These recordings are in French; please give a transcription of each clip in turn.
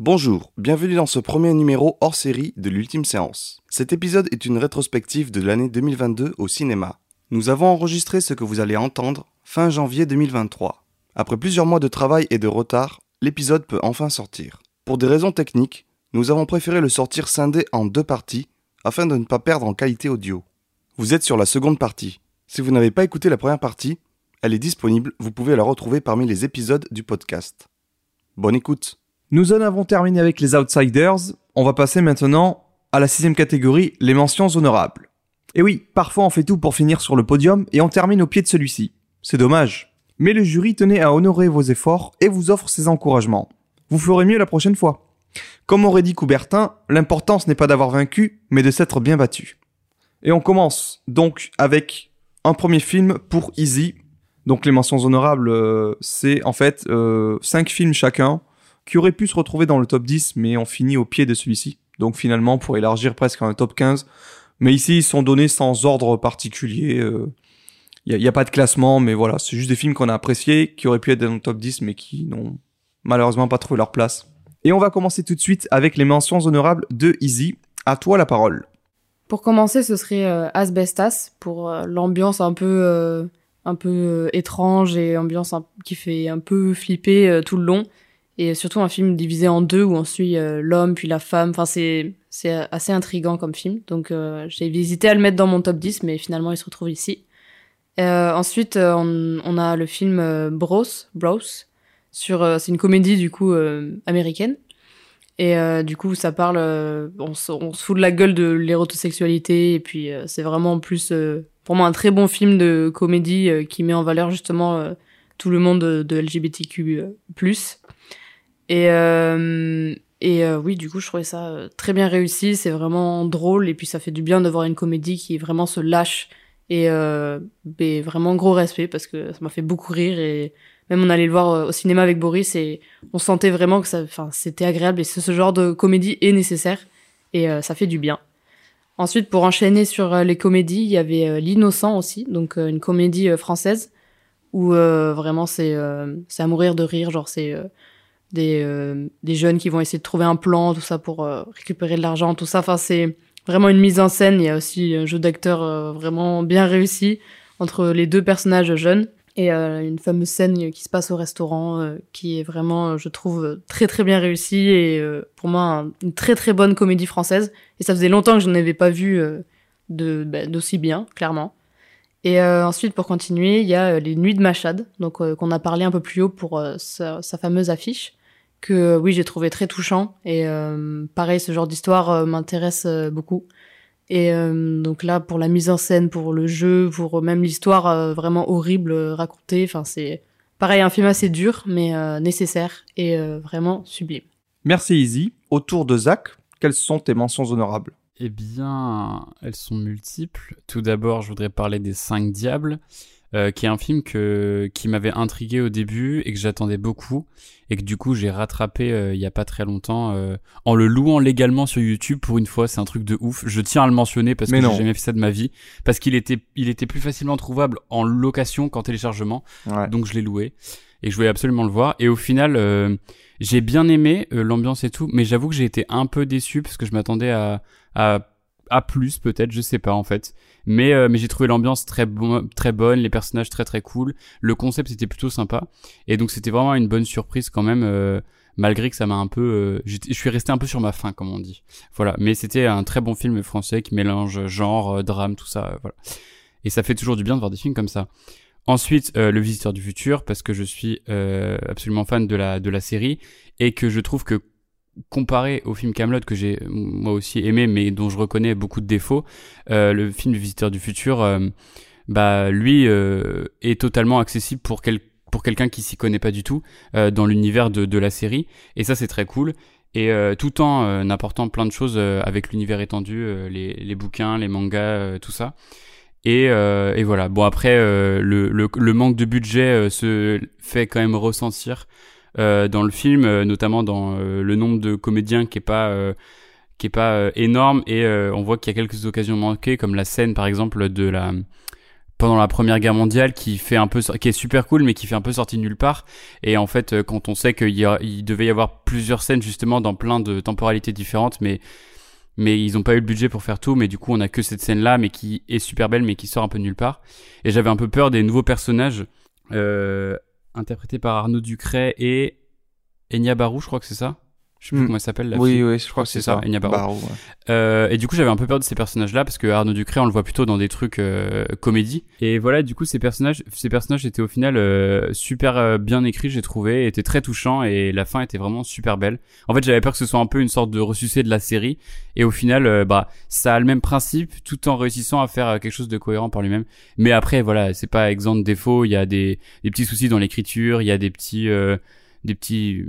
Bonjour, bienvenue dans ce premier numéro hors série de l'ultime séance. Cet épisode est une rétrospective de l'année 2022 au cinéma. Nous avons enregistré ce que vous allez entendre fin janvier 2023. Après plusieurs mois de travail et de retard, l'épisode peut enfin sortir. Pour des raisons techniques, nous avons préféré le sortir scindé en deux parties afin de ne pas perdre en qualité audio. Vous êtes sur la seconde partie. Si vous n'avez pas écouté la première partie, elle est disponible, vous pouvez la retrouver parmi les épisodes du podcast. Bonne écoute Nous en avons terminé avec les Outsiders. On va passer maintenant à la sixième catégorie, les mentions honorables. Et oui, parfois on fait tout pour finir sur le podium et on termine au pied de celui-ci. C'est dommage. Mais le jury tenait à honorer vos efforts et vous offre ses encouragements. Vous ferez mieux la prochaine fois. Comme aurait dit Coubertin, l'important ce n'est pas d'avoir vaincu, mais de s'être bien battu. Et on commence donc avec un premier film pour Easy. Donc les mentions honorables, euh, c'est en fait euh, cinq films chacun qui auraient pu se retrouver dans le top 10, mais ont fini au pied de celui-ci. Donc finalement, pour élargir presque un top 15. Mais ici, ils sont donnés sans ordre particulier. Il n'y a, pas de classement, mais voilà, c'est juste des films qu'on a appréciés, qui auraient pu être dans le top 10, mais qui n'ont malheureusement pas trouvé leur place. Et on va commencer tout de suite avec les mentions honorables de Easy. À toi la parole. Pour commencer, ce serait euh, Asbestas pour euh, l'ambiance un peu euh, un peu euh, étrange et ambiance qui fait un peu flipper euh, tout le long et surtout un film divisé en deux où on suit euh, l'homme puis la femme. Enfin c'est c'est assez intrigant comme film. Donc euh, j'ai hésité à le mettre dans mon top 10 mais finalement il se retrouve ici. Euh, ensuite euh, on, on a le film Bros Bros sur c'est une comédie du coup américaine et du coup, ça parle, on, se, on se fout de la gueule de l'érotosexualité, et puis c'est vraiment plus, euh, pour moi, un très bon film de comédie qui met en valeur justement tout le monde de, de LGBTQ+. Et, euh, et euh, oui, du coup, je trouvais ça euh, très bien réussi, c'est vraiment drôle, et puis ça fait du bien de voir une comédie qui vraiment se lâche, et euh, vraiment gros respect, parce que ça m'a fait beaucoup rire, et même on allait le voir euh, au cinéma avec Boris, et on sentait vraiment que ça, enfin, c'était agréable et ce, genre de comédie est nécessaire et euh, ça fait du bien. Ensuite, pour enchaîner sur les comédies, il y avait L'Innocent aussi, donc une comédie française où euh, vraiment c'est euh, c'est à mourir de rire, genre c'est euh, des euh, des jeunes qui vont essayer de trouver un plan, tout ça pour euh, récupérer de l'argent, tout ça. Enfin, c'est vraiment une mise en scène. Il y a aussi un jeu d'acteur euh, vraiment bien réussi entre les deux personnages jeunes et euh, une fameuse scène qui se passe au restaurant qui est vraiment je trouve très très bien réussie et pour moi un- une très très bonne comédie française et ça faisait longtemps que je n'avais pas vu de bah, d'aussi bien clairement et euh, ensuite pour continuer il y a euh, les nuits de Machad donc euh, qu'on a parlé un peu plus haut pour sa, fameuse affiche que oui j'ai trouvé très touchant et pareil ce genre d'histoire m'intéresse beaucoup et donc là, pour la mise en scène, pour le jeu, pour même l'histoire vraiment horrible racontée, enfin c'est pareil un film assez dur mais nécessaire et vraiment sublime. Merci Easy. Autour de Zach, quelles sont tes mentions honorables? Eh bien, elles sont multiples. Tout d'abord, je voudrais parler des Cinq Diables, euh, qui est un film que, qui m'avait intrigué au début et que j'attendais beaucoup, et que du coup j'ai rattrapé euh, il y a pas très longtemps euh, en le louant légalement sur YouTube pour une fois. C'est un truc de ouf. Je tiens à le mentionner parce Mais que j'ai jamais fait ça de ma vie, parce qu'il était, il était plus facilement trouvable en location qu'en téléchargement Ouais. donc je l'ai loué et je voulais absolument le voir et au final euh, j'ai bien aimé euh, l'ambiance et tout mais j'avoue que j'ai été un peu déçu parce que je m'attendais à, à à plus peut-être je sais pas en fait. Mais euh, mais j'ai trouvé l'ambiance très bon, très bonne les personnages très très cool. Le concept était plutôt sympa. Et donc c'était vraiment une bonne surprise quand même euh, malgré que ça m'a un peu euh, je suis resté un peu sur ma faim comme on dit. Voilà. Mais c'était un très bon film français qui mélange genre euh, drame tout ça euh, voilà. Et ça fait toujours du bien de voir des films comme ça. Ensuite, euh, Le Visiteur du Futur, parce que je suis euh, absolument fan de la, de la série, et que je trouve que comparé au film Camelot que j'ai moi aussi aimé, mais dont je reconnais beaucoup de défauts, euh, le film Visiteur du Futur, euh, bah lui euh, est totalement accessible pour quel, pour quelqu'un qui s'y connaît pas du tout dans l'univers de, la série, et ça c'est très cool. Et tout en apportant plein de choses avec l'univers étendu, les, les bouquins, les mangas, tout ça. Et, et voilà. Bon après, le, le, manque de budget se fait quand même ressentir dans le film, euh, notamment dans euh, le nombre de comédiens qui est pas euh, qui est pas euh, énorme et euh, on voit qu'il y a quelques occasions manquées, comme la scène par exemple de la pendant la Première Guerre mondiale qui fait un peu qui est super cool mais qui fait un peu sorti de nulle part. Et en fait quand on sait qu'il il devait y avoir plusieurs scènes justement dans plein de temporalités différentes mais mais ils ont pas eu le budget pour faire tout mais du coup on a que cette scène là mais qui est super belle mais qui sort un peu nulle part. Et j'avais un peu peur des nouveaux personnages euh, interprétés par Arnaud Ducret et Enya Barou je crois que c'est ça? Je sais plus Hmm. comment elle s'appelle la Oui, fille. oui, je crois que c'est ça. Enya. Barou, ouais. Euh, et du coup, j'avais un peu peur de ces personnages-là parce que Arnaud Ducré, on le voit plutôt dans des trucs euh, comédie. Et voilà, du coup, ces personnages, ces personnages étaient au final euh, super euh, bien écrits, j'ai trouvé, étaient très touchants et la fin était vraiment super belle. En fait, j'avais peur que ce soit un peu une sorte de ressucé de la série. Et au final, euh, bah, ça a le même principe, tout en réussissant à faire euh, quelque chose de cohérent par lui-même. Mais après, voilà, c'est pas exempt de défauts. Il y a des, des petits soucis dans l'écriture, il y a des petits, euh, des petits,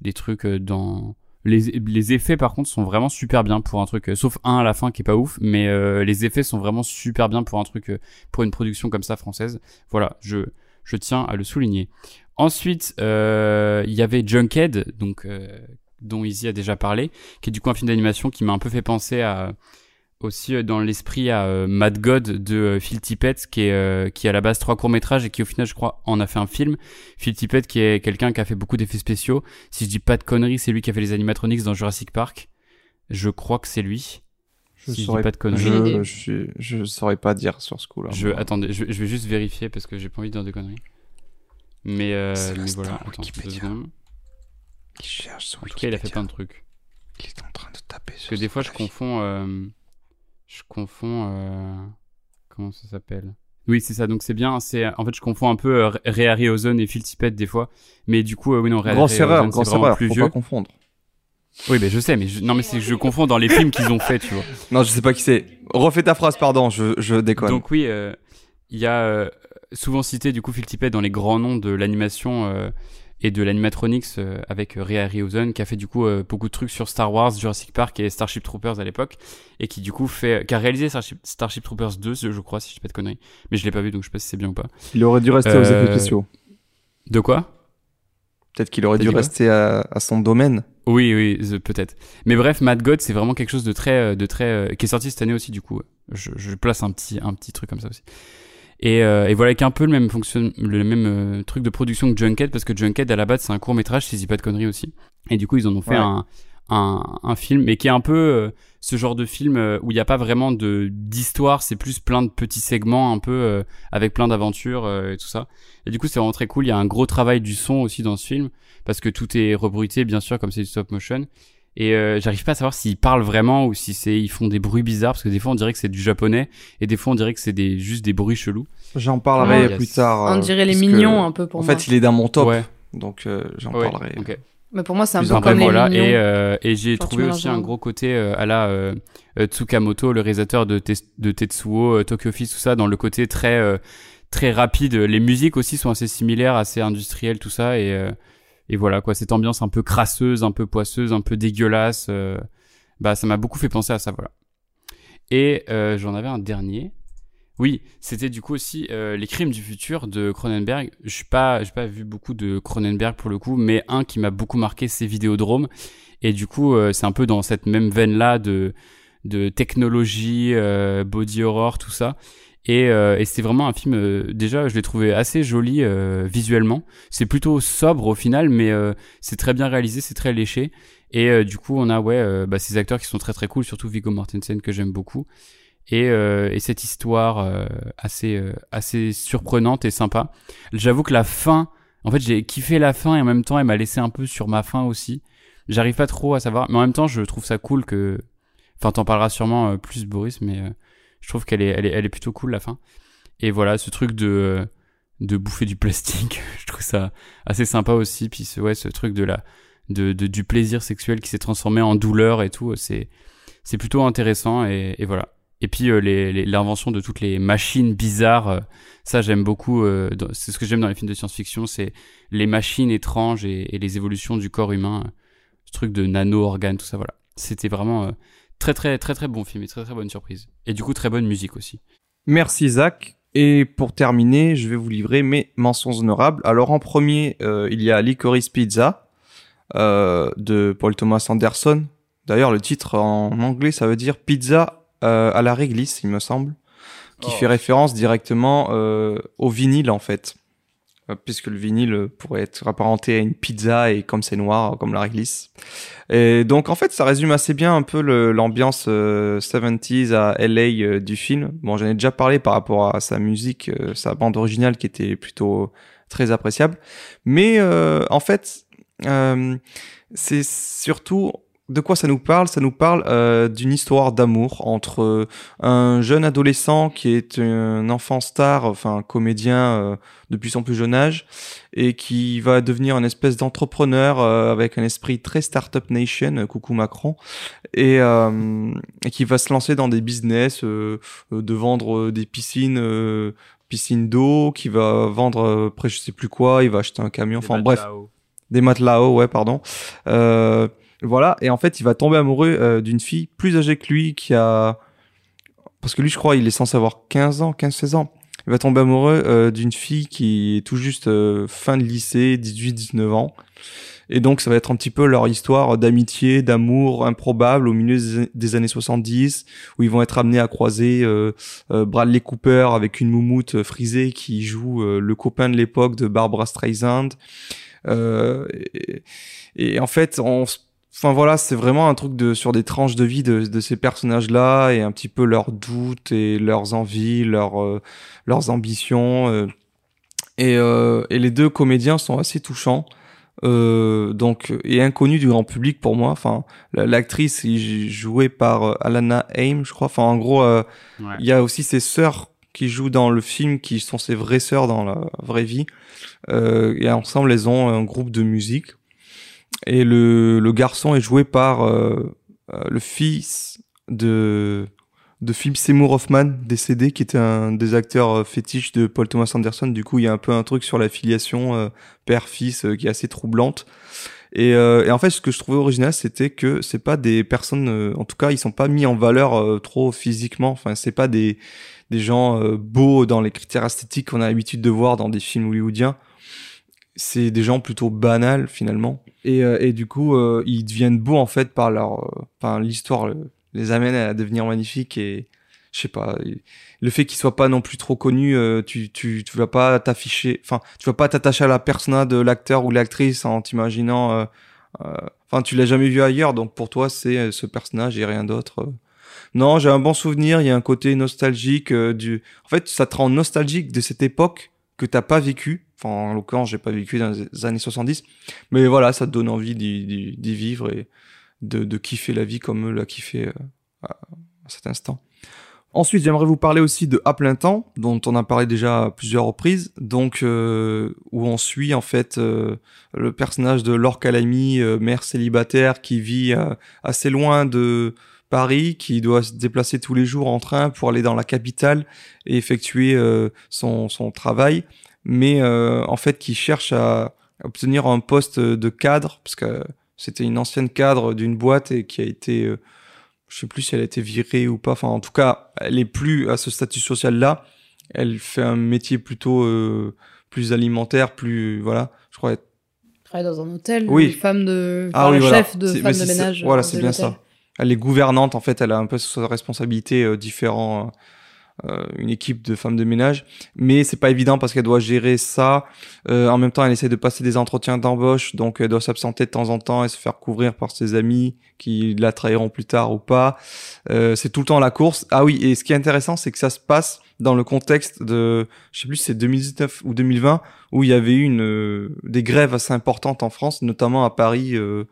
des trucs euh, dans les, les effets par contre sont vraiment super bien pour un truc, euh, sauf un à la fin qui est pas ouf, mais euh, les effets sont vraiment super bien pour un truc, euh, pour une production comme ça française. Voilà, je, je tiens à le souligner. Ensuite, il y avait Junkhead, donc euh, dont Izzy a déjà parlé, qui est du coup un film d'animation qui m'a un peu fait penser à aussi euh, dans l'esprit à euh, Mad God de euh, Phil Tippett qui est euh, qui est à la base trois courts métrages et qui au final je crois en a fait un film. Phil Tippett qui est quelqu'un qui a fait beaucoup d'effets spéciaux. Si je dis pas de conneries, c'est lui qui a fait les animatronics dans Jurassic Park. Je crois que c'est lui. Je Si je dis saurais pas de conneries. Je, je, saurais pas dire sur ce coup-là. Je moi. attendez, je, je vais juste vérifier parce que j'ai pas envie de dire de conneries. Mais, euh, C'est mais l'instant voilà, attends, Wikipédia. deux secondes. Il cherche sur cas, il a fait plein de trucs. Il est en train de taper Parce que des fois, je confonds. euh, je confonds. euh, comment ça s'appelle? Oui, c'est ça. Donc c'est bien. C'est en fait, je confonds un peu euh, Ray Harryhausen et Phil Tippett des fois. Mais du coup, euh, oui non, Ray Grosse erreur, grosse vraiment erreur. plus Faut vieux. pas confondre. Oui, mais je sais. Mais je- non, mais c'est que je confonds dans les films qu'ils ont fait, tu vois. Non, je sais pas qui c'est. Refais ta phrase, pardon, je, je déconne. Donc oui, euh, il y a euh, souvent cité du coup Phil Tippett dans les grands noms de l'animation euh, et de l'animatronics euh, avec euh, Ray Harryhausen qui a fait du coup euh, beaucoup de trucs sur Star Wars, Jurassic Park et Starship Troopers à l'époque et qui du coup fait qui a réalisé Starship, Starship Troopers 2 je crois si je dis pas de conneries mais je l'ai pas vu donc je sais pas si c'est bien ou pas. il aurait dû rester aux Euh, effets spéciaux. De quoi? Peut-être qu'il aurait dû rester à, à son domaine. Oui oui peut-être. Mais bref Mad God c'est vraiment quelque chose de très de très euh, qui est sorti cette année aussi du coup. Je, je place un petit un petit truc comme ça aussi. Et, euh, et voilà, avec un peu le même fonction, le même euh, truc de production que Junkhead, parce que Junkhead à la base c'est un court métrage, si je dis pas de conneries aussi. Et du coup ils en ont fait Ouais. un, un, un film, mais qui est un peu euh, ce genre de film euh, où il n'y a pas vraiment de d'histoire, c'est plus plein de petits segments un peu euh, avec plein d'aventures euh, et tout ça. Et du coup c'est vraiment très cool. Il y a un gros travail du son aussi dans ce film, parce que tout est rebruité bien sûr comme c'est du stop motion. Et euh, j'arrive pas à savoir s'ils parlent vraiment ou si c'est ils font des bruits bizarres parce que des fois on dirait que c'est du japonais et des fois on dirait que c'est des juste des bruits chelous. J'en parlerai Ouais. plus tard. On euh, dirait les parce que, mignons un peu pour En moi. fait, il est dans mon top, Ouais. donc euh, j'en Ouais, parlerai. Mais pour moi, c'est un peu en comme les voilà. mignons. Et, euh, et j'ai trouvé aussi un gros côté euh, à la euh, euh, Tsukamoto, le réalisateur de, de Tetsuo, euh, Tokyo Office, tout ça, dans le côté très euh, très rapide. Les musiques aussi sont assez similaires, assez industrielles, tout ça. Et, euh, et voilà quoi, cette ambiance un peu crasseuse, un peu poisseuse, un peu dégueulasse. euh, bah ça m'a beaucoup fait penser à ça, voilà. Et euh, j'en avais un dernier. Oui, c'était du coup aussi euh, les crimes du futur de Cronenberg. Je suis pas, j'ai pas vu beaucoup de Cronenberg pour le coup, mais un qui m'a beaucoup marqué, c'est Vidéodrome. Et du coup, c'est un peu dans cette même veine là de de technologie, body horror, tout ça. Et, euh, et c'est vraiment un film. euh, déjà, je l'ai trouvé assez joli euh, visuellement. C'est plutôt sobre au final, mais c'est très bien réalisé, c'est très léché. Et du coup, on a ouais, bah, ces acteurs qui sont très très cool, surtout Viggo Mortensen que j'aime beaucoup. Et, euh, et cette histoire euh, assez euh, assez surprenante et sympa. J'avoue que la fin, en fait, j'ai kiffé la fin et en même temps, elle m'a laissé un peu sur ma fin aussi. J'arrive pas trop à savoir, mais en même temps, je trouve ça cool que. Enfin, t'en parleras sûrement plus, Boris, mais je trouve qu'elle est, elle est, elle est plutôt cool la fin. Et voilà, ce truc de de bouffer du plastique, je trouve ça assez sympa aussi. Puis ce, ouais, ce truc de la de, du plaisir sexuel qui s'est transformé en douleur et tout, c'est c'est plutôt intéressant et, et voilà. Et puis euh, l'invention de toutes les machines bizarres, euh, ça j'aime beaucoup. euh, c'est ce que j'aime dans les films de science-fiction, c'est les machines étranges et, et les évolutions du corps humain, ce truc de nano-organes, tout ça. Voilà, c'était vraiment très très très très bon film et très très bonne surprise. Et du coup très bonne musique aussi. Merci Zach. Et pour terminer, je vais vous livrer mes mentions honorables. Alors en premier, euh, il y a Licorice Pizza euh, de Paul Thomas Anderson. D'ailleurs, le titre en anglais, ça veut dire pizza euh, à la réglisse, il me semble. qui Oh. fait référence directement euh, au vinyle en fait. Euh, Puisque le vinyle euh, pourrait être apparenté à une pizza et comme c'est noir, comme la réglisse. Et donc en fait, ça résume assez bien un peu l'ambiance euh, 70s à LA euh, du film. Bon, j'en ai déjà parlé par rapport à sa musique, sa bande originale qui était plutôt très appréciable. Mais en fait, c'est surtout de quoi ça nous parle? Ça nous parle euh, d'une histoire d'amour entre euh, un jeune adolescent qui est un enfant star, enfin un comédien euh, depuis son plus jeune âge, et qui va devenir une espèce d'entrepreneur euh, avec un esprit très startup nation, euh, coucou Macron, et, euh, et qui va se lancer dans des business de vendre des piscines. euh, piscines d'eau, qui va vendre euh, après je sais plus quoi, il va acheter un camion, enfin bref, des matelas ouais, pardon. Euh, voilà, et en fait, il va tomber amoureux euh, d'une fille plus âgée que lui qui a. Parce que lui, je crois, il est censé avoir 15 ans, 15-16 ans. Il va tomber amoureux euh, d'une fille qui est tout juste euh, fin de lycée, 18-19 ans. Et donc, ça va être un petit peu leur histoire d'amitié, d'amour improbable au milieu des- années 70, où ils vont être amenés à croiser euh, euh, Bradley Cooper avec une moumoute euh, frisée qui joue euh, le copain de l'époque de Barbara Streisand. Et, et en fait, on, s- enfin voilà, c'est vraiment un truc de sur des tranches de vie de, de ces personnages-là et un petit peu leurs doutes et leurs envies, leurs euh, leurs ambitions. euh. et, euh, et les deux comédiens sont assez touchants. Euh, donc et inconnus du grand public pour moi. Enfin, la- l'actrice est jouée par euh, Alana Haim, je crois. Enfin, en gros, euh, Ouais. il y a aussi ses sœurs qui jouent dans le film, qui sont ses vraies sœurs dans la vraie vie. Euh, et ensemble, elles ont un groupe de musique. Et le, le garçon est joué par euh, euh, le fils de de Philip Seymour Hoffman, décédé, qui était un des acteurs euh, fétiches de Paul Thomas Anderson. Du coup, il y a un peu un truc sur la filiation euh, père-fils euh, qui est assez troublante. Et, euh, et en fait, ce que je trouvais original, c'était que c'est pas des personnes, euh, en tout cas, ils sont pas mis en valeur euh, trop physiquement. Enfin, c'est pas des des gens beaux dans les critères esthétiques qu'on a l'habitude de voir dans des films hollywoodiens. C'est des gens plutôt banals finalement. Et, euh, et du coup, euh, ils deviennent beaux en fait par leur, euh, enfin l'histoire les amène à devenir magnifiques et je sais pas le fait qu'ils soient pas non plus trop connus euh, tu tu tu vas pas t'afficher enfin tu vas pas t'attacher à la persona de l'acteur ou l'actrice en t'imaginant euh, enfin tu l'as jamais vu ailleurs donc pour toi c'est ce personnage et rien d'autre non j'ai un bon souvenir il y a un côté nostalgique du en fait ça te rend nostalgique de cette époque que t'as pas vécu enfin en l'occurrence j'ai pas vécu dans les années 70 mais voilà ça te donne envie d'y vivre et de, kiffer la vie comme eux l'a kiffé euh, à, cet instant. Ensuite, j'aimerais vous parler aussi de À plein temps, dont on a parlé déjà à plusieurs reprises, donc euh, où on suit en fait euh, le personnage de Laure Calamy, euh, mère célibataire qui vit assez loin de Paris, qui doit se déplacer tous les jours en train pour aller dans la capitale et effectuer son travail, mais euh, en fait qui cherche à obtenir un poste de cadre, parce que c'était une ancienne cadre d'une boîte et qui a été, euh, je sais plus si elle a été virée ou pas. Enfin, en tout cas, elle est plus à ce statut social là. Elle fait un métier plutôt euh, plus alimentaire, plus voilà. Je crois. être- Travaille dans un hôtel. Oui. une Femme de. Ah enfin, oui, la voilà. chef de femme de ménage. Voilà, euh, c'est bien ça. Elle est gouvernante en fait. Elle a un peu sa responsabilité euh, différents. euh, une équipe de femmes de ménage, mais c'est pas évident parce qu'elle doit gérer ça. Euh, en même temps, elle essaie de passer des entretiens d'embauche, donc elle doit s'absenter de temps en temps et se faire couvrir par ses amis qui la trahiront plus tard ou pas. Euh, c'est tout le temps la course. Ah oui, et ce qui est intéressant, c'est que ça se passe dans le contexte de, je sais plus, si c'est 2019 ou 2020, où il y avait eu une euh, des grèves assez importantes en France, notamment à Paris. euh,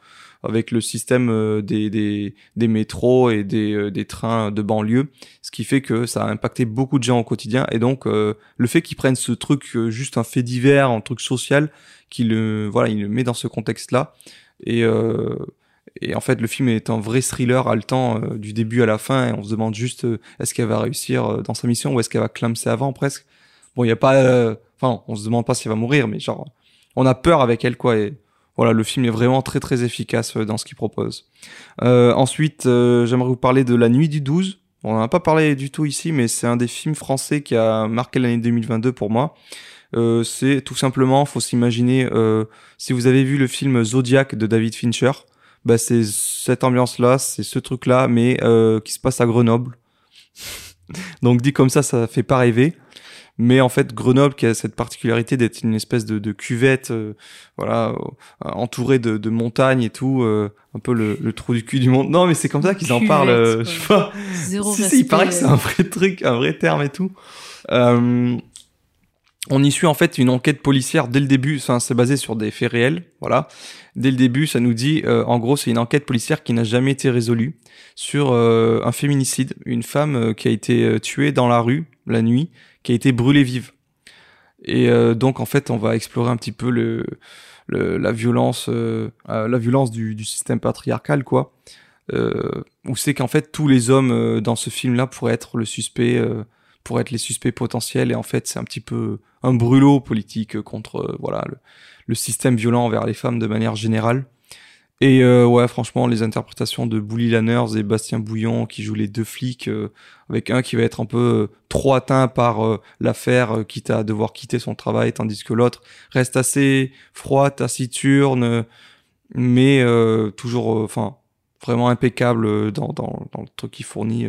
avec le système euh, des, des, des métros et des, euh, des trains de banlieue, ce qui fait que ça a impacté beaucoup de gens au quotidien. Et donc, euh, le fait qu'ils prennent ce truc, euh, juste un fait divers, un truc social, qu'il le, voilà, il le met dans ce contexte-là. Et, euh, et en fait, le film est un vrai thriller haletant euh, du début à la fin. Et on se demande juste, est-ce qu'elle va réussir dans sa mission ou est-ce qu'elle va clamser avant presque Bon, il y a pas... Enfin, on se demande pas si elle va mourir, mais genre, on a peur avec elle, quoi. Voilà, le film est vraiment très très efficace euh, dans ce qu'il propose. Euh, ensuite, euh, j'aimerais vous parler de La Nuit du 12. On n'en a pas parlé du tout ici, mais c'est un des films français qui a marqué l'année 2022 pour moi. C'est tout simplement, faut s'imaginer, euh, si vous avez vu le film Zodiac de David Fincher, bah c'est cette ambiance-là, c'est ce truc-là, mais qui se passe à Grenoble. Donc dit comme ça, ça fait pas rêver. Mais en fait, Grenoble qui a cette particularité d'être une espèce de, de cuvette, euh, voilà, euh, entourée de, de montagnes et tout, euh, un peu le, le trou du cul du monde. Non, mais c'est comme ça qu'ils en parlent. euh, je sais pas. Zéro Si, si, il paraît que c'est un vrai truc, un vrai terme et tout. Euh, on y suit en fait une enquête policière dès le début. Enfin, c'est basé sur des faits réels. Voilà. Dès le début, ça nous dit, euh, en gros, c'est une enquête policière qui n'a jamais été résolue sur euh, un féminicide, une femme qui a été tuée dans la rue la nuit, qui a été brûlée vive. Et euh, donc, en fait, on va explorer un petit peu le, la violence, euh, euh, la violence du, système patriarcal, quoi. Où c'est qu'en fait tous les hommes dans ce film-là pourraient être le suspect, pourraient être les suspects potentiels, et en fait c'est un petit peu un brûlot politique contre voilà le système violent envers les femmes de manière générale. Et euh, ouais, franchement, les interprétations de Bully Lanners et Bastien Bouillon qui jouent les deux flics, euh, avec un qui va être un peu euh, trop atteint par euh, l'affaire, euh, quitte à devoir quitter son travail, tandis que l'autre reste assez froid, taciturne, mais toujours, enfin, vraiment impeccable dans, dans, dans le truc qu'il fournit.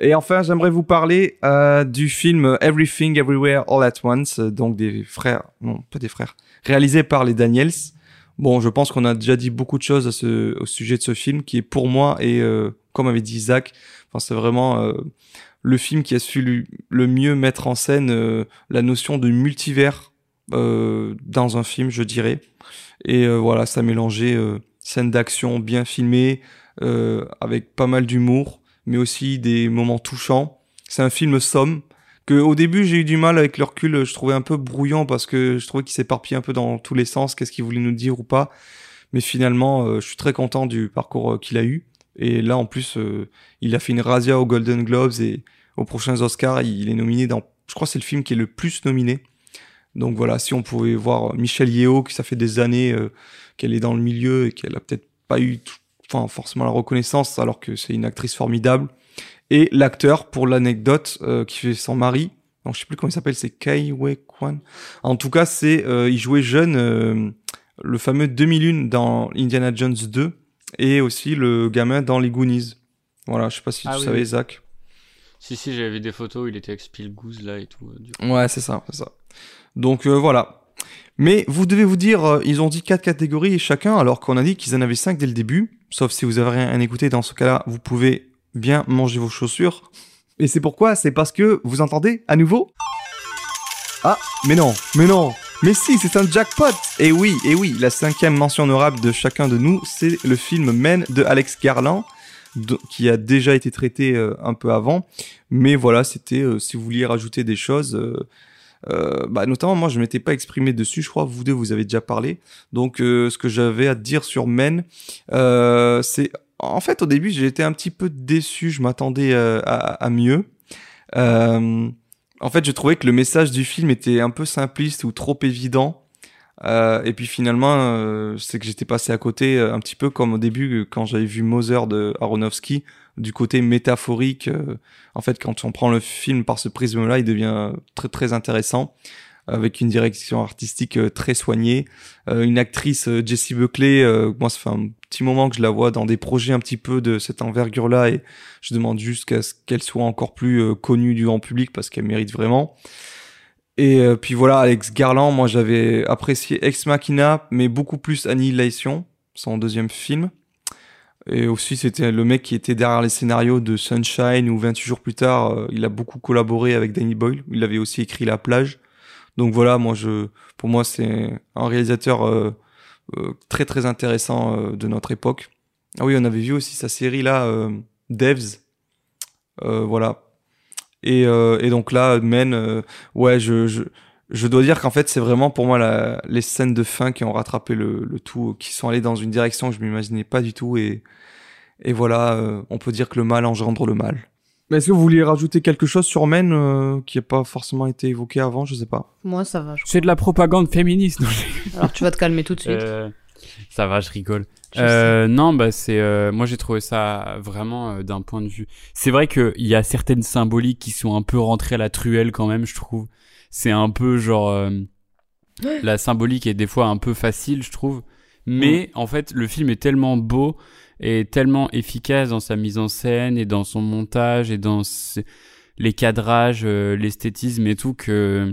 Et enfin, j'aimerais vous parler du film Everything Everywhere All at Once, donc des frères, non, pas des frères, réalisé par les Daniels. Bon, je pense qu'on a déjà dit beaucoup de choses à ce, au sujet de ce film, qui est pour moi, et euh, comme avait dit Isaac, enfin, c'est vraiment euh, le film qui a su le, mieux mettre en scène euh, la notion de multivers euh, dans un film, je dirais. Et euh, voilà, ça mélangeait euh, scènes d'action bien filmées, avec pas mal d'humour, mais aussi des moments touchants. C'est un film somme que au début j'ai eu du mal avec le recul, je trouvais un peu brouillon parce que je trouvais qu'il s'éparpillait un peu dans tous les sens, qu'est-ce qu'il voulait nous dire ou pas. Mais finalement, euh, je suis très content du parcours euh, qu'il a eu. Et là, en plus, euh, il a fait une razzia aux Golden Globes et aux prochains Oscars, il est nominé dans, je crois, que c'est le film qui est le plus nominé. Donc voilà, si on pouvait voir Michelle Yeo, qui ça fait des années qu'elle est dans le milieu et qu'elle a peut-être pas eu, tout- enfin forcément la reconnaissance, alors que c'est une actrice formidable. Et l'acteur, pour l'anecdote, euh, qui fait son mari, donc je sais plus comment il s'appelle, c'est Kai Wei Kwan. En tout cas, c'est, euh, il jouait jeune, euh, le fameux 2001 dans Indiana Jones 2 et aussi le gamin dans les Goonies. Voilà, je sais pas si Ah tu oui, savais, oui. Zach. Si, si, j'avais vu des photos, il était avec Spielgoose là et tout. euh, du coup. Ouais, c'est ça, c'est ça. Donc euh, voilà. Mais vous devez vous dire, euh, ils ont dit quatre catégories chacun, alors qu'on a dit qu'ils en avaient cinq dès le début. Sauf si vous avez rien écouté, dans ce cas-là, vous pouvez bien manger vos chaussures. Et c'est pourquoi C'est parce que vous entendez à nouveau? Ah, mais non, mais non, mais si, c'est un jackpot. Et oui, et oui, la cinquième mention honorable de chacun de nous, c'est le film Men de Alex Garland, qui a déjà été traité euh, un peu avant. Mais voilà, c'était euh, si vous vouliez rajouter des choses. euh, bah, notamment, moi, je m'étais pas exprimé dessus. Je crois vous deux, vous avez déjà parlé. Donc, ce que j'avais à dire sur Men, c'est en fait au début, été un petit peu déçu. Je m'attendais euh, à, mieux. Euh, en fait, je trouvais que le message du film était un peu simpliste ou trop évident. Euh, et puis finalement, euh, c'est que j'étais passé à côté euh, un petit peu comme au début quand j'avais vu Mother de Aronofsky, du côté métaphorique. en fait, quand on prend le film par ce prisme-là, il devient très très intéressant, avec une direction artistique euh, très soignée, Euh, une actrice euh, Jessie Buckley. moi, ça fait un petit moment que je la vois dans des projets un petit peu de cette envergure-là, et je demande juste qu'à ce qu'elle soit encore plus connue du grand public parce qu'elle mérite vraiment. Et puis voilà, Alex Garland, moi j'avais apprécié Ex Machina, mais beaucoup plus Annihilation, son deuxième film. Et aussi, c'était le mec qui était derrière les scénarios de Sunshine ou 28 jours plus tard. il a beaucoup collaboré avec Danny Boyle. Il avait aussi écrit La plage. Donc voilà, moi, je, pour moi, c'est un réalisateur euh, euh, très très intéressant euh, de notre époque. Ah oui, on avait vu aussi sa série là, euh, Devs. Voilà. Et, et donc là, Men, ouais, je, je, dois dire qu'en fait, c'est vraiment pour moi les scènes de fin qui ont rattrapé le, le tout, qui sont allées dans une direction que je m'imaginais pas du tout. Et, et voilà, on peut dire que le mal engendre le mal. Mais est-ce que vous vouliez rajouter quelque chose sur Men euh, qui n'a pas forcément été évoqué avant Je sais pas? Moi, ça va. je C'est de la propagande féministe. Alors, tu vas te calmer tout de suite. Euh, ça va, je rigole. Je Euh, non, bah c'est euh, moi j'ai trouvé ça vraiment euh, d'un point de vue. C'est vrai que il y a certaines symboliques qui sont un peu rentrées à la truelle quand même, je trouve. C'est un peu genre euh, la symbolique est des fois un peu facile, je trouve. Mais en fait, le film est tellement beau et tellement efficace dans sa mise en scène et dans son montage et dans les cadrages, euh, l'esthétisme et tout que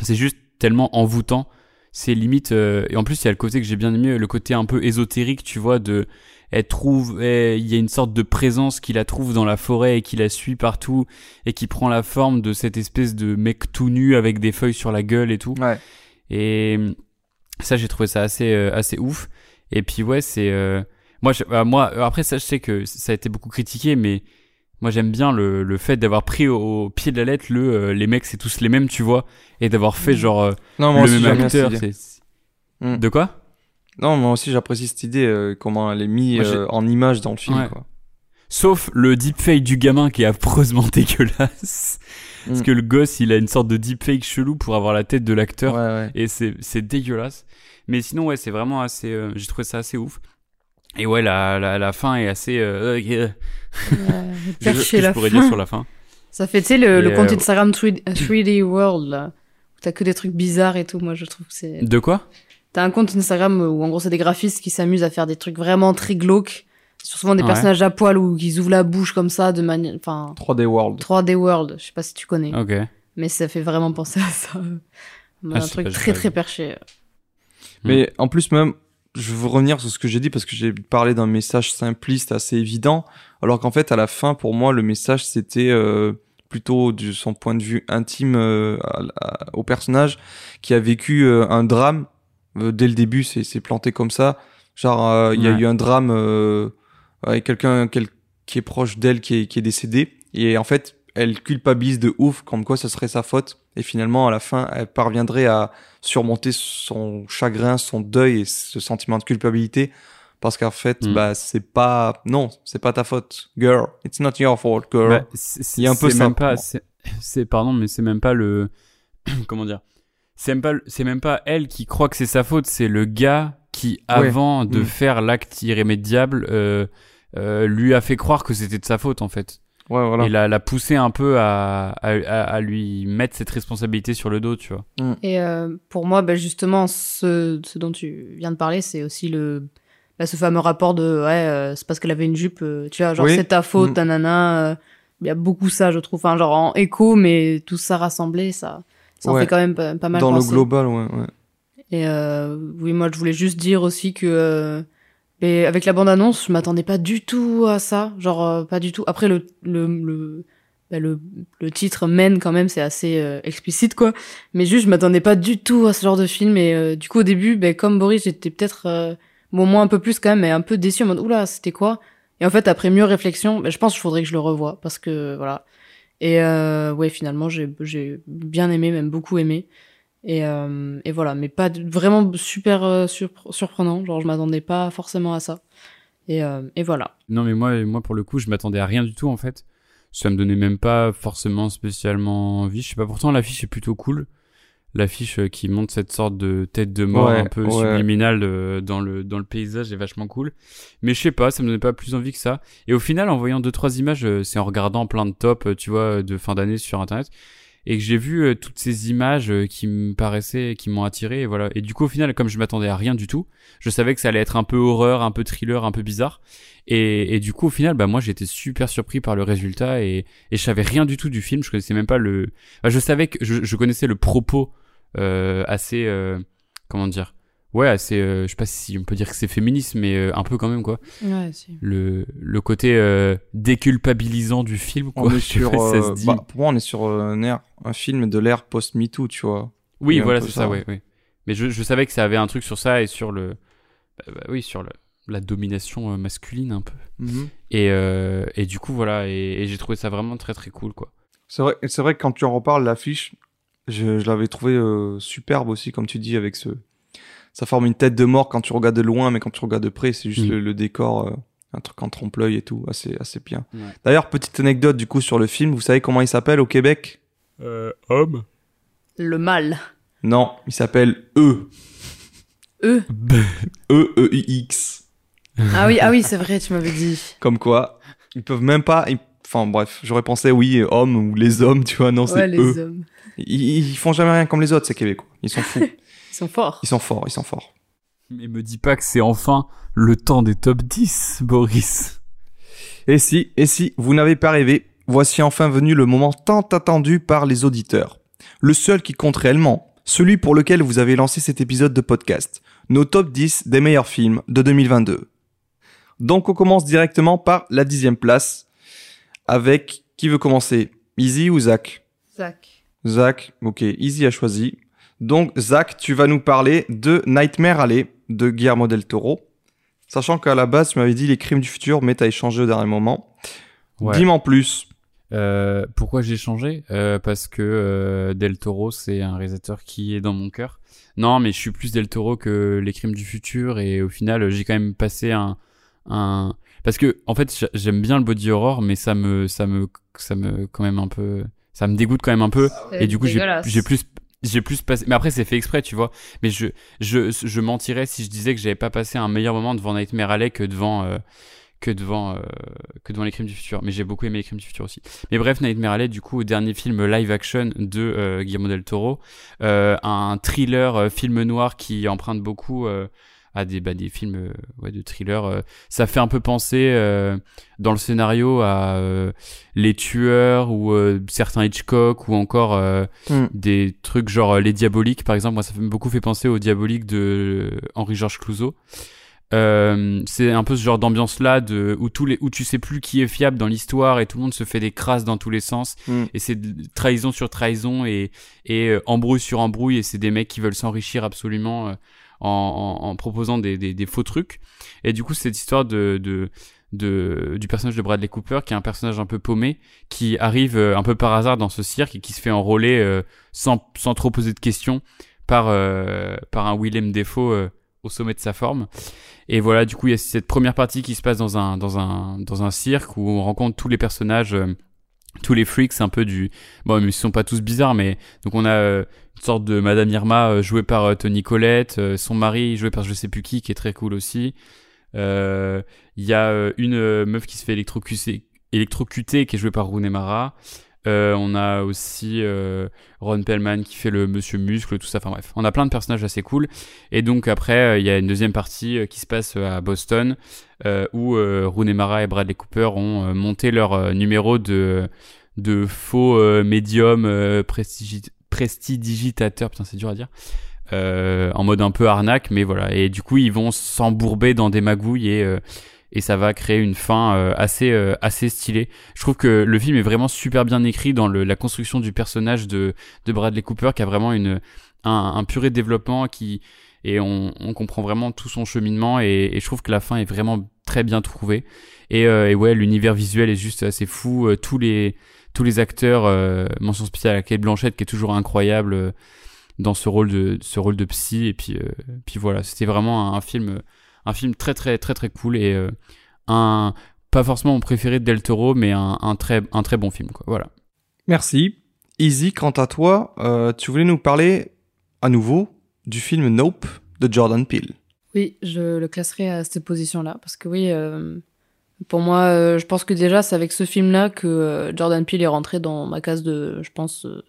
c'est juste tellement envoûtant. C'est limite euh, et en plus il y a le côté que j'ai bien aimé, le côté un peu ésotérique, tu vois, de elle trouve, il y a une sorte de présence qui la trouve dans la forêt et qui la suit partout et qui prend la forme de cette espèce de mec tout nu avec des feuilles sur la gueule et tout. Ouais. Et ça, j'ai trouvé ça assez euh, assez ouf. Et puis ouais, c'est euh, moi je- euh, moi après ça je sais que ça a été beaucoup critiqué mais moi j'aime bien le, le fait d'avoir pris au, au pied de la lettre le euh, les mecs c'est tous les mêmes, tu vois, et d'avoir fait Mhm. genre euh, Non, moi le aussi, même bien acteur, Mm. De quoi? Non, moi aussi, j'apprécie cette idée, euh, comment elle est mise euh, en image dans le film, Ouais. quoi. Sauf le deepfake du gamin qui est affreusement dégueulasse. Parce Mm. que le gosse, il a une sorte de deepfake chelou pour avoir la tête de l'acteur. Ouais, ouais. Et c'est, c'est dégueulasse. Mais sinon, ouais, c'est vraiment assez. euh, j'ai trouvé ça assez ouf. Et ouais, la, la, la fin est assez. Euh, euh, Euh, je, percher que je pourrais fin. dire sur la fin. Ça fait, tu sais, le, compte euh, Instagram 3D, 3D World, là. Où t'as que des trucs bizarres et tout. Moi, je trouve que c'est. De quoi? T'as un compte Instagram où, en gros, c'est des graphistes qui s'amusent à faire des trucs vraiment très glauques. Sur souvent des Ouais. personnages à poil ou qui ouvrent la bouche comme ça de manière. Enfin. 3D World. 3D World, je sais pas si tu connais. Ok. Mais ça fait vraiment penser à ça. un Ah, sais truc pas, très très perché. Mais en plus même, je veux revenir sur ce que j'ai dit parce que j'ai parlé d'un message simpliste assez évident, alors qu'en fait à la fin pour moi le message c'était euh, plutôt de son point de vue intime euh, à- à- au personnage qui a vécu euh, un drame Euh, dès le début c'est c'est planté comme ça. Genre euh, il y a eu un drame euh, avec quelqu'un quel- qui est proche d'elle qui est, qui est décédé. Et en fait elle culpabilise de ouf comme quoi ce serait sa faute et finalement à la fin elle parviendrait à surmonter son chagrin, son deuil et ce sentiment de culpabilité parce qu'en fait Mm. bah c'est pas non, c'est pas ta faute. Girl, it's not your fault, girl. Bah, c'est, Il y a un peu ça. C'est, pardon, mais c'est même pas le. Comment dire? C'est même pas. C'est même pas elle qui croit que c'est sa faute. C'est le gars qui, avant de Mm. faire l'acte irrémédiable, euh, euh, lui a fait croire que c'était de sa faute en fait. Ouais, voilà. Et l'a, l'a poussé un peu à, à, à- à lui mettre cette responsabilité sur le dos, tu vois. Et euh, pour moi, bah, justement, ce, ce dont tu viens de parler, c'est aussi le, bah, ce fameux rapport de ouais, euh, c'est parce qu'elle avait une jupe, euh, tu vois, genre Oui. c'est ta faute, Mm. nanana. euh, Il y a beaucoup ça, je trouve, enfin, genre en écho, mais tout ça rassemblé, ça, ça en fait quand même pas, pas mal Dans penser. le global, ouais, ouais. Et euh, oui, moi, je voulais juste dire aussi que euh, mais avec la bande-annonce, je m'attendais pas du tout à ça. Genre, euh, pas du tout. Après, le, le, le, bah, le, le titre mène quand même, c'est assez euh, explicite, quoi. Mais juste, je m'attendais pas du tout à ce genre de film. Et euh, du coup, au début, ben comme Boris, j'étais peut-être, euh, bon, moins un peu plus quand même, mais un peu déçu en mode, oula, c'était quoi? Et en fait, après mieux réflexion, ben je pense qu'il faudrait que je le revoie. Parce que, voilà. Et euh, ouais, finalement, j'ai j'ai bien aimé, même beaucoup aimé. Et, euh, et voilà, mais pas de- vraiment super euh, surpr- surprenant. Genre, je m'attendais pas forcément à ça. Et, euh, et voilà. Non, mais moi, moi pour le coup, je m'attendais à rien du tout en fait. Ça me donnait même pas forcément spécialement envie. Je sais pas, pourtant l'affiche est plutôt cool. L'affiche qui montre cette sorte de tête de mort Ouais, un peu ouais. subliminale euh, dans le dans le paysage est vachement cool. Mais je sais pas, ça me donnait pas plus envie que ça. Et au final, en voyant deux trois images, c'est en regardant plein de tops, tu vois, de fin d'année sur internet, et que j'ai vu euh, toutes ces images euh, qui me paraissaient, qui m'ont attiré, et voilà. Et du coup, au final, comme je m'attendais à rien du tout, je savais que ça allait être un peu horreur, un peu thriller, un peu bizarre. Et, du coup, au final, bah moi, j'étais super surpris par le résultat et, je savais rien du tout du film. Je connaissais même pas le. bah, je savais que je, je connaissais le propos euh, assez. euh, comment dire Ouais, assez. euh, je sais pas si on peut dire que c'est féministe, mais euh, un peu quand même quoi. Ouais, si. Le le côté euh, déculpabilisant du film. Quoi. On est sur, ça se euh, dit. bah, pour moi, on est sur un, air, un film de l'ère post-MeToo, tu vois. oui, voilà, c'est ça, ça, ouais. Mais je, je savais que ça avait un truc sur ça et sur le. bah, bah oui, sur le, la domination masculine un peu. Et, euh, et du coup, voilà, et, et j'ai trouvé ça vraiment très très cool, quoi. C'est vrai, c'est vrai que quand tu en reparles, l'affiche, je, je l'avais trouvé euh, superbe aussi, comme tu dis, avec ce. Ça forme une tête de mort quand tu regardes de loin, mais quand tu regardes de près, c'est juste Mm. le, le décor, euh, un truc en trompe-l'œil et tout, assez, assez bien. Ouais. D'ailleurs, petite anecdote du coup sur le film, vous savez comment il s'appelle au Québec? Euh, homme Le mal. Non, il s'appelle E. Eux. E-E-I-X. Ah oui, ah oui, c'est vrai, tu m'avais dit. Comme quoi, ils peuvent même pas. ils- Enfin bref, j'aurais pensé oui, homme ou les hommes, tu vois, non, ouais, c'est les eux. hommes. Ils, ils font jamais rien comme les autres, ces Québécois. Ils sont fous. Ils sont forts. ils sont forts, ils sont forts. Mais me dis pas que c'est enfin le temps des top 10, Boris. Et si, et si, vous n'avez pas rêvé, voici enfin venu le moment tant attendu par les auditeurs. Le seul qui compte réellement, celui pour lequel vous avez lancé cet épisode de podcast. Nos top 10 des meilleurs films de 2022. Donc on commence directement par la dixième place avec qui veut commencer? Easy ou Zach? Zach. Zach, ok, Easy a choisi. Donc Zach, tu vas nous parler de Nightmare Alley de Guillermo del Toro. Sachant qu'à la base, tu m'avais dit les crimes du futur, mais t'as échangé au dernier moment. Ouais. Dis-moi en plus. Euh, pourquoi j'ai changé? Euh, Parce que euh, Del Toro, c'est un réalisateur qui est dans mon cœur. Non, mais je suis plus Del Toro que Les Crimes du futur, et au final, j'ai quand même passé un, un... Parce que, en fait, j'a- j'aime bien le body horror, mais ça me, ça me, ça me, quand même un peu, ça me dégoûte quand même un peu. Et du coup, j'ai plus, j'ai plus passé. Mais après, c'est fait exprès, tu vois. Mais je, je, je mentirais si je disais que j'avais pas passé un meilleur moment devant Nightmare Alley que devant, euh, que devant, euh, que devant les Crimes du futur. Mais j'ai beaucoup aimé les Crimes du futur aussi. Mais bref, Nightmare Alley, du coup, dernier film live action de euh, Guillermo del Toro, un thriller, film noir qui emprunte beaucoup. À des, bah, des films euh, ouais, de thriller. euh. ça fait un peu penser euh, dans le scénario à Les Tueurs ou certains Hitchcock ou encore Hmm. des trucs genre Les Diaboliques par exemple. Moi, ça fait beaucoup fait penser aux Diaboliques de Henri-Georges Clouzot. Euh, c'est un peu ce genre d'ambiance là de où tous les où tu sais plus qui est fiable dans l'histoire et tout le monde se fait des crasses dans tous les sens Hmm. et c'est trahison sur trahison et et embrouille sur embrouille et c'est des mecs qui veulent s'enrichir absolument en, en, en proposant des, des, des faux trucs. Et du coup cette histoire de, de de du personnage de Bradley Cooper qui est un personnage un peu paumé qui arrive euh, un peu par hasard dans ce cirque et qui se fait enrôler euh, sans sans trop poser de questions par euh, par un Willem Dafoe euh, au sommet de sa forme. Et voilà du coup il y a cette première partie qui se passe dans un dans un dans un cirque où on rencontre tous les personnages euh, tous les freaks un peu du bon mais ils sont pas tous bizarres mais donc on a euh, une sorte de Madame Irma euh, jouée par euh, Tony Collette son mari joué par je sais plus qui qui est très cool aussi. Il y a une meuf qui se fait électrocuter électrocuter qui est jouée par Rooney Mara Euh, on a aussi euh, Ron Pellman qui fait le Monsieur Muscle, tout ça. Enfin bref, on a plein de personnages assez cool. Et donc après, euh, il y a une deuxième partie qui se passe à Boston où Rooney Mara et Bradley Cooper ont monté leur numéro de faux médium prestidigitateur. Putain, c'est dur à dire. En mode un peu arnaque, mais voilà. Et du coup, ils vont s'embourber dans des magouilles et et ça va créer une fin euh, assez euh, assez stylée. Je trouve que le film est vraiment super bien écrit dans la construction du personnage de de Bradley Cooper, qui a vraiment une un, un puré développement qui et on, comprend vraiment tout son cheminement et, je trouve que la fin est vraiment très bien trouvée et, euh, ouais l'univers visuel est juste assez fou tous les tous les acteurs mention spéciale à Kate Blanchett qui est toujours incroyable dans ce rôle de ce rôle de psy et puis puis voilà c'était vraiment un film un film très très très très cool et euh, un pas forcément mon préféré de Del Toro mais un, un très un très bon film quoi voilà Merci. Easy, quant à toi, euh, tu voulais nous parler à nouveau du film Nope de Jordan Peele. Oui, je le classerai à cette position-là. Parce que oui, euh, pour moi, euh, je pense que déjà, c'est avec ce film-là que euh, Jordan Peele est rentré dans ma case de, je pense, euh,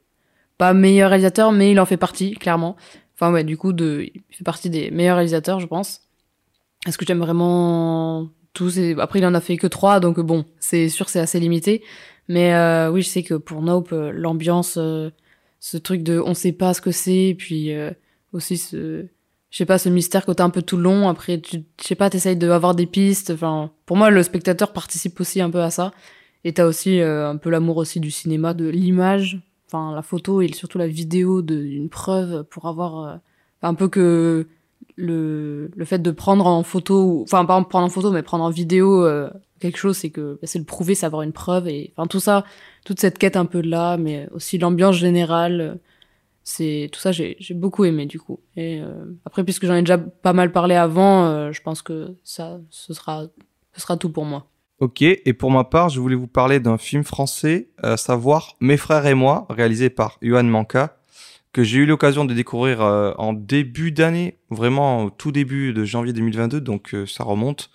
pas meilleur réalisateur, mais il en fait partie, clairement. Enfin, ouais, du coup, de, il fait partie des meilleurs réalisateurs, je pense. Est-ce que j'aime vraiment tous et Après, il en a fait que trois, donc bon, c'est sûr, c'est assez limité. Mais euh, oui, je sais que pour Nope, euh, l'ambiance, euh, ce truc de on sait pas ce que c'est, puis euh, aussi ce je sais pas, ce mystère que t'as un peu tout long. Après, tu, je sais pas, t'essayes d'avoir des pistes. Enfin, pour moi, le spectateur participe aussi un peu à ça. Et t'as aussi euh, un peu l'amour aussi du cinéma, de l'image, enfin la photo et surtout la vidéo d'une preuve pour avoir euh, un peu que le, le fait de prendre en photo, enfin pas en prendre en photo, mais prendre en vidéo euh, quelque chose, c'est que bah, c'est le prouver, c'est avoir une preuve. Et enfin tout ça, toute cette quête un peu là, mais aussi l'ambiance générale. euh, c'est tout ça j'ai beaucoup aimé du coup et euh, après puisque j'en ai déjà pas mal parlé avant je pense que ça ce sera ce sera tout pour moi Ok, et pour ma part, je voulais vous parler d'un film français, à savoir Mes frères et moi, réalisé par Yohan Manka, que j'ai eu l'occasion de découvrir euh, en début d'année, vraiment au tout début de janvier 2022, donc euh, ça remonte.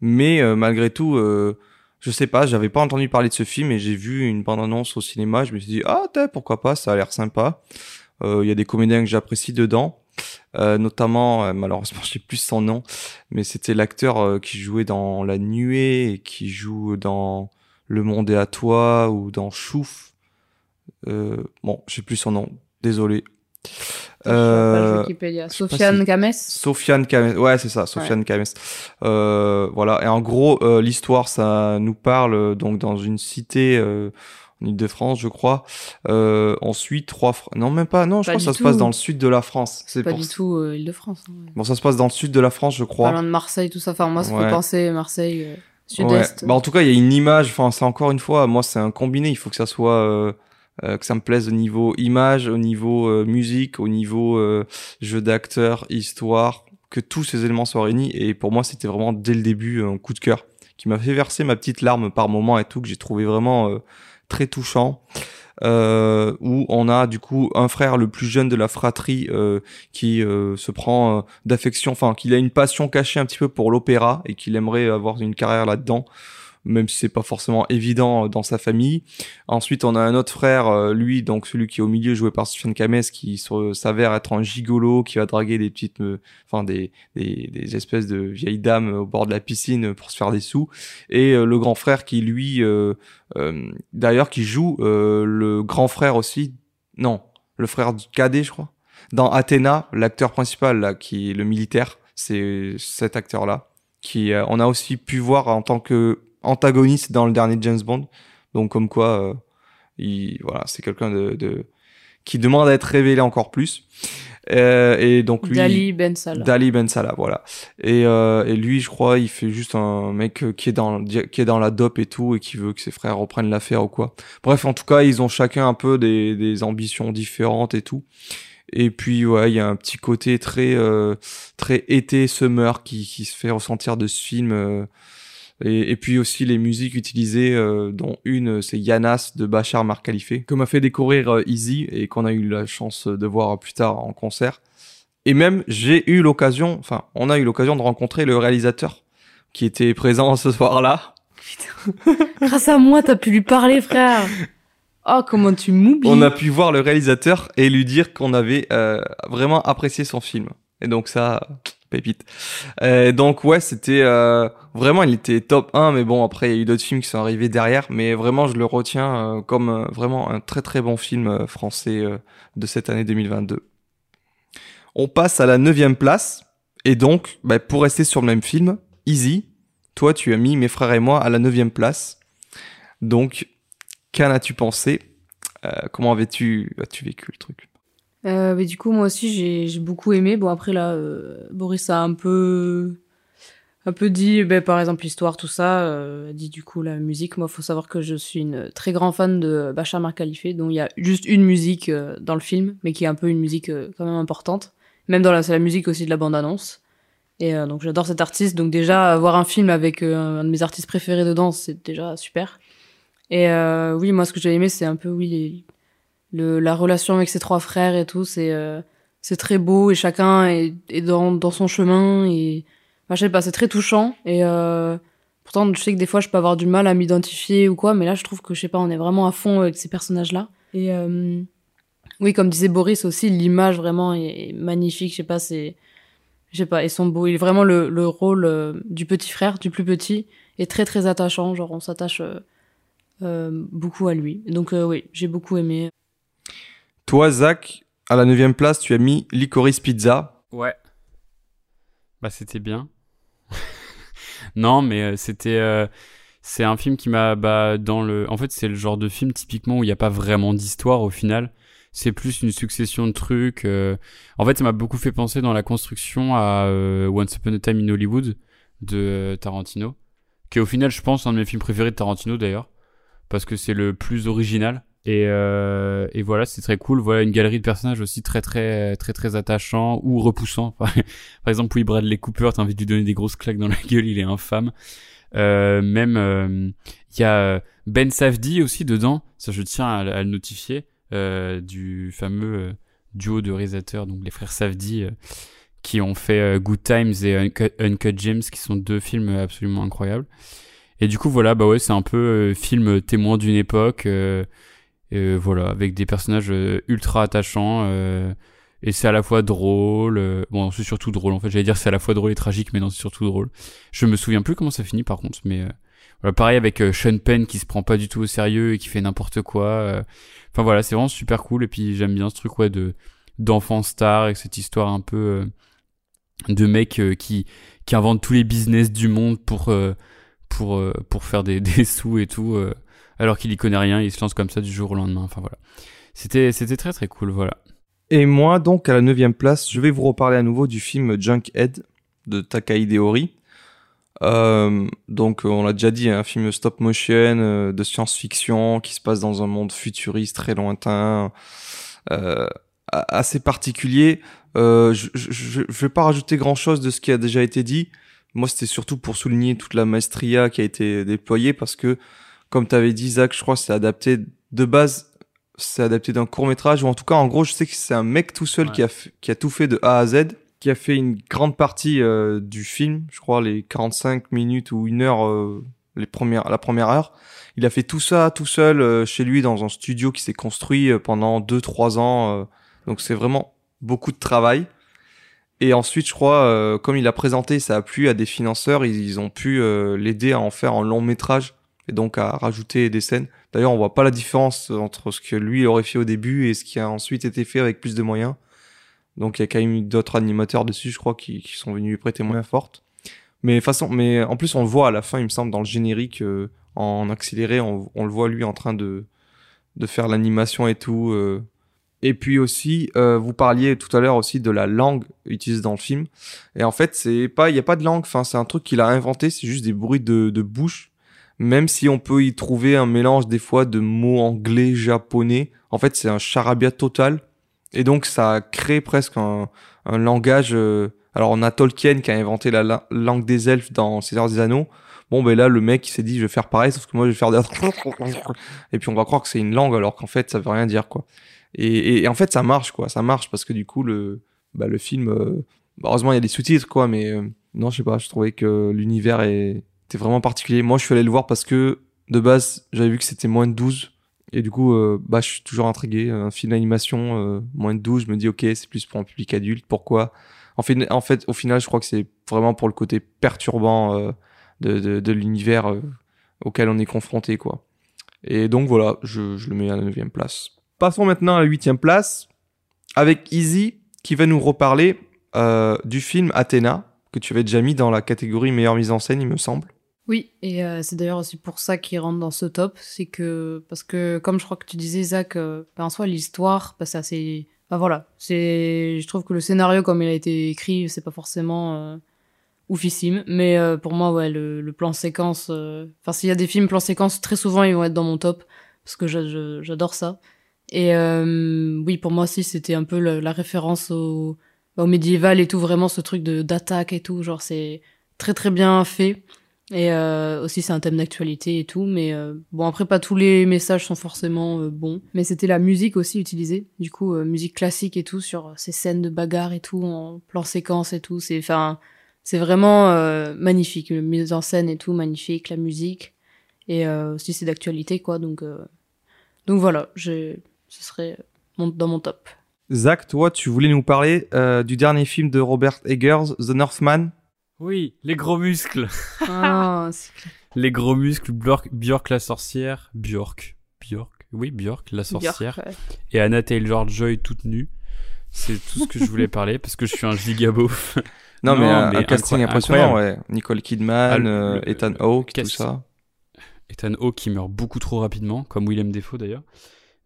Mais euh, malgré tout, je sais pas, j'avais pas entendu parler de ce film et j'ai vu une bande-annonce au cinéma, je me suis dit ah t'es pourquoi pas, ça a l'air sympa. Il y a des comédiens que j'apprécie dedans, notamment malheureusement je sais plus son nom, mais c'était l'acteur qui jouait dans La Nuée et qui joue dans Le Monde est à toi ou dans Chouf. Bon, je sais plus son nom. Désolé. Euh, Sofiane si- Kames. Sofiane Kames. Ouais, c'est ça, Sofiane Kames. Euh, voilà. Et en gros, euh, l'histoire, ça nous parle euh, donc dans une cité euh, en Ile-de-France, je crois. Euh, on suit trois. Fr... Non, même pas. Non, je crois que ça se passe dans le sud de la France. C'est Pas pour du tout Île-de-France. hein. Bon, ça se passe dans le sud de la France, je crois. loin de Marseille, tout ça. Enfin, moi, ça Ouais. fait penser Marseille, sud-est. Bah, en tout cas, il y a une image. Enfin, c'est encore une fois, moi, c'est un combiné. Il faut que ça soit, euh, que ça me plaise au niveau image, au niveau euh, musique, au niveau euh, jeu d'acteur, histoire, que tous ces éléments soient réunis. Et pour moi, c'était vraiment dès le début un coup de cœur qui m'a fait verser ma petite larme par moment et tout que j'ai trouvé vraiment euh, très touchant. Euh, où on a du coup un frère le plus jeune de la fratrie euh, qui euh, se prend euh, d'affection, enfin qu'il a une passion cachée un petit peu pour l'opéra et qu'il aimerait avoir une carrière là-dedans, même si c'est pas forcément évident euh, dans sa famille. Ensuite, on a un autre frère, euh, lui, donc celui qui est au milieu, joué par Sofiane Kames, qui s'avère être un gigolo, qui va draguer des petites, euh, enfin des, des, des espèces de vieilles dames au bord de la piscine pour se faire des sous. Et le grand frère qui, lui, euh, d'ailleurs, qui joue euh, le grand frère aussi, non, le frère du cadet, je crois. Dans Athéna, l'acteur principal, là, qui est le militaire, c'est cet acteur-là, qui on a aussi pu voir en tant que antagoniste dans le dernier James Bond. Donc comme quoi, euh, il, voilà, c'est quelqu'un de, de qui demande à être révélé encore plus. Euh, et donc lui, Dali Ben Salah. Dali Ben Salah, voilà. Et, euh, et lui, je crois, il fait juste un mec euh, qui est dans qui est dans la dope et tout et qui veut que ses frères reprennent l'affaire ou quoi. Bref, en tout cas, ils ont chacun un peu des, des ambitions différentes et tout. Et puis ouais, il y a un petit côté très euh, très été summer qui qui se fait ressentir de ce film. Et, et puis aussi les musiques utilisées, euh, dont une euh, c'est Yanas de Bachar Mar Khalife, que m'a fait découvrir euh, Easy et qu'on a eu la chance de voir plus tard en concert. Et même j'ai eu l'occasion, enfin on a eu l'occasion de rencontrer le réalisateur qui était présent ce soir-là. Grâce à moi, t'as pu lui parler, frère. Oh, comment tu m'oublies. On a pu voir le réalisateur et lui dire qu'on avait euh, vraiment apprécié son film. Et donc ça, pépite. Donc ouais, c'était euh, vraiment, il était top 1, mais bon, après, il y a eu d'autres films qui sont arrivés derrière, mais vraiment, je le retiens euh, comme euh, vraiment un très très bon film français de cette année 2022. On passe à la neuvième place, et donc, bah, pour rester sur le même film, Easy, toi, tu as mis Mes frères et moi à la neuvième place. Donc, qu'en as-tu pensé? Comment avais-tu as-tu vécu le truc? Euh, mais du coup, moi aussi, j'ai j'ai beaucoup aimé. Bon, après, là, euh, Boris a un peu, un peu dit, ben, par exemple, l'histoire, tout ça. Euh, dit, du coup, la musique. Moi, faut savoir que je suis une très grande fan de Bachar Mar Khalife, dont il y a juste une musique euh, dans le film, mais qui est un peu une musique euh, quand même importante. Même dans la, c'est la musique aussi de la bande-annonce. Et euh, donc, j'adore cet artiste. Donc, déjà, voir un film avec un de mes artistes préférés dedans, c'est déjà super. Et oui, moi, ce que j'ai aimé, c'est un peu, oui, les, le, la relation avec ses trois frères et tout, c'est euh, c'est très beau et chacun est, est dans, dans son chemin et enfin, je sais pas, c'est très touchant et euh, pourtant je sais que des fois je peux avoir du mal à m'identifier ou quoi, mais là je trouve que je sais pas, on est vraiment à fond avec ces personnages là et euh, oui, comme disait Boris aussi, l'image vraiment est, est magnifique, je sais pas, c'est je sais pas, ils sont beaux, il vraiment le, le rôle euh, du petit frère, du plus petit est très très attachant, genre on s'attache euh, euh, beaucoup à lui. Donc oui, j'ai beaucoup aimé. Toi, Zach, à la neuvième place, tu as mis Licorice Pizza. Ouais. Bah c'était bien. non, mais euh, c'était euh, c'est un film qui m'a bah dans le en fait c'est le genre de film typiquement où il n'y a pas vraiment d'histoire au final. C'est plus une succession de trucs. euh. En fait, ça m'a beaucoup fait penser dans la construction à Once Upon a Time in Hollywood de Tarantino, qui est au final, je pense, un de mes films préférés de Tarantino d'ailleurs, parce que c'est le plus original. Et, euh, et voilà, c'est très cool. Voilà une galerie de personnages aussi très très très très attachants ou repoussants. Par exemple, oui, Bradley Cooper, t'as envie de lui donner des grosses claques dans la gueule, il est infâme. Euh, même euh, il y a Ben Safdie aussi dedans, ça je tiens à, le notifier, euh, du fameux euh, duo de réalisateurs, donc les frères Safdie, qui ont fait Good Times et Uncut, Uncut Gems, qui sont deux films absolument incroyables. Et du coup, voilà, bah ouais, c'est un peu film témoin d'une époque. Euh, voilà, avec des personnages euh, ultra attachants. euh, et c'est à la fois drôle. euh, bon, c'est surtout drôle. En fait, j'allais dire c'est à la fois drôle et tragique, mais non, c'est surtout drôle. Je me souviens plus comment ça finit par contre, mais voilà, pareil avec Sean Penn qui se prend pas du tout au sérieux et qui fait n'importe quoi. Enfin voilà, c'est vraiment super cool. Et puis j'aime bien ce truc ouais de d'enfant star et cette histoire un peu de mec qui qui invente tous les business du monde pour pour pour faire des, des sous et tout, alors qu'il y connaît rien. Il se lance comme ça du jour au lendemain. Enfin voilà, c'était c'était très très cool. Voilà. Et moi, donc, à la neuvième place, je vais vous reparler à nouveau du film Junkhead de Takahide Ori. Euh, donc, euh, on l'a déjà dit, un film stop motion euh, de science-fiction qui se passe dans un monde futuriste très lointain, euh, assez particulier. Euh, je, je, je je vais pas rajouter grand-chose de ce qui a déjà été dit. Moi, c'était surtout pour souligner toute la maestria qui a été déployée parce que, comme tu avais dit, Zach, je crois, c'est adapté de base c'est adapté d'un court métrage ou en tout cas en gros je sais que c'est un mec tout seul Ouais. qui a fait- qui a tout fait de A à Z qui a fait une grande partie euh, du film je crois les 45 minutes ou une heure euh, les premières la première heure. Il a fait tout ça tout seul euh, chez lui dans un studio qui s'est construit pendant 2 3 ans donc c'est vraiment beaucoup de travail. Et ensuite je crois euh, comme il a présenté ça a plu à des financeurs ils, ils ont pu euh, l'aider à en faire un long métrage et donc à rajouter des scènes D'ailleurs, on voit pas la différence entre ce que lui aurait fait au début et ce qui a ensuite été fait avec plus de moyens. Donc il y a quand même d'autres animateurs dessus, je crois, qui, sont venus prêter main forte. Mais façon, mais en plus on le voit à la fin, il me semble, dans le générique euh, en accéléré, on, le voit lui en train de de faire l'animation et tout. euh. Et puis aussi, euh, vous parliez tout à l'heure aussi de la langue utilisée dans le film. Et en fait, c'est pas, il y a pas de langue. Enfin, c'est un truc qu'il a inventé. C'est juste des bruits de bouche même si on peut y trouver un mélange des fois de mots anglais, japonais, en fait c'est un charabia total. Et donc ça crée presque un, un langage... euh, Alors on a Tolkien qui a inventé la, la- langue des elfes dans Seigneur des Anneaux. Bon ben là le mec il s'est dit je vais faire pareil sauf que moi je vais faire des... Et puis on va croire que c'est une langue alors qu'en fait ça veut rien dire quoi. Et, et- et en fait ça marche quoi, ça marche parce que du coup le, bah, le film... euh, bah, heureusement il y a des sous-titres quoi mais... euh, non je sais pas, je trouvais que l'univers est c'était vraiment particulier. Moi, je suis allé le voir parce que de base, j'avais vu que c'était moins de 12. Et du coup, euh, bah, je suis toujours intrigué. Un film d'animation, euh, moins de 12, je me dis, ok, c'est plus pour un public adulte. Pourquoi? En fait, en fait, au final, je crois que c'est vraiment pour le côté perturbant euh, de, de, l'univers auquel on est confronté, quoi. Et donc voilà, je, je le mets à la 9 place. Passons maintenant à la 8 place avec Easy qui va nous reparler du film Athéna que tu avais déjà mis dans la catégorie meilleure mise en scène, il me semble. Oui, et euh, c'est d'ailleurs aussi pour ça qu'il rentre dans ce top, c'est que parce que comme je crois que tu disais Zach, euh, ben, en soi l'histoire, bah, c'est assez, bah voilà, c'est, je trouve que le scénario comme il a été écrit, c'est pas forcément euh, oufissime, mais euh, pour moi ouais le, le plan séquence, euh, enfin s'il y a des films plan séquence, très souvent ils vont être dans mon top parce que j'adore ça. Et euh, oui, pour moi aussi c'était un peu la, la référence au, au médiéval et tout, vraiment ce truc de d'attaque et tout, genre c'est très très bien fait. Et euh, aussi, c'est un thème d'actualité et tout. Mais euh, bon, après, pas tous les messages sont forcément euh, bons. Mais c'était la musique aussi utilisée. Du coup, musique classique et tout, sur ces scènes de bagarre et tout, en plan séquence et tout. C'est enfin, c'est vraiment magnifique. La mise en scène et tout, magnifique. La musique. Et aussi, c'est d'actualité, quoi. Donc, donc voilà, ce serait dans mon top. Zach, toi, tu voulais nous parler du dernier film de Robert Eggers, The Northman? Oui, les gros muscles. Ah, c'est clair. Les gros muscles, Björk, Björk la sorcière, Björk, Björk, oui Björk la sorcière, ouais. et Anna Taylor-Joy toute nue. C'est tout ce que je voulais parler parce que je suis un gigabeauf. Non, Non, mais, un, mais un casting impressionnant, ouais. Nicole Kidman, Ah, le- euh, Ethan Hawke, tout ça. Ethan Hawke qui meurt beaucoup trop rapidement, comme Willem Dafoe d'ailleurs.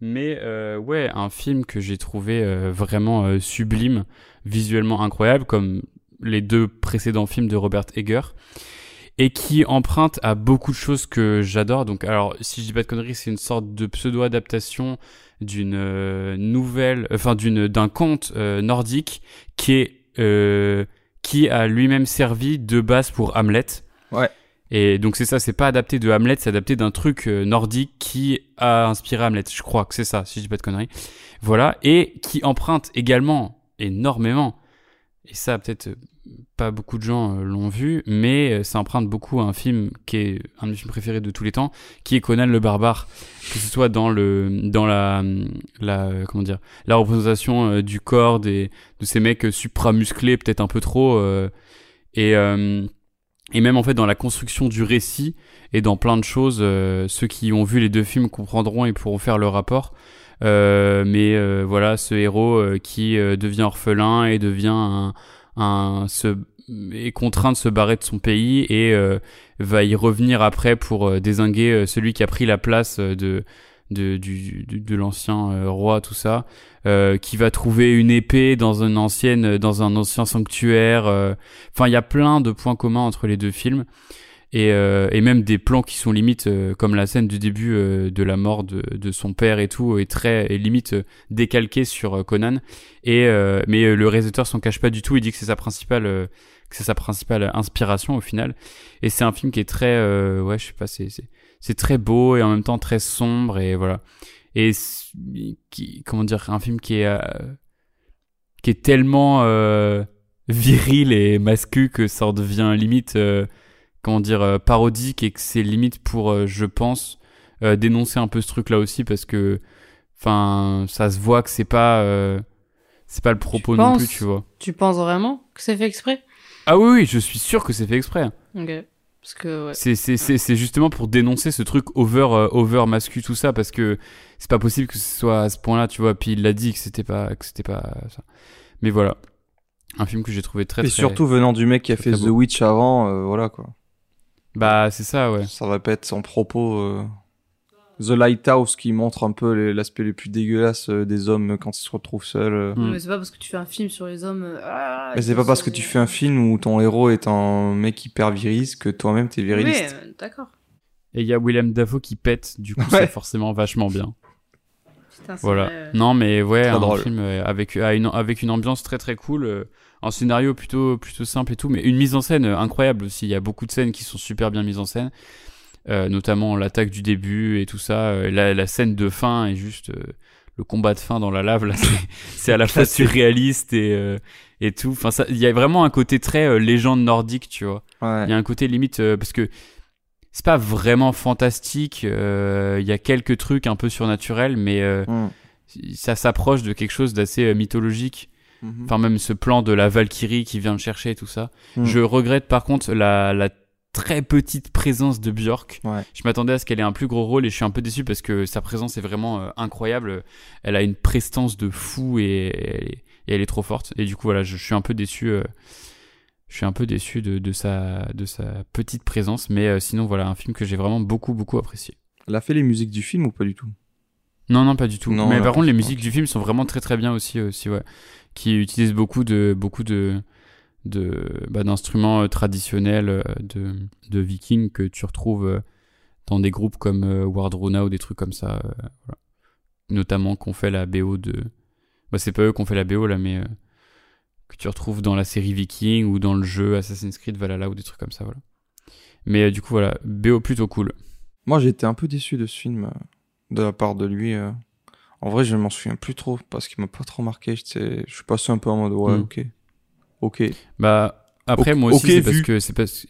Mais euh, ouais, un film que j'ai trouvé euh, vraiment euh, sublime, visuellement incroyable, comme les deux précédents films de Robert Egger, et qui emprunte à beaucoup de choses que j'adore. Donc, alors, si je dis pas de conneries, c'est une sorte de pseudo-adaptation d'une euh, nouvelle, enfin d'une d'un conte euh, nordique qui est euh, qui a lui-même servi de base pour Hamlet. Ouais. Et donc c'est ça, c'est pas adapté de Hamlet, c'est adapté d'un truc euh, nordique qui a inspiré Hamlet. Je crois que c'est ça, si je dis pas de conneries. Voilà, et qui emprunte également énormément. Et ça, peut-être pas beaucoup de gens euh, l'ont vu, mais euh, ça emprunte beaucoup à un film qui est un de mes films préférés de tous les temps, qui est Conan le barbare. Que ce soit dans le dans la la comment dire la représentation euh, du corps des de ces mecs euh, supra musclés, peut-être un peu trop. et et même en fait dans la construction du récit et dans plein de choses. ceux qui ont vu les deux films comprendront et pourront faire le rapport. Euh, mais euh, voilà, ce héros euh, qui devient orphelin et devient un, un se, est contraint de se barrer de son pays et euh, va y revenir après pour euh, désinguer celui qui a pris la place de de, du, du- de l'ancien roi, tout ça, qui va trouver une épée dans une ancienne, dans un ancien sanctuaire. Enfin, il y a plein de points communs entre les deux films et, euh, et même des plans qui sont limite euh, comme la scène du début euh, de la mort de, son père et tout est très est limite euh, décalqué sur Conan. Et mais le réalisateur s'en cache pas du tout. Il dit que c'est sa principale que c'est sa principale inspiration au final. Et c'est un film qui est très ouais je sais pas c'est c'est très beau et en même temps très sombre et voilà. Et qui comment dire un film qui est qui est tellement viril et mascu que ça en devient limite comment dire euh, parodique et que c'est limite pour euh, je pense euh, dénoncer un peu ce truc là aussi parce que enfin ça se voit que c'est pas euh, c'est pas le propos non penses plus tu vois Tu penses vraiment que c'est fait exprès? Ah oui oui je suis sûr que c'est fait exprès Ok. Parce que, ouais. c'est c'est c'est c'est justement pour dénoncer ce truc over euh, over mascu tout ça parce que c'est pas possible que ce soit à ce point là tu vois puis il l'a dit que c'était pas que c'était pas ça mais voilà un film que j'ai trouvé très Et très surtout venant du mec qui a fait The. Witch avant, euh, voilà quoi. Bah c'est ça ouais Ça répète son propos. euh, The Lighthouse qui montre un peu l'aspect le plus dégueulasse euh, des hommes quand ils se retrouvent seuls. euh. Mm. Mais c'est pas parce que tu fais un film sur les hommes. euh, ah, Mais c'est pas parce que tu fais un film où ton héros est un mec hyper viriliste que toi-même t'es Oui, viriliste. euh, d'accord. et il y a Willem Dafoe qui pète du coup Ouais. c'est forcément vachement bien Putain, Voilà. vrai, euh. Non, mais ouais, Très un drôle. film euh, avec une avec une ambiance très très cool, euh, un scénario plutôt plutôt simple et tout, mais une mise en scène euh, incroyable aussi. Il y a beaucoup de scènes qui sont super bien mises en scène, euh, notamment l'attaque du début et tout ça. euh, la, la scène de fin est juste euh, le combat de fin dans la lave. Là, c'est à la fois surréaliste et euh, et tout. Enfin, il y a vraiment un côté très euh, légende nordique, tu vois. Ouais. Il y a un côté limite euh, parce que c'est pas vraiment fantastique. euh, Il y a quelques trucs un peu surnaturels, mais euh, Mm. ça s'approche de quelque chose d'assez euh, mythologique. Mhm. Enfin, même ce plan de la Valkyrie qui vient le chercher et tout ça. Mm. Je regrette par contre la, la très petite présence de Björk. Ouais. Je m'attendais à ce qu'elle ait un plus gros rôle et je suis un peu déçu parce que sa présence est vraiment euh, incroyable. Elle a une prestance de fou et, et elle est trop forte. Et du coup, voilà, je, je suis un peu déçu. Euh, je suis un peu déçu de, de sa, de sa petite présence. Mais euh, sinon, voilà, un film que j'ai vraiment beaucoup, beaucoup apprécié. Elle a fait les musiques du film ou pas du tout? Non, non, pas du tout. Non, mais par contre, les musiques du film sont vraiment très très bien aussi, aussi ouais. Qui utilisent beaucoup de beaucoup de de bah, d'instruments euh, traditionnels euh, de de Vikings que tu retrouves euh, dans des groupes comme euh, Wardruna ou des trucs comme ça. euh, voilà. Notamment qu'on fait la BO de. Bah, c'est pas eux qu'on fait la BO là, mais euh, que tu retrouves dans la série Viking ou dans le jeu Assassin's Creed Valhalla ou des trucs comme ça, voilà. Mais euh, du coup, voilà, BO plutôt cool. Moi j'ai été un peu déçu de ce film euh, de la part de lui. euh. En vrai je m'en souviens plus trop parce qu'il m'a pas trop marqué. Je suis passé un peu en mode ouais Mm. ok. Ok. Bah après moi aussi c'est parce que c'est parce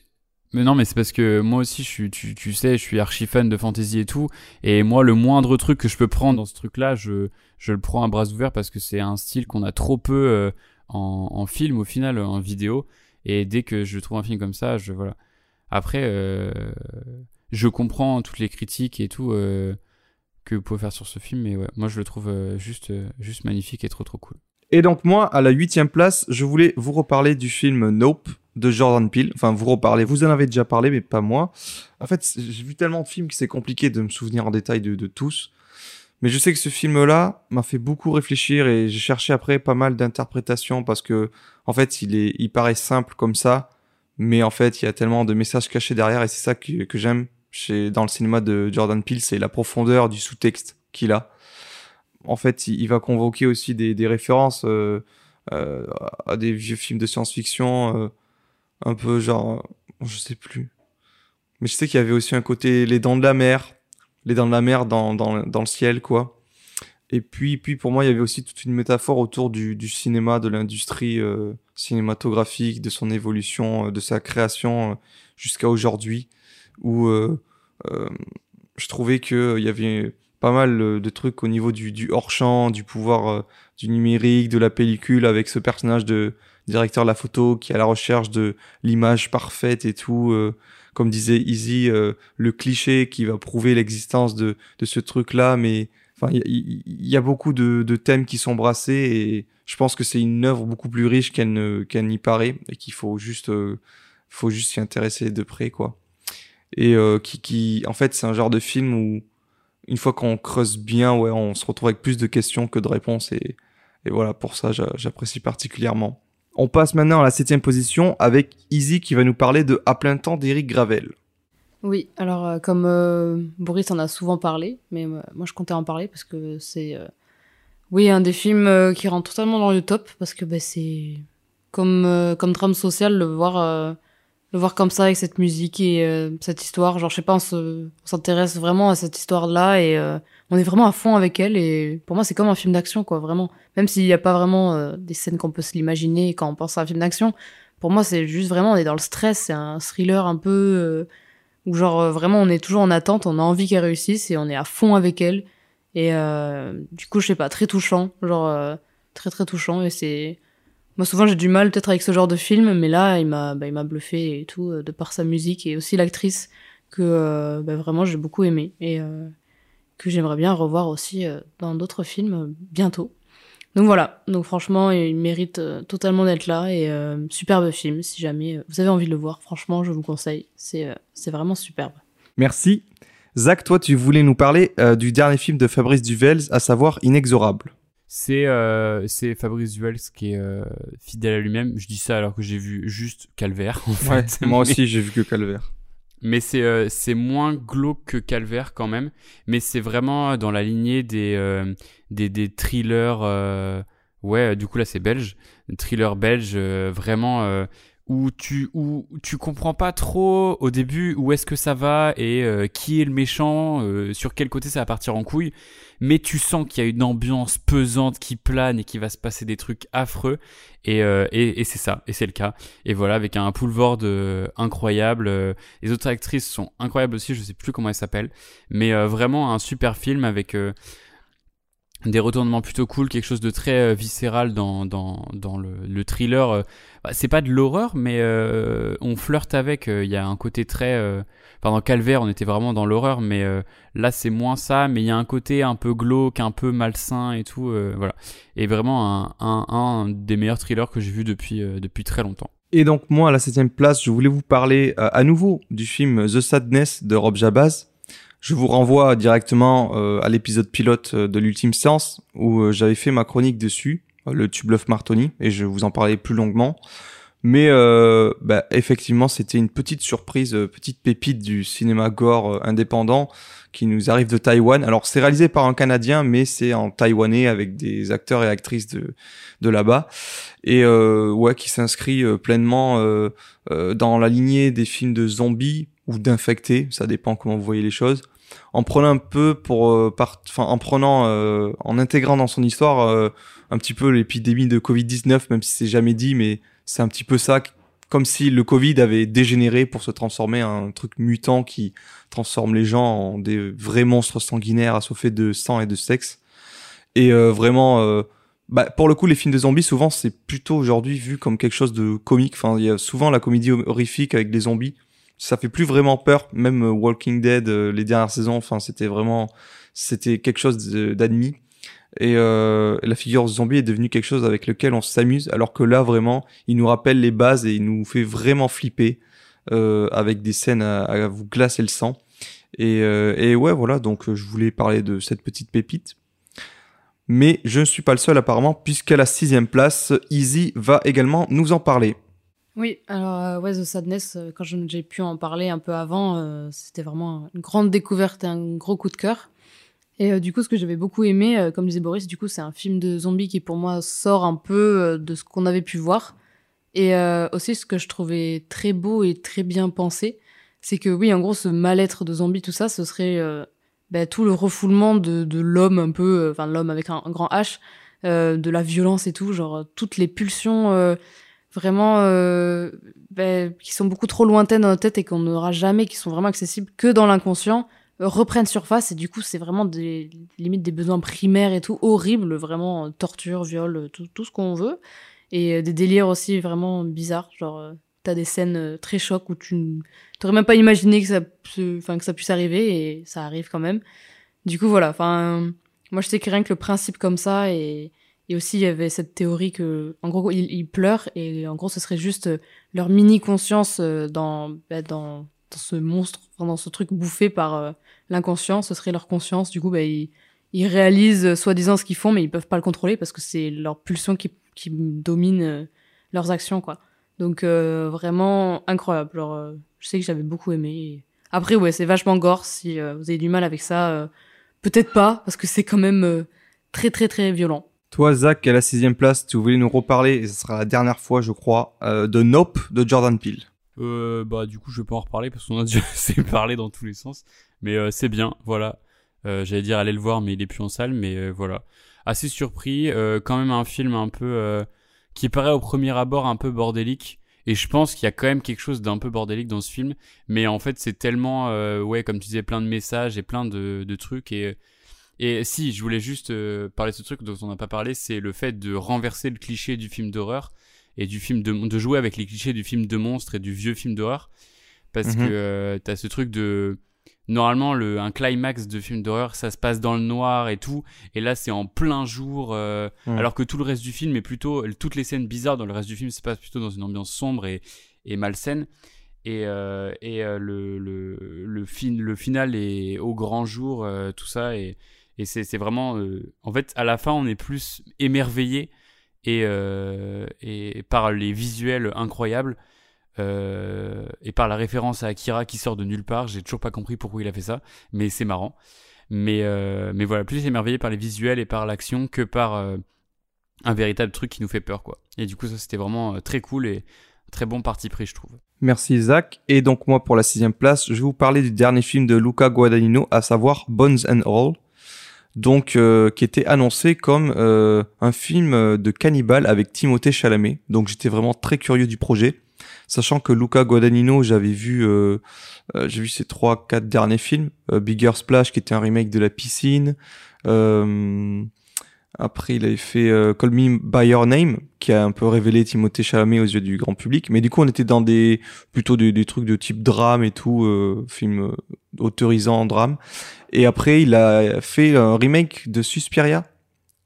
mais non mais c'est parce que moi aussi je suis tu, tu sais je suis archi fan de fantasy et tout et moi le moindre truc que je peux prendre dans ce truc là je je le prends à bras ouverts parce que c'est un style qu'on a trop peu euh, en, film au final en vidéo et dès que je trouve un film comme ça je voilà après euh, je comprends toutes les critiques et tout euh, que vous pouvez faire sur ce film mais ouais moi je le trouve euh, juste juste magnifique et trop trop cool Et donc moi, à la huitième place, je voulais vous reparler du film Nope de Jordan Peele. Enfin, vous reparler. Vous en avez déjà parlé, mais pas moi. En fait, j'ai vu tellement de films que c'est compliqué de me souvenir en détail de, de tous. Mais je sais que ce film-là m'a fait beaucoup réfléchir et j'ai cherché après pas mal d'interprétations parce que, en fait, il est, il paraît simple comme ça, mais en fait, il y a tellement de messages cachés derrière et c'est ça que, j'aime chez, dans le cinéma de Jordan Peele, c'est la profondeur du sous-texte qu'il a en fait, il, il va convoquer aussi des, des références euh, euh, à des vieux films de science-fiction, euh, un peu genre, je sais plus. Mais je sais qu'il y avait aussi un côté les dents de la mer, les dents de la mer dans, dans, dans le ciel, quoi. Et puis, puis pour moi, il y avait aussi toute une métaphore autour du, du cinéma, de l'industrie euh, cinématographique, de son évolution, euh, de sa création euh, jusqu'à aujourd'hui, où je trouvais qu'il y avait pas mal de trucs au niveau du, du hors-champ, du pouvoir du numérique, de la pellicule, avec ce personnage de directeur de la photo qui est à la recherche de l'image parfaite et tout. Comme disait Easy, euh, le cliché qui va prouver l'existence de, de ce truc-là, mais enfin, il y, y a beaucoup de, de thèmes qui sont brassés et je pense que c'est une œuvre beaucoup plus riche qu'elle n'y paraît et qu'il faut juste euh, faut juste s'y intéresser de près quoi. Et euh, qui qui en fait c'est un genre de film où une fois qu'on creuse bien, ouais, on se retrouve avec plus de questions que de réponses et et voilà pour ça j'a- j'apprécie particulièrement. On passe maintenant à la septième position avec Easy qui va nous parler de À plein temps d'Éric Gravel. Oui, alors euh, comme euh, Boris en a souvent parlé, mais euh, moi je comptais en parler parce que c'est, oui, un des films qui rentre totalement dans le top parce que bah, c'est comme comme drame social le voir le voir comme ça avec cette musique et euh, cette histoire. Genre je sais pas, on se- on s'intéresse vraiment à cette histoire là et euh, on est vraiment à fond avec elle et pour moi c'est comme un film d'action quoi, vraiment. Même s'il n'y a pas vraiment euh, des scènes qu'on peut se l'imaginer quand on pense à un film d'action, pour moi c'est juste vraiment on est dans le stress, c'est un thriller un peu où genre vraiment on est toujours en attente, on a envie qu'elle réussisse et on est à fond avec elle. Et du coup, je sais pas, très touchant, genre très très touchant. Et c'est moi souvent j'ai du mal peut-être avec ce genre de film, mais là il m'a bah, bluffé et tout euh, de par sa musique et aussi l'actrice que euh, bah, vraiment j'ai beaucoup aimé et euh, que j'aimerais bien revoir aussi dans d'autres films bientôt. Donc voilà, donc franchement il mérite totalement d'être là et superbe film si jamais vous avez envie de le voir, franchement je vous conseille, c'est c'est vraiment superbe. Merci. Zach, toi, tu voulais nous parler du dernier film de Fabrice Duvels, à savoir Inexorable. C'est euh, c'est Fabrice Duels qui est euh, fidèle à lui-même. Je dis ça alors que j'ai vu juste Calvaire. En fait. moi aussi, j'ai vu que Calvaire. Mais c'est euh, c'est moins glauque que Calvaire quand même. Mais c'est vraiment dans la lignée des des, des thrillers. ouais, du coup là c'est belge, thriller belge vraiment où tu où tu comprends pas trop au début où est-ce que ça va et euh, qui est le méchant, euh, sur quel côté ça va partir en couille. Mais tu sens qu'il y a une ambiance pesante qui plane et qu'il va se passer des trucs affreux. Et, euh, et, c'est ça, et c'est le cas. Et voilà, avec un euh, incroyable. les autres actrices sont incroyables aussi, je sais plus comment elles s'appellent. Mais vraiment un super film avec des retournements plutôt cool, quelque chose de très euh, viscéral dans, dans, dans le, le thriller. euh. Bah, c'est pas de l'horreur, mais euh, on flirte avec. Il y a un côté très... Enfin, dans Calvaire, on était vraiment dans l'horreur, mais là, c'est moins ça. Mais il y a un côté un peu glauque, un peu malsain et tout. voilà. Et vraiment un, un, des meilleurs thrillers que j'ai vu depuis, depuis très longtemps. Et donc, moi, à la septième place, je voulais vous parler à nouveau du film The Sadness de Rob Jabaz. Je vous renvoie directement euh, à l'épisode pilote euh, de l'ultime séance où euh, j'avais fait ma chronique dessus, le tube Love Martoni, et je vous en parlais plus longuement. Mais bah, effectivement, c'était une petite surprise, petite pépite du cinéma gore indépendant qui nous arrive de Taïwan. Alors, c'est réalisé par un Canadien, mais c'est en taïwanais avec des acteurs et actrices de, de là-bas. Et ouais, qui s'inscrit pleinement dans la lignée des films de zombies ou d'infectés, ça dépend comment vous voyez les choses. En prenant un peu pour, euh, par- enfin, en prenant, euh, en intégrant dans son histoire euh, un petit peu l'épidémie de Covid-19, même si c'est jamais dit, mais c'est un petit peu ça, comme si le Covid avait dégénéré pour se transformer en un truc mutant qui transforme les gens en des vrais monstres sanguinaires assoiffés de sang et de sexe. Et euh, vraiment, euh, bah, pour le coup, les films de zombies, souvent, c'est plutôt aujourd'hui vu comme quelque chose de comique. Enfin, il y a souvent la comédie horrifique avec des zombies. Ça fait plus vraiment peur. Même euh, Walking Dead, euh, les dernières saisons, enfin, c'était vraiment, c'était quelque chose d'admis. Et euh, la figure zombie est devenue quelque chose avec lequel on s'amuse, alors que là, vraiment, il nous rappelle les bases et il nous fait vraiment flipper avec des scènes à, vous glacer le sang. Et, et ouais, voilà, donc je voulais parler de cette petite pépite. Mais je ne suis pas le seul apparemment, puisqu'à la sixième place, Easy va également nous en parler. Oui, alors euh, ouais, The Sadness, euh, quand j'ai pu en parler un peu avant, euh, c'était vraiment une grande découverte et un gros coup de cœur. Et euh, du coup, ce que j'avais beaucoup aimé, euh, comme disait Boris, du coup, c'est un film de zombies qui pour moi sort un peu de ce qu'on avait pu voir. Et aussi, ce que je trouvais très beau et très bien pensé, c'est que oui, en gros, ce mal-être de zombies, tout ça, ce serait bah, tout le refoulement de, de l'homme un peu, enfin l'homme avec un, un grand H, de la violence et tout, genre toutes les pulsions vraiment euh, bah, qui sont beaucoup trop lointaines dans notre tête et qu'on n'aura jamais, qui sont vraiment accessibles que dans l'inconscient, reprennent surface. Et du coup c'est vraiment des limites des besoins primaires et tout horrible vraiment torture viol tout, tout ce qu'on veut. Et des délires aussi vraiment bizarres genre t'as des scènes très chocs où tu t'aurais même pas imaginé que ça enfin que ça puisse arriver et ça arrive quand même. Du coup voilà. Enfin moi je sais que rien que le principe comme ça et et aussi, il y avait cette théorie que, en gros, ils, pleurent et en gros, ce serait juste leur mini conscience dans, bah, dans, dans ce monstre, dans ce truc bouffé par l'inconscient, ce serait leur conscience. Du coup, bah, ils, ils réalisent euh, soi-disant ce qu'ils font, mais ils peuvent pas le contrôler parce que c'est leur pulsion qui, qui domine euh, leurs actions, quoi. Donc euh, vraiment incroyable. Genre, je sais que j'avais beaucoup aimé. Après, ouais, c'est vachement gore. Si vous avez du mal avec ça, peut-être pas parce que c'est quand même très très très violent. Toi, Zach, à la sixième place, tu voulais nous reparler, et ce sera la dernière fois, je crois, de Nope de Jordan Peele. Euh, bah du coup je vais pas en reparler parce qu'on a déjà assez parlé dans tous les sens. Mais euh, c'est bien, voilà. Euh, J'allais dire aller le voir mais il est plus en salle, mais euh, voilà. Assez surpris, euh, quand même un film un peu qui paraît au premier abord un peu bordélique. Et je pense qu'il y a quand même quelque chose d'un peu bordélique dans ce film, mais en fait c'est tellement, ouais, comme tu disais, plein de messages et plein de, de trucs et et si, je voulais juste parler de ce truc dont on n'a pas parlé, c'est le fait de renverser le cliché du film d'horreur et du film de, de jouer avec les clichés du film de monstre et du vieux film d'horreur. Parce mhm. que euh, t'as ce truc de normalement le un climax de film d'horreur ça se passe dans le noir et tout. Et là c'est en plein jour euh, alors que tout le reste du film est plutôt toutes les scènes bizarres dans le reste du film se passent plutôt dans une ambiance sombre et, et malsaine. Et, euh, et euh, le, le, le, fin, le final est au grand jour euh, tout ça et, et c'est vraiment en fait à la fin on est plus émerveillé et, euh, par les visuels incroyables euh, et par la référence à Akira qui sort de nulle part. J'ai toujours pas compris pourquoi il a fait ça, mais c'est marrant. Mais, euh, mais voilà, plus émerveillé par les visuels et par l'action que par un véritable truc qui nous fait peur, quoi. Et du coup, ça c'était vraiment très cool et très bon parti pris, je trouve. Merci Zach. Et donc moi, pour la sixième place, je vais vous parler du dernier film de Luca Guadagnino, à savoir Bones and All donc euh, qui était annoncé comme euh, un film euh, de cannibale avec Timothée Chalamet. Donc j'étais vraiment très curieux du projet, sachant que Luca Guadagnino, j'avais vu, j'ai vu ses trois, quatre derniers films, Bigger Splash qui était un remake de La Piscine. Après, il avait fait Call Me By Your Name, qui a un peu révélé Timothée Chalamet aux yeux du grand public. Mais du coup, on était dans des plutôt des, des trucs de type drame et tout, euh, film autorisant en drame. Et après, il a fait un remake de Suspiria,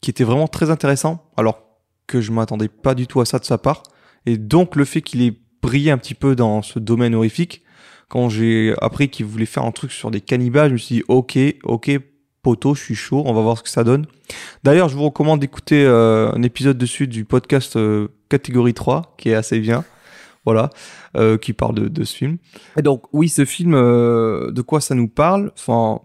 qui était vraiment très intéressant, alors que je m'attendais pas du tout à ça de sa part. Et donc, le fait qu'il ait brillé un petit peu dans ce domaine horrifique, quand j'ai appris qu'il voulait faire un truc sur des cannibales, je me suis dit, ok, ok, poteau, je suis chaud, on va voir ce que ça donne. D'ailleurs, je vous recommande d'écouter euh, un épisode dessus du podcast euh, catégorie 3, qui est assez bien voilà, euh, qui parle de, de, ce film. Et donc, oui, ce film, euh, de quoi ça nous parle? Enfin,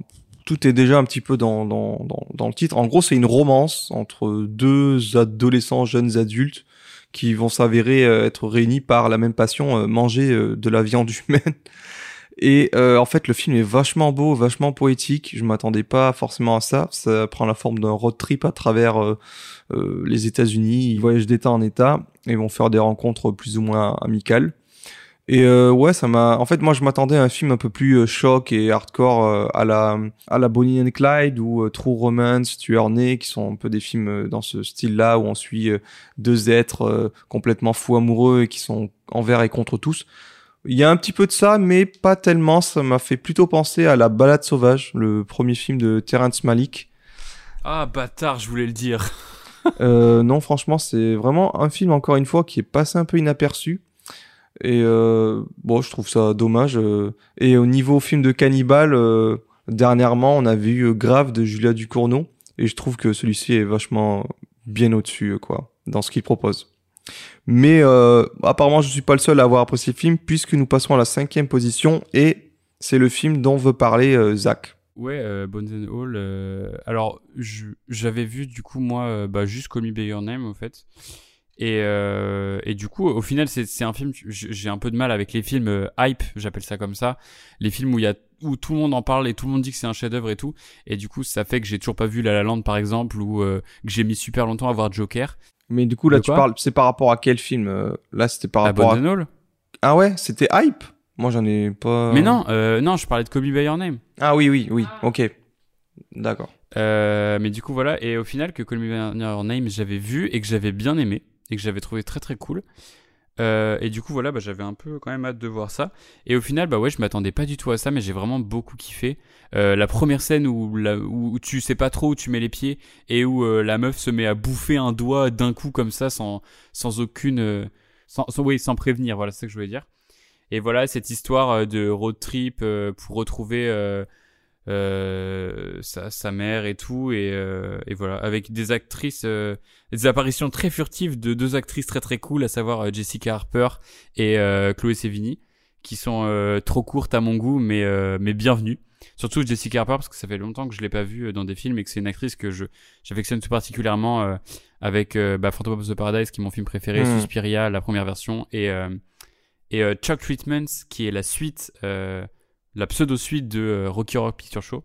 tout est déjà un petit peu dans, dans, dans, dans le titre. En gros, c'est une romance entre deux adolescents, jeunes adultes, qui vont s'avérer euh, être réunis par la même passion, euh, manger de la viande humaine. Et euh, en fait, le film est vachement beau, vachement poétique. Je m'attendais pas forcément à ça. Ça prend la forme d'un road trip à travers euh, euh, les États-Unis. Ils voyagent d'état en état et vont faire des rencontres plus ou moins amicales. Et euh, ouais, ça m'a. En fait, moi, je m'attendais à un film un peu plus euh, choc et hardcore à la à la Bonnie and Clyde ou True Romance, Tueur né, qui sont un peu des films dans ce style-là où on suit deux êtres complètement fous amoureux et qui sont envers et contre tous. Il y a un petit peu de ça, mais pas tellement. Ça m'a fait plutôt penser à La Balade sauvage, le premier film de Terrence Malick. Ah bâtard, je voulais le dire. euh, non, franchement, c'est vraiment un film encore une fois qui est passé un peu inaperçu. Et euh, bon, je trouve ça dommage. Euh. Et au niveau film de cannibale, euh, dernièrement, on a vu Grave de Julia Ducournau, et je trouve que celui-ci est vachement bien au-dessus, quoi, dans ce qu'il propose. Mais euh, apparemment, je suis pas le seul à avoir apprécié le film, puisque nous passons à la cinquième position, et c'est le film dont veut parler euh, Zach. Ouais, euh, Bones and All. Euh, alors, j'avais vu du coup moi, bah, juste Call Me By Your Name, en fait. Et, euh, et du coup, au final, c'est un film. J'ai un peu de mal avec les films euh, hype, j'appelle ça comme ça. Les films où il y a où tout le monde en parle et tout le monde dit que c'est un chef-d'œuvre et tout. Et du coup, ça fait que j'ai toujours pas vu La La Land par exemple, ou euh, que j'ai mis super longtemps à voir Joker. Mais du coup, là, tu parles, c'est par rapport à quel film Là, c'était par à rapport à. All ah ouais, c'était hype. Moi, j'en ai pas. Mais non, euh, non, je parlais de Me By Your Name. Ah oui, oui, oui. Ok. D'accord. Euh, mais du coup, voilà. Et au final, que Me By Your Name, j'avais vu et que j'avais bien aimé et que j'avais trouvé très très cool. Euh, et du coup, voilà, bah, j'avais un peu quand même hâte de voir ça. Et au final, bah ouais, je m'attendais pas du tout à ça, mais j'ai vraiment beaucoup kiffé. Euh, la première scène où, la, où tu sais pas trop où tu mets les pieds et où euh, la meuf se met à bouffer un doigt d'un coup comme ça, sans, sans aucune. euh, sans, sans- oui, sans prévenir, voilà, c'est ça que je voulais dire. Et voilà, cette histoire euh, de road trip pour retrouver euh, sa, sa mère et tout. Et, euh, et voilà, avec des actrices, euh, des apparitions très furtives de deux actrices très très cool, à savoir euh, Jessica Harper et euh, Chloé Sevigny, qui sont euh, trop courtes à mon goût, mais, euh, mais bienvenues. Surtout Jessica Harper, parce que ça fait longtemps que je l'ai pas vue dans des films et que c'est une actrice que je j'affectionne tout particulièrement euh, avec euh, bah, Phantom of the Paradise, qui est mon film préféré, Mm. Suspiria, la première version, et, euh, et euh, Chuck Treatments, qui est la suite, euh, la pseudo-suite de euh, Rocky Horror Picture Show.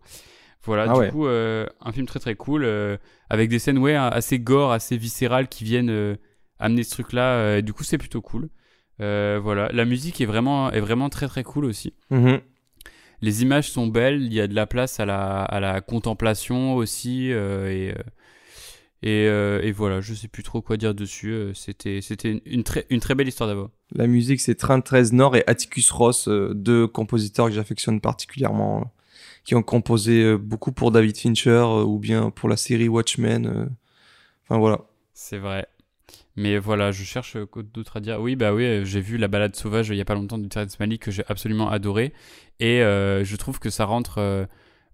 Voilà, Ah du ouais. coup, euh, un film très très cool, euh, avec des scènes ouais, assez gore, assez viscérales, qui viennent amener ce truc-là, et du coup c'est plutôt cool. Voilà, la musique est vraiment, est vraiment très très cool aussi. Mhm. Les images sont belles, il y a de la place à la, à la contemplation aussi, et, et, euh, et voilà, je sais plus trop quoi dire dessus. euh, C'était, c'était une, très, une très belle histoire d'abord. La musique, c'est Train 13 Nord et Atticus Ross, euh, deux compositeurs que j'affectionne particulièrement, qui ont composé beaucoup pour David Fincher ou bien pour la série Watchmen. Enfin voilà. C'est vrai. Mais voilà, je cherche euh, quoi d'autre à dire. Oui, bah oui, j'ai vu la balade sauvage il y a pas longtemps de Terrence Malick que j'ai absolument adoré. Et euh, je trouve que ça rentre euh,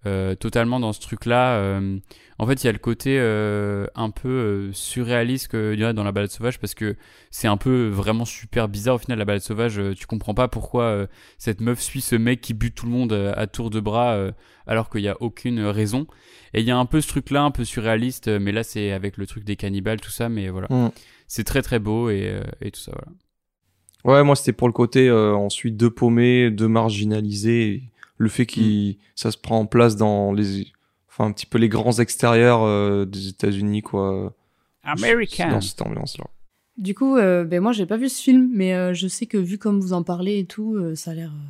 euh, totalement dans ce truc-là. Euh, en fait, il y a le côté euh, un peu surréaliste qu'il y a dans la balade sauvage parce que c'est un peu vraiment super bizarre au final la balade sauvage. tu comprends pas pourquoi cette meuf suit ce mec qui bute tout le monde à tour de bras alors qu'il y a aucune raison. Et il y a un peu ce truc-là, un peu surréaliste, mais là c'est avec le truc des cannibales, tout ça. Mais voilà, Mm. c'est très très beau et, et tout ça. Voilà. Ouais, moi c'était pour le côté ensuite deux paumés, deux marginalisés, et le fait qu'il ça se prend en place dans les, enfin un petit peu les grands extérieurs euh, des États-Unis quoi. Dans cette ambiance-là. Du coup, euh, ben moi j'ai pas vu ce film, mais euh, je sais que vu comme vous en parlez et tout, euh, ça a l'air euh,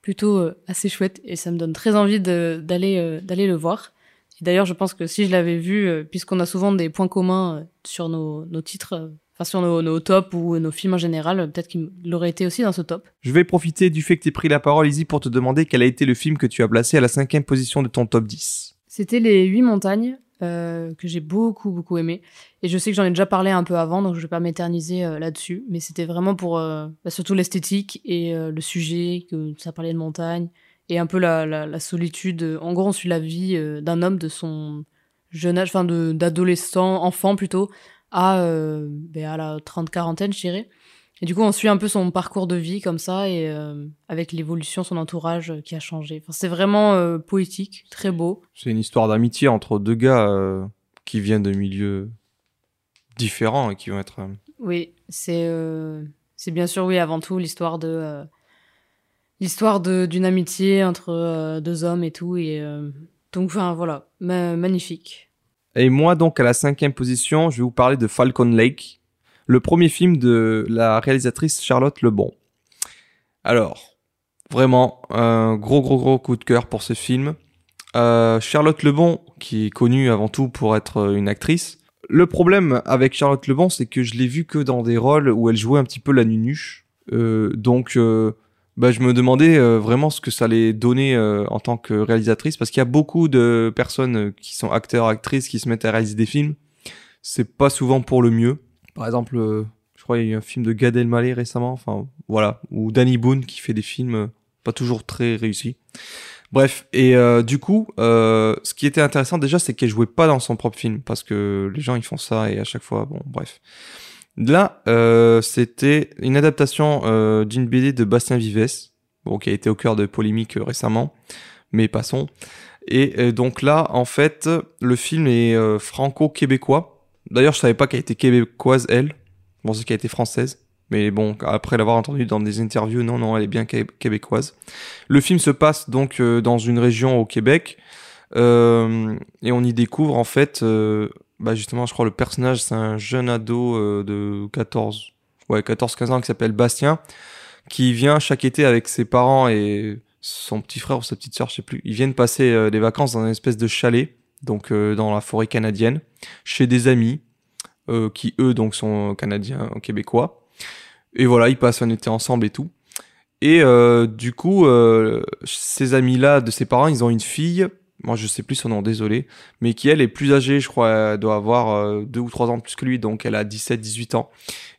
plutôt euh, assez chouette et ça me donne très envie de- d'aller euh, d'aller le voir. Et d'ailleurs, je pense que si je l'avais vu, puisqu'on a souvent des points communs sur nos, nos titres, enfin sur nos, nos tops ou nos films en général, peut-être qu'il l'aurait été aussi dans ce top. Je vais profiter du fait que tu pris la parole, Izzy, pour te demander quel a été le film que tu as placé à la cinquième position de ton top 10. C'était les huit montagnes euh, que j'ai beaucoup beaucoup aimé et je sais que j'en ai déjà parlé un peu avant donc je vais pas m'éterniser euh, là-dessus mais c'était vraiment pour euh, bah, surtout l'esthétique et le sujet que ça parlait de montagne et un peu la, la, la solitude en gros on suit la vie d'un homme de son jeune âge enfin de d'adolescent enfant plutôt à euh, ben, à la trente quarantaine je dirais et du coup on suit un peu son parcours de vie comme ça et euh, avec l'évolution son entourage euh, qui a changé enfin c'est vraiment euh, poétique très beau C'est une histoire d'amitié entre deux gars qui viennent de milieux différents et qui vont être. Oui, c'est c'est bien sûr oui avant tout l'histoire de l'histoire de d'une amitié entre deux hommes et tout et donc enfin voilà ma- magnifique. Et moi, donc, à la cinquième position, je vais vous parler de Falcon Lake, le premier film de la réalisatrice Charlotte Lebon. Alors, vraiment, un gros, gros, gros coup de cœur pour ce film. Euh, Charlotte Lebon, qui est connue avant tout pour être une actrice. Le problème avec Charlotte Lebon, c'est que je l'ai vue que dans des rôles où elle jouait un petit peu la nunuche. Euh, donc, euh, bah, je me demandais euh, vraiment ce que ça allait donner euh, en tant que réalisatrice, parce qu'il y a beaucoup de personnes euh, qui sont acteurs, actrices, qui se mettent à réaliser des films. C'est pas souvent pour le mieux. Par exemple, euh, je crois qu'il y a eu un film de Gad Elmaleh récemment, enfin voilà, ou Danny Boone qui fait des films euh, pas toujours très réussis. Bref, et euh, du coup, ce qui était intéressant déjà, c'est qu'elle jouait pas dans son propre film, parce que les gens ils font ça et à chaque fois, bon, bref. Là, euh, c'était une adaptation euh, d'une BD de Bastien Vives, bon, qui a été au cœur de polémiques euh, récemment, mais passons. Et euh, donc là, en fait, le film est euh, franco-québécois. D'ailleurs, je savais pas qu'elle était québécoise, elle. Je pensais qu'elle était française. Mais bon, après l'avoir entendu dans des interviews, non, non, elle est bien qué- québécoise. Le film se passe donc dans une région au Québec. Et on y découvre, en fait, bah justement, je crois le personnage, c'est un jeune ado euh, de 14, ouais, 14-15 ans qui s'appelle Bastien, qui vient chaque été avec ses parents et son petit frère ou sa petite sœur, je sais plus. Ils viennent passer euh, des vacances dans une espèce de chalet, donc euh, dans la forêt canadienne, chez des amis euh, qui eux donc sont canadiens, québécois. Et voilà, ils passent un été ensemble et tout. Et euh, du coup, euh, ces amis-là de ses parents, ils ont une fille. Moi, je sais plus son nom, désolé, mais qui elle est plus âgée, je crois, elle doit avoir euh, deux ou trois ans plus que lui, donc elle a 17-18 ans.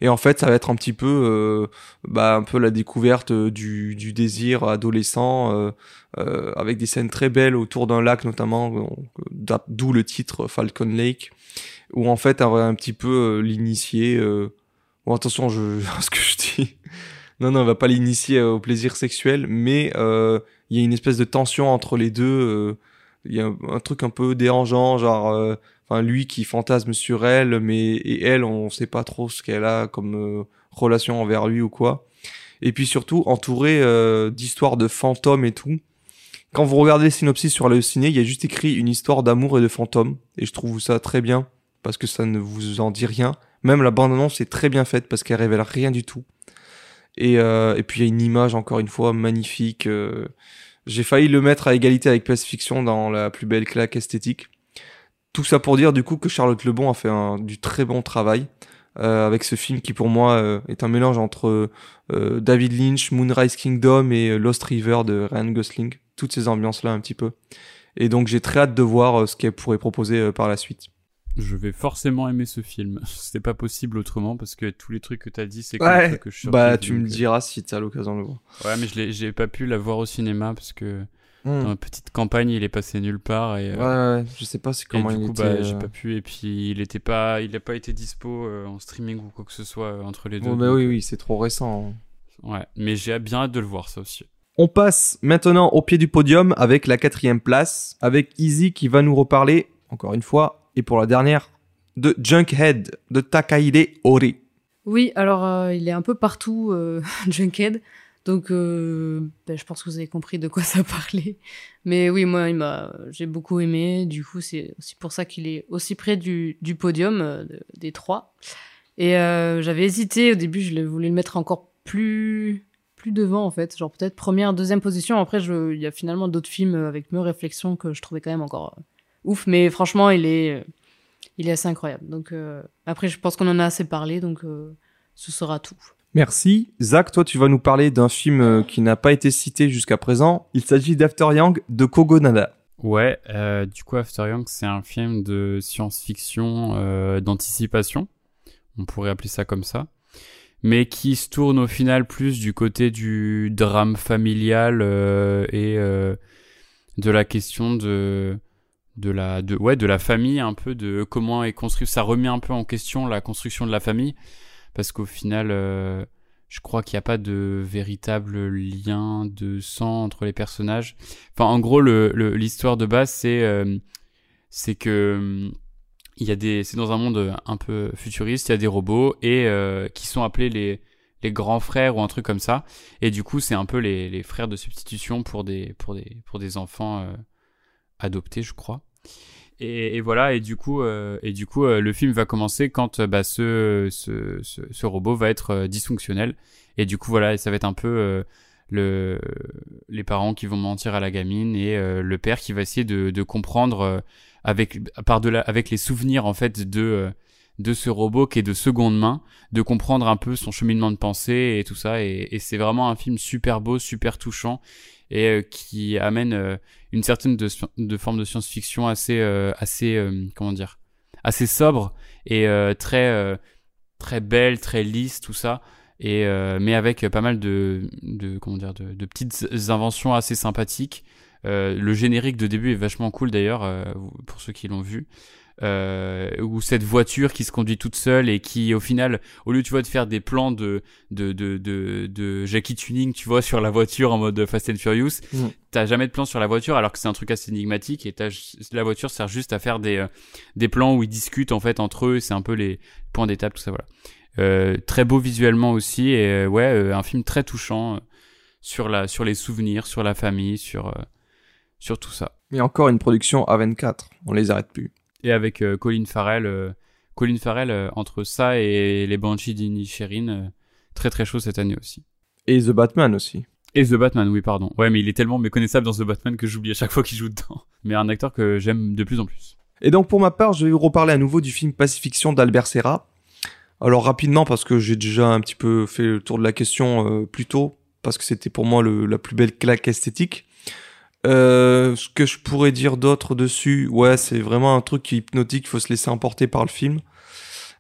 Et en fait, ça va être un petit peu, euh, bah, un peu la découverte du, du désir adolescent, euh, euh, avec des scènes très belles autour d'un lac notamment, d'a- d'où le titre Falcon Lake, où en fait, va un petit peu euh, l'initier. Euh... Bon, attention, je, ce que je dis. Non, non, on va pas l'initier euh, au plaisir sexuel, mais euh, il y a une espèce de tension entre les deux. Il y a un, un truc un peu dérangeant, genre, euh, enfin, lui qui fantasme sur elle, mais et elle, on sait pas trop ce qu'elle a comme euh, relation envers lui ou quoi. Et puis surtout entouré euh, d'histoires de fantômes et tout. Quand vous regardez les synopsis sur le ciné, il y a juste écrit une histoire d'amour et de fantômes, et je trouve ça très bien parce que ça ne vous en dit rien. Même la bande-annonce est très bien faite parce qu'elle révèle rien du tout. Et, euh, et puis il y a une image encore une fois magnifique. euh, J'ai failli le mettre à égalité avec PS Fiction dans la plus belle claque esthétique. Tout ça pour dire du coup que Charlotte Lebon a fait du très bon travail euh, avec ce film qui pour moi euh, est un mélange entre euh, David Lynch, Moonrise Kingdom et Lost River de Ryan Gosling. Toutes ces ambiances là un petit peu. Et donc j'ai très hâte de voir ce qu'elle pourrait proposer par la suite. Je vais forcément aimer ce film. C'était pas possible autrement parce que tous les trucs que t'as dit, c'est Ouais, que je suis Bah tu me donc, euh, diras si t'as l'occasion de le voir. Ouais, mais j'ai pas pu la voir au cinéma parce que Hmm. dans ma petite campagne, il est passé nulle part et, Ouais, euh, ouais, je sais pas c'est et comment du il coup, était. bah, j'ai euh, pas pu. Et puis, il était pas, il a pas été dispo euh, en streaming ou quoi que ce soit euh, entre les deux. Bon, bah donc, oui, oui, c'est trop récent. Ouais, mais j'ai bien hâte de le voir ça aussi. On passe maintenant au pied du podium avec la quatrième place, avec Easy qui va nous reparler, encore une fois, et pour la dernière, de Junkhead, de Takahide Ori. Oui, alors euh, il est un peu partout, euh, Junkhead. Donc, euh, ben, je pense que vous avez compris de quoi ça parlait. Mais oui, moi, j'ai beaucoup aimé. Du coup, c'est aussi pour ça qu'il est aussi près du, podium de- des trois. Et j'avais hésité au début, je l'ai- voulais le mettre encore plus, plus devant en fait, genre peut-être première, deuxième position. Après, il y a finalement d'autres films avec mieux réflexion que je trouvais quand même encore ouf. Mais franchement, il est, il est assez incroyable. Donc euh, après, je pense qu'on en a assez parlé, donc euh, ce sera tout. Merci. Zach, toi, tu vas nous parler d'un film euh, qui n'a pas été cité jusqu'à présent. Il s'agit d'After Yang de Kogo Nada. Ouais, euh, du coup, After Young, c'est un film de science-fiction euh, d'anticipation. On pourrait appeler ça comme ça. Mais qui se tourne au final plus du côté du drame familial euh, et euh, de la question de de la de ouais de la famille un peu de comment est construit ça remet un peu en question la construction de la famille parce qu'au final euh, je crois qu'il n'y a pas de véritable lien de sang entre les personnages Enfin, en gros, le, l'histoire de base, c'est euh, c'est que il y a des, c'est dans un monde un peu futuriste, il y a des robots et euh, qui sont appelés les les grands frères ou un truc comme ça. Et du coup, c'est un peu les, les frères de substitution pour des pour des pour des enfants adoptés, je crois. Et, voilà. Et du coup, euh, et du coup, euh, le film va commencer quand euh, bah, ce, ce ce robot va être dysfonctionnel. Et du coup, voilà, ça va être un peu le, les parents qui vont mentir à la gamine et le père qui va essayer de, de comprendre avec par delà avec les souvenirs en fait de de ce robot qui est de seconde main de comprendre un peu son cheminement de pensée et tout ça et, c'est vraiment un film super beau super touchant et euh, qui amène euh, une certaine de, forme de science-fiction assez euh, assez comment dire assez sobre et très très belle très lisse tout ça et mais avec pas mal de, de comment dire de, petites inventions assez sympathiques. Le générique de début est vachement cool d'ailleurs pour ceux qui l'ont vu. Euh, ou cette voiture qui se conduit toute seule et qui au final au lieu tu vois de faire des plans de de de de, de Jackie Tuning tu vois sur la voiture en mode Fast and Furious Mm. t'as jamais de plan sur la voiture alors que c'est un truc assez énigmatique et t'as la voiture sert juste à faire des euh, des plans où ils discutent en fait entre eux c'est un peu les points d'étape tout ça voilà euh, très beau visuellement aussi et euh, ouais euh, un film très touchant sur la sur les souvenirs sur la famille sur sur tout ça Et encore une production A24. On les arrête plus. Et avec euh, Colin Farrell euh, Colin Farrell euh, entre ça et les Banshees d'Inisherin très très chaud cette année aussi Et The Batman aussi. Et The Batman, oui, pardon. Ouais, mais il est tellement méconnaissable dans The Batman que j'oublie à chaque fois qu'il joue dedans. Mais un acteur que j'aime de plus en plus. Et donc pour ma part, je vais vous reparler à nouveau du film Pacifiction d'Albert Serra. Alors rapidement parce que j'ai déjà un petit peu fait le tour de la question euh, plus tôt, parce que c'était pour moi le, la plus belle claque esthétique. Euh, ce que je pourrais dire d'autre dessus, ouais, c'est vraiment un truc qui est hypnotique, il faut se laisser emporter par le film.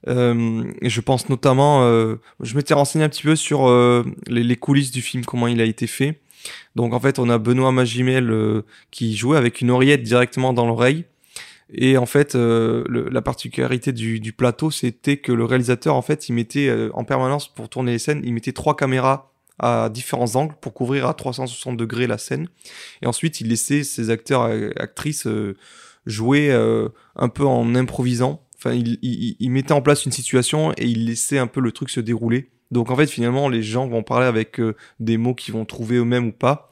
Euh, je pense notamment, euh, je m'étais renseigné un petit peu sur euh, les, coulisses du film, comment il a été fait. Donc en fait, on a Benoît Magimel euh, qui jouait avec une oreillette directement dans l'oreille. Et en fait, la particularité du plateau, c'était que le réalisateur, en fait, il mettait en permanence pour tourner les scènes, il mettait trois caméras à différents angles pour couvrir à 360 degrés la scène. Et ensuite, il laissait ses acteurs et actrices jouer un peu en improvisant Enfin, il, mettait en place une situation et il laissait un peu le truc se dérouler. Donc en fait, finalement, les gens vont parler avec euh, des mots qu'ils vont trouver eux-mêmes ou pas.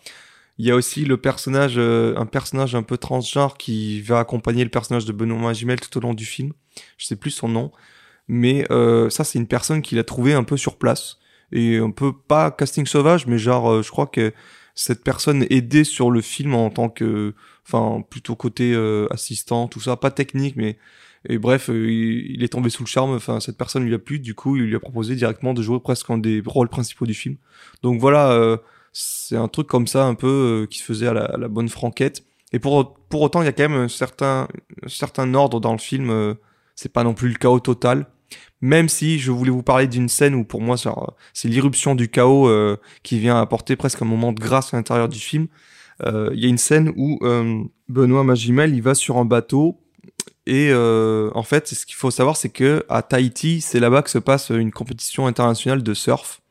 Il y a aussi le personnage, euh, un personnage un peu transgenre qui va accompagner le personnage de Benoît Magimel tout au long du film. Je sais plus son nom, mais euh, ça c'est une personne qu'il a trouvé un peu sur place et un peu pas casting sauvage, mais genre euh, je crois que cette personne aidait sur le film en tant que, enfin plutôt côté assistant, tout ça, pas technique, mais et bref, euh, il est tombé sous le charme. Enfin, cette personne lui a plu. Du coup, il lui a proposé directement de jouer presque un des rôles principaux du film. Donc voilà, euh, c'est un truc comme ça, un peu euh, qui se faisait à la, à la, bonne franquette. Et pour pour autant, il y a quand même un certain un certain ordre dans le film. Euh, c'est pas non plus le chaos total. Même si je voulais vous parler d'une scène où pour moi c'est l'irruption du chaos euh, qui vient apporter presque un moment de grâce à l'intérieur du film. Il y a une scène où Benoît Magimel il va sur un bateau et euh, en fait, ce qu'il faut savoir, c'est que à Tahiti, c'est là-bas que se passe une compétition internationale de surf,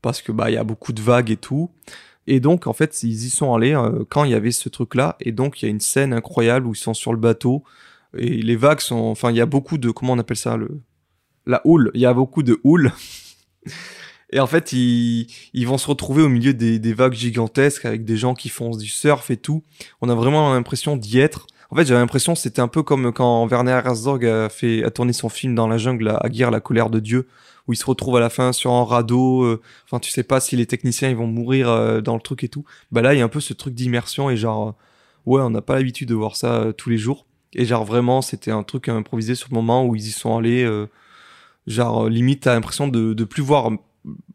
parce que bah il y a beaucoup de vagues et tout. Et donc en fait, ils y sont allés euh, quand il y avait ce truc-là. Et donc il y a une scène incroyable où ils sont sur le bateau et les vagues sont, enfin il y a beaucoup de, comment on appelle ça le, la houle. Il y a beaucoup de houle. Et en fait, ils, ils vont se retrouver au milieu des, des vagues gigantesques avec des gens qui font du surf et tout. On a vraiment l'impression d'y être. En fait, j'avais l'impression c'était un peu comme quand Werner Herzog a fait a tourné son film dans la jungle à Aguirre, la colère de Dieu, où il se retrouve à la fin sur un radeau. Euh, enfin, tu sais pas si les techniciens ils vont mourir euh, dans le truc et tout. Bah là, il y a un peu ce truc d'immersion et genre, euh, ouais, on n'a pas l'habitude de voir ça tous les jours. Et genre vraiment, c'était un truc improvisé sur le moment où ils y sont allés. Genre limite, t'as l'impression de de plus voir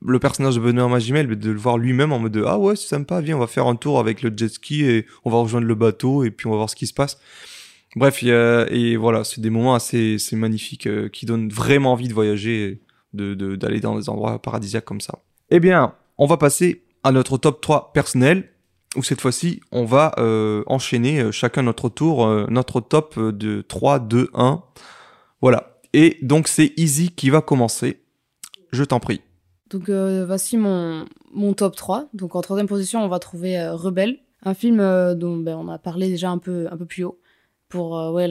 le personnage de Benoît Magimel, de le voir lui-même en mode de, ah ouais, c'est sympa, viens, on va faire un tour avec le jet ski et on va rejoindre le bateau et puis on va voir ce qui se passe. Bref, y a, et voilà, c'est des moments assez, assez magnifiques euh, qui donnent vraiment envie de voyager, de, d'aller dans des endroits paradisiaques comme ça. Eh bien, on va passer à notre top 3 personnel, où cette fois-ci, on va euh, enchaîner euh, chacun notre tour, euh, notre top de 3, 2, 1. Voilà. Et donc, c'est Easy qui va commencer. Je t'en prie. Donc euh, voici mon, mon top 3. Donc en troisième position, on va trouver euh, Rebelle, un film euh, dont ben, on a parlé déjà un peu, un peu plus haut, pour euh, ouais,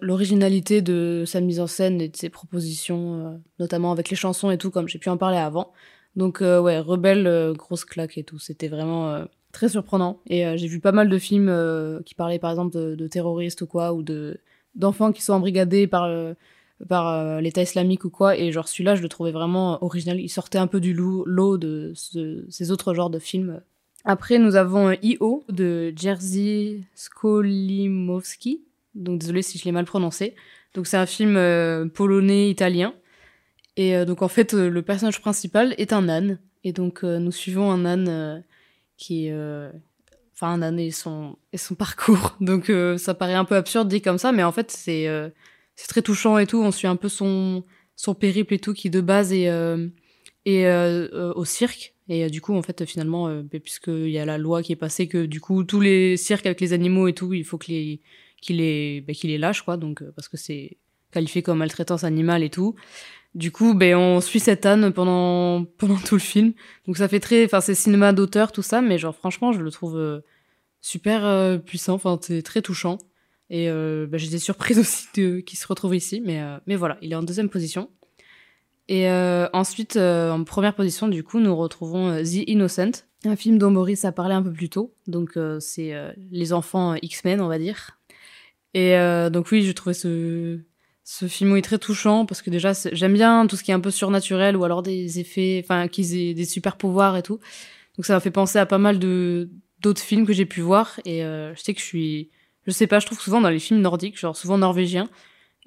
l'originalité de sa mise en scène et de ses propositions, notamment avec les chansons et tout, comme j'ai pu en parler avant. Donc ouais, Rebelle, grosse claque et tout. C'était vraiment très surprenant. Et j'ai vu pas mal de films qui parlaient par exemple de, de, terroristes ou quoi, ou de d'enfants qui sont embrigadés par par euh, l'État islamique ou quoi. Et genre celui-là, je le trouvais vraiment original. Il sortait un peu du lot de ce, ces autres genres de films. Après, nous avons I.O. de Jerzy Skolimowski. Donc désolé si je l'ai mal prononcé. Donc c'est un film euh, polonais-italien. Et euh, donc en fait, le personnage principal est un âne. Et donc nous suivons un âne qui enfin un âne et son et son parcours. Donc ça paraît un peu absurde dit comme ça, mais en fait c'est c'est très touchant et tout. On suit un peu son, son périple et tout, qui de base est, euh, est euh, euh, au cirque. Et euh, du coup, en fait, finalement, euh, bah, puisqu'il y a la loi qui est passée, que du coup, tous les cirques avec les animaux et tout, il faut qu'il les, qu'il les, bah, les lâche, quoi. Donc, parce que c'est qualifié comme maltraitance animale et tout. Du coup, ben, on suit cette âne pendant, pendant tout le film. Donc, ça fait très, enfin, c'est cinéma d'auteur, tout ça, mais genre, franchement, je le trouve super puissant. Enfin, c'est très touchant. Et euh, bah, j'étais surprise aussi qu'il se retrouve ici, mais, euh, mais voilà, il est en deuxième position. Et euh, ensuite, en première position, du coup, nous retrouvons The Innocent, un film dont Boris a parlé un peu plus tôt. Donc, c'est les enfants X-Men, on va dire. Et donc, oui, je trouvais ce, Ce film est très touchant parce que déjà j'aime bien tout ce qui est un peu surnaturel ou alors des effets, enfin qu'ils aient des super pouvoirs et tout. Donc ça m'a fait penser à pas mal d'autres films que j'ai pu voir et je sais que je suis, je sais pas, je trouve souvent dans les films nordiques, genre souvent norvégiens,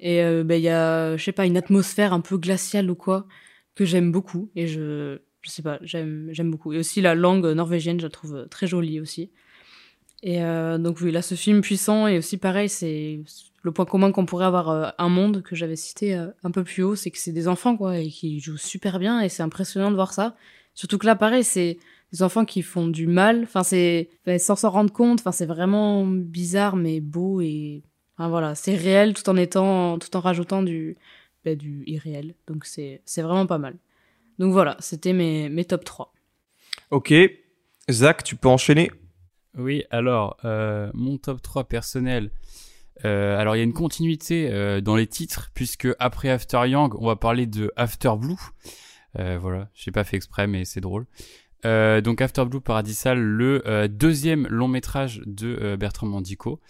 et euh, ben il y a, je sais pas, une atmosphère un peu glaciale ou quoi que j'aime beaucoup et je, je sais pas, j'aime j'aime beaucoup. Et aussi la langue norvégienne, je la trouve très jolie aussi. Et euh, donc oui, là ce film puissant et aussi pareil, c'est le point commun qu'on pourrait avoir euh, un monde que j'avais cité un peu plus haut, c'est que c'est des enfants quoi et qui jouent super bien et c'est impressionnant de voir ça. Surtout que là pareil, c'est des enfants qui font du mal, enfin c'est sans s'en rendre compte, enfin c'est vraiment bizarre mais beau et enfin, voilà, c'est réel tout en étant tout en rajoutant du bah, du irréel. Donc c'est c'est vraiment pas mal. Donc voilà, c'était mes mes top 3. Ok. Zach, tu peux enchaîner? Oui, alors, euh, mon top 3 personnel, euh, alors il y a une continuité euh, dans les titres puisque après After Yang, on va parler de After Blue. Euh, voilà, j'ai pas fait exprès mais c'est drôle. Euh, donc After Blue Paradisal, le euh, deuxième long métrage de Bertrand Mandico,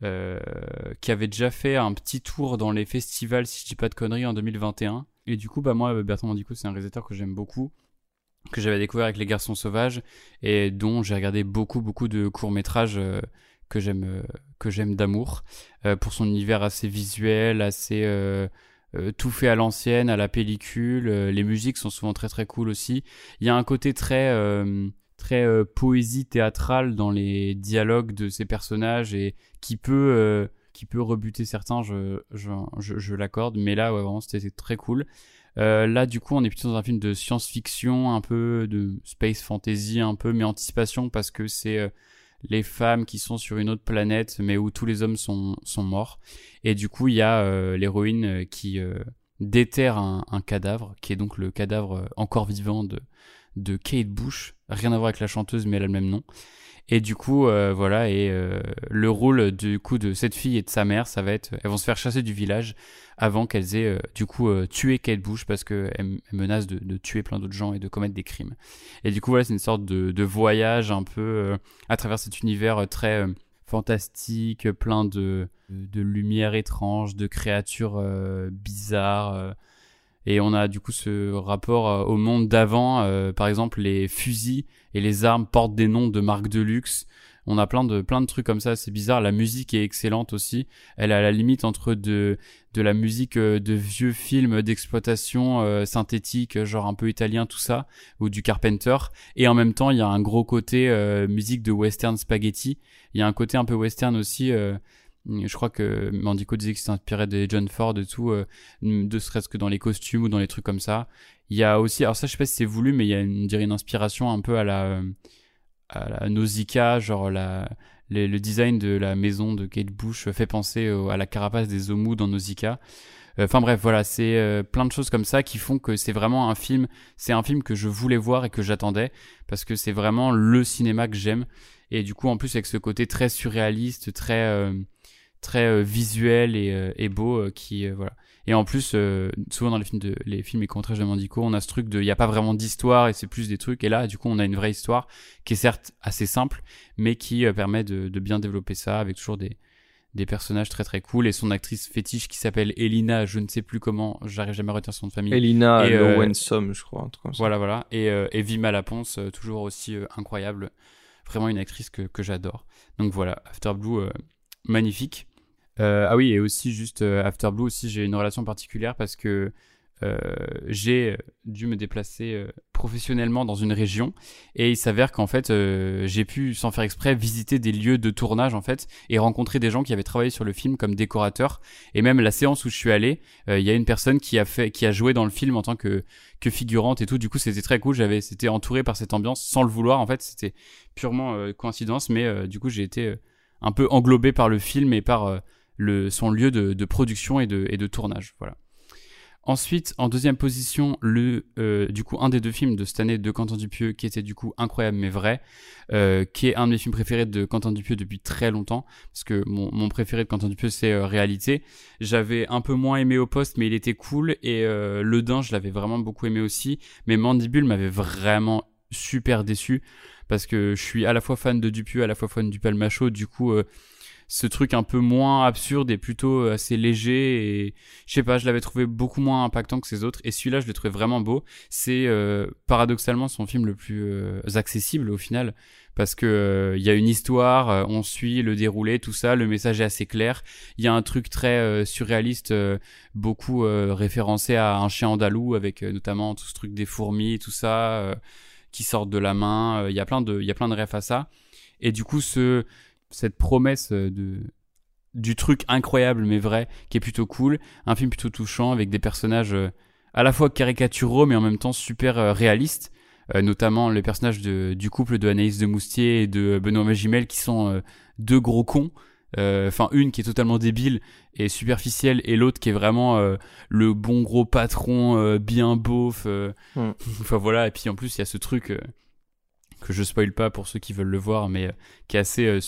qui avait déjà fait un petit tour dans les festivals, si je dis pas de conneries, en 2021. Et du coup, bah moi, Bertrand Mandico, c'est un réalisateur que j'aime beaucoup, que j'avais découvert avec Les Garçons Sauvages et dont j'ai regardé beaucoup, beaucoup de courts métrages que j'aime euh, que j'aime d'amour euh, pour son univers assez visuel, assez euh, tout fait à l'ancienne, à la pellicule. les musiques sont souvent très très cool aussi. Il y a un côté très très poésie théâtrale dans les dialogues de ces personnages et qui peut qui peut rebuter certains, je, je, je, l'accorde, mais là, ouais, vraiment, c'était très cool. là, du coup, on est plutôt dans un film de science-fiction, un peu de space fantasy, un peu, mais anticipation, parce que c'est les femmes qui sont sur une autre planète, mais où tous les hommes sont, sont morts. Et du coup, il y a euh, l'héroïne euh, qui euh, déterre un, cadavre, qui est donc le cadavre encore vivant de, de Kate Bush. Rien à voir avec la chanteuse, mais elle a le même nom. Et du coup, voilà, et le rôle du coup de cette fille et de sa mère, ça va être, elles vont se faire chasser du village avant qu'elles aient euh, du coup tué Kate Bush parce qu'elles menacent de, tuer plein d'autres gens et de commettre des crimes. Et du coup, voilà, c'est une sorte de, voyage un peu à travers cet univers très fantastique, plein de, de lumière étrange, de créatures bizarres. Et on a du coup ce rapport euh, au monde d'avant. Euh, par exemple, les fusils et les armes portent des noms de marques de luxe. On a plein de plein de trucs comme ça, c'est bizarre. La musique est excellente aussi. Elle est à la limite entre de de la musique euh, de vieux films d'exploitation synthétique, genre un peu italien tout ça, ou du Carpenter. Et en même temps, il y a un gros côté musique de western spaghetti. Il y a un côté un peu western aussi. Je crois que Mandico disait qu'il s'est inspiré John Ford et tout, euh, serait-ce que dans les costumes ou dans les trucs comme ça. Il y a aussi, alors ça je sais pas si c'est voulu, mais il y a une, dirait une inspiration un peu à la, à la Nausicaa, genre la, le design de la maison de Kate Bush fait penser à la carapace des Omu dans Nausicaa. Euh, enfin bref, voilà, c'est euh, plein de choses comme ça qui font que c'est vraiment un film, c'est un film que je voulais voir et que j'attendais parce que c'est vraiment le cinéma que j'aime. Et du coup, en plus avec ce côté très surréaliste, très très euh, visuel et, et beau qui voilà et en plus souvent dans les films de les films et contrats de Mandico on a ce truc de il y a pas vraiment d'histoire et c'est plus des trucs. Et là du coup on a une vraie histoire qui est certes assez simple mais qui permet de, de, bien développer ça avec toujours des des personnages très très cool et son actrice fétiche qui s'appelle Elina je ne sais plus comment j'arrive jamais à retenir son nom de famille. Elina et, Lowensom je crois voilà voilà. Et, et Vima Laponce toujours aussi incroyable. Vraiment une actrice que, que j'adore. Donc voilà After Blue magnifique. Euh, ah oui, et aussi juste euh, After Blue aussi, j'ai une relation particulière parce que euh, j'ai dû me déplacer professionnellement dans une région. Et il s'avère qu'en fait j'ai pu sans faire exprès visiter des lieux de tournage en fait et rencontrer des gens qui avaient travaillé sur le film comme décorateurs et même la séance où je suis allé il y a une personne qui a fait qui a joué dans le film en tant que que figurante et tout. Du coup c'était très cool. J'avais c'était entouré par cette ambiance sans le vouloir en fait. C'était purement coïncidence mais du coup j'ai été un peu englobé par le film et par le, son lieu de, production et de, et de, tournage. Voilà. Ensuite, en deuxième position, le, euh, du coup, un des deux films de cette année de Quentin Dupieux, qui était du coup incroyable mais vrai, euh, qui est un de mes films préférés de Quentin Dupieux depuis très longtemps, parce que mon, mon préféré de Quentin Dupieux, c'est Réalité. J'avais un peu moins aimé au poste, mais il était cool, et Le Dain, je l'avais vraiment beaucoup aimé aussi, mais Mandibule m'avait vraiment super déçu parce que je suis à la fois fan de Dupieux, à la fois fan du Palmacho. Du coup, euh, ce truc un peu moins absurde et plutôt assez léger et je sais pas je l'avais trouvé beaucoup moins impactant que ces autres et celui-là je l'ai trouvé vraiment beau c'est paradoxalement son film le plus accessible au final parce que il y a une histoire on suit le déroulé tout ça le message est assez clair il y a un truc très surréaliste beaucoup référencé à un chien andalou avec notamment tout ce truc des fourmis tout ça qui sortent de la main. Il euh, y a plein de, il y a plein de refs à ça. Et du coup, ce, cette promesse de, du truc incroyable mais vrai, qui est plutôt cool, un film plutôt touchant avec des personnages euh, à la fois caricaturaux mais en même temps super euh, réalistes. notamment les personnages de, du couple de Anaïs de Moustier et de Benoît Magimel qui sont deux gros cons euh, enfin une qui est totalement débile et superficielle et l'autre qui est vraiment euh, le bon gros patron euh, bien beauf hmm. enfin voilà et puis en plus il y a ce truc que je spoil pas pour ceux qui veulent le voir mais qui est assez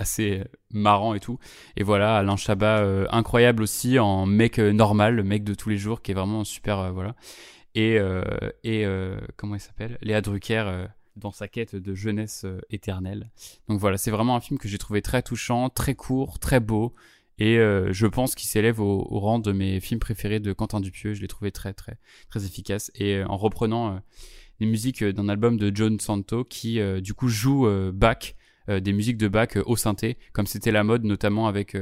assez marrant et tout et voilà Alain Chabat incroyable aussi en mec normal mec de tous les jours qui est vraiment super voilà et et comment il s'appelle? Léa Drucker dans sa quête de jeunesse euh, éternelle. Donc voilà, c'est vraiment un film que j'ai trouvé très touchant, très court, très beau, et euh, je pense qu'il s'élève au, rang de mes films préférés de Quentin Dupieux. Je l'ai trouvé très très très efficace, et euh, en reprenant les musiques d'un album de John Santo qui du coup joue Bach. Des musiques de Bach au synthé, comme c'était la mode, notamment avec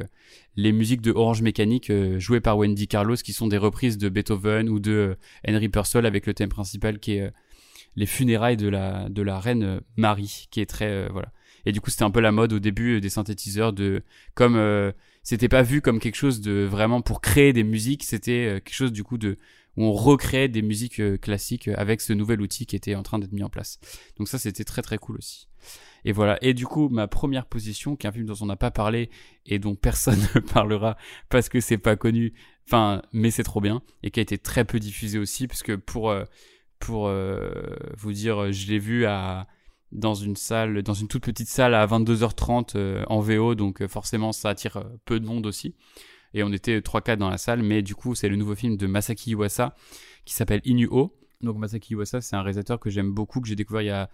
les musiques de Orange Mécanique jouées par Wendy Carlos, qui sont des reprises de Beethoven ou de Henry Purcell avec le thème principal qui est les funérailles de la de la reine euh, Marie, qui est très euh, voilà. Et du coup, c'était un peu la mode au début euh, des synthétiseurs de comme c'était pas vu comme quelque chose de vraiment pour créer des musiques, c'était quelque chose du coup de on recréait des musiques classiques avec ce nouvel outil qui était en train d'être mis en place. Donc ça, c'était très très cool aussi. Et voilà. Et du coup, ma première position, qui est un film dont on n'a pas parlé et dont personne ne parlera parce que c'est pas connu, enfin, mais c'est trop bien et qui a été très peu diffusé aussi, parce que pour pour euh, vous dire, je l'ai vu à dans une salle, dans une toute petite salle à 22h30 euh, en VO, donc euh, forcément ça attire peu de monde aussi. Et on était 3-4 dans la salle, mais du coup c'est le nouveau film de Masaki Iwasa qui s'appelle Inuo. Donc Masaki Iwasa c'est un réalisateur que j'aime beaucoup, que j'ai découvert il y a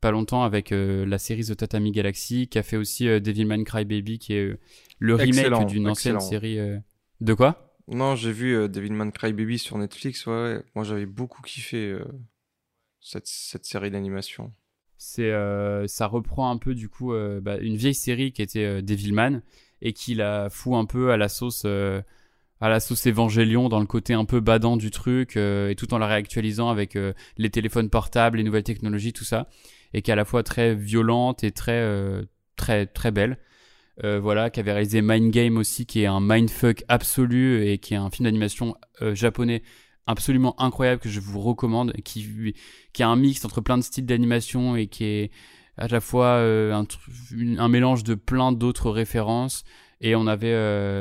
pas longtemps avec la série The Tatami Galaxy, qui a fait aussi Devilman Crybaby, qui est le remake d'une ancienne série. De quoi? Non, j'ai vu euh, Devilman Crybaby sur Netflix. Ouais, moi j'avais beaucoup kiffé euh, cette, cette, série d'animation. C'est, euh, ça reprend un peu du coup bah, une vieille série qui était Devilman et qui la fout un peu à la sauce à la sauce Évangélion dans le côté un peu badant du truc et tout en la réactualisant avec les téléphones portables, les nouvelles technologies, tout ça et qui est à la fois très violente et très très très belle. Euh, voilà, qui avait réalisé Mind Game aussi, qui est un mindfuck absolu et qui est un film d'animation euh, japonais absolument incroyable que je vous recommande, qui, qui a un mix entre plein de styles d'animation et qui est à la fois euh, un, mélange de plein d'autres références. Et on avait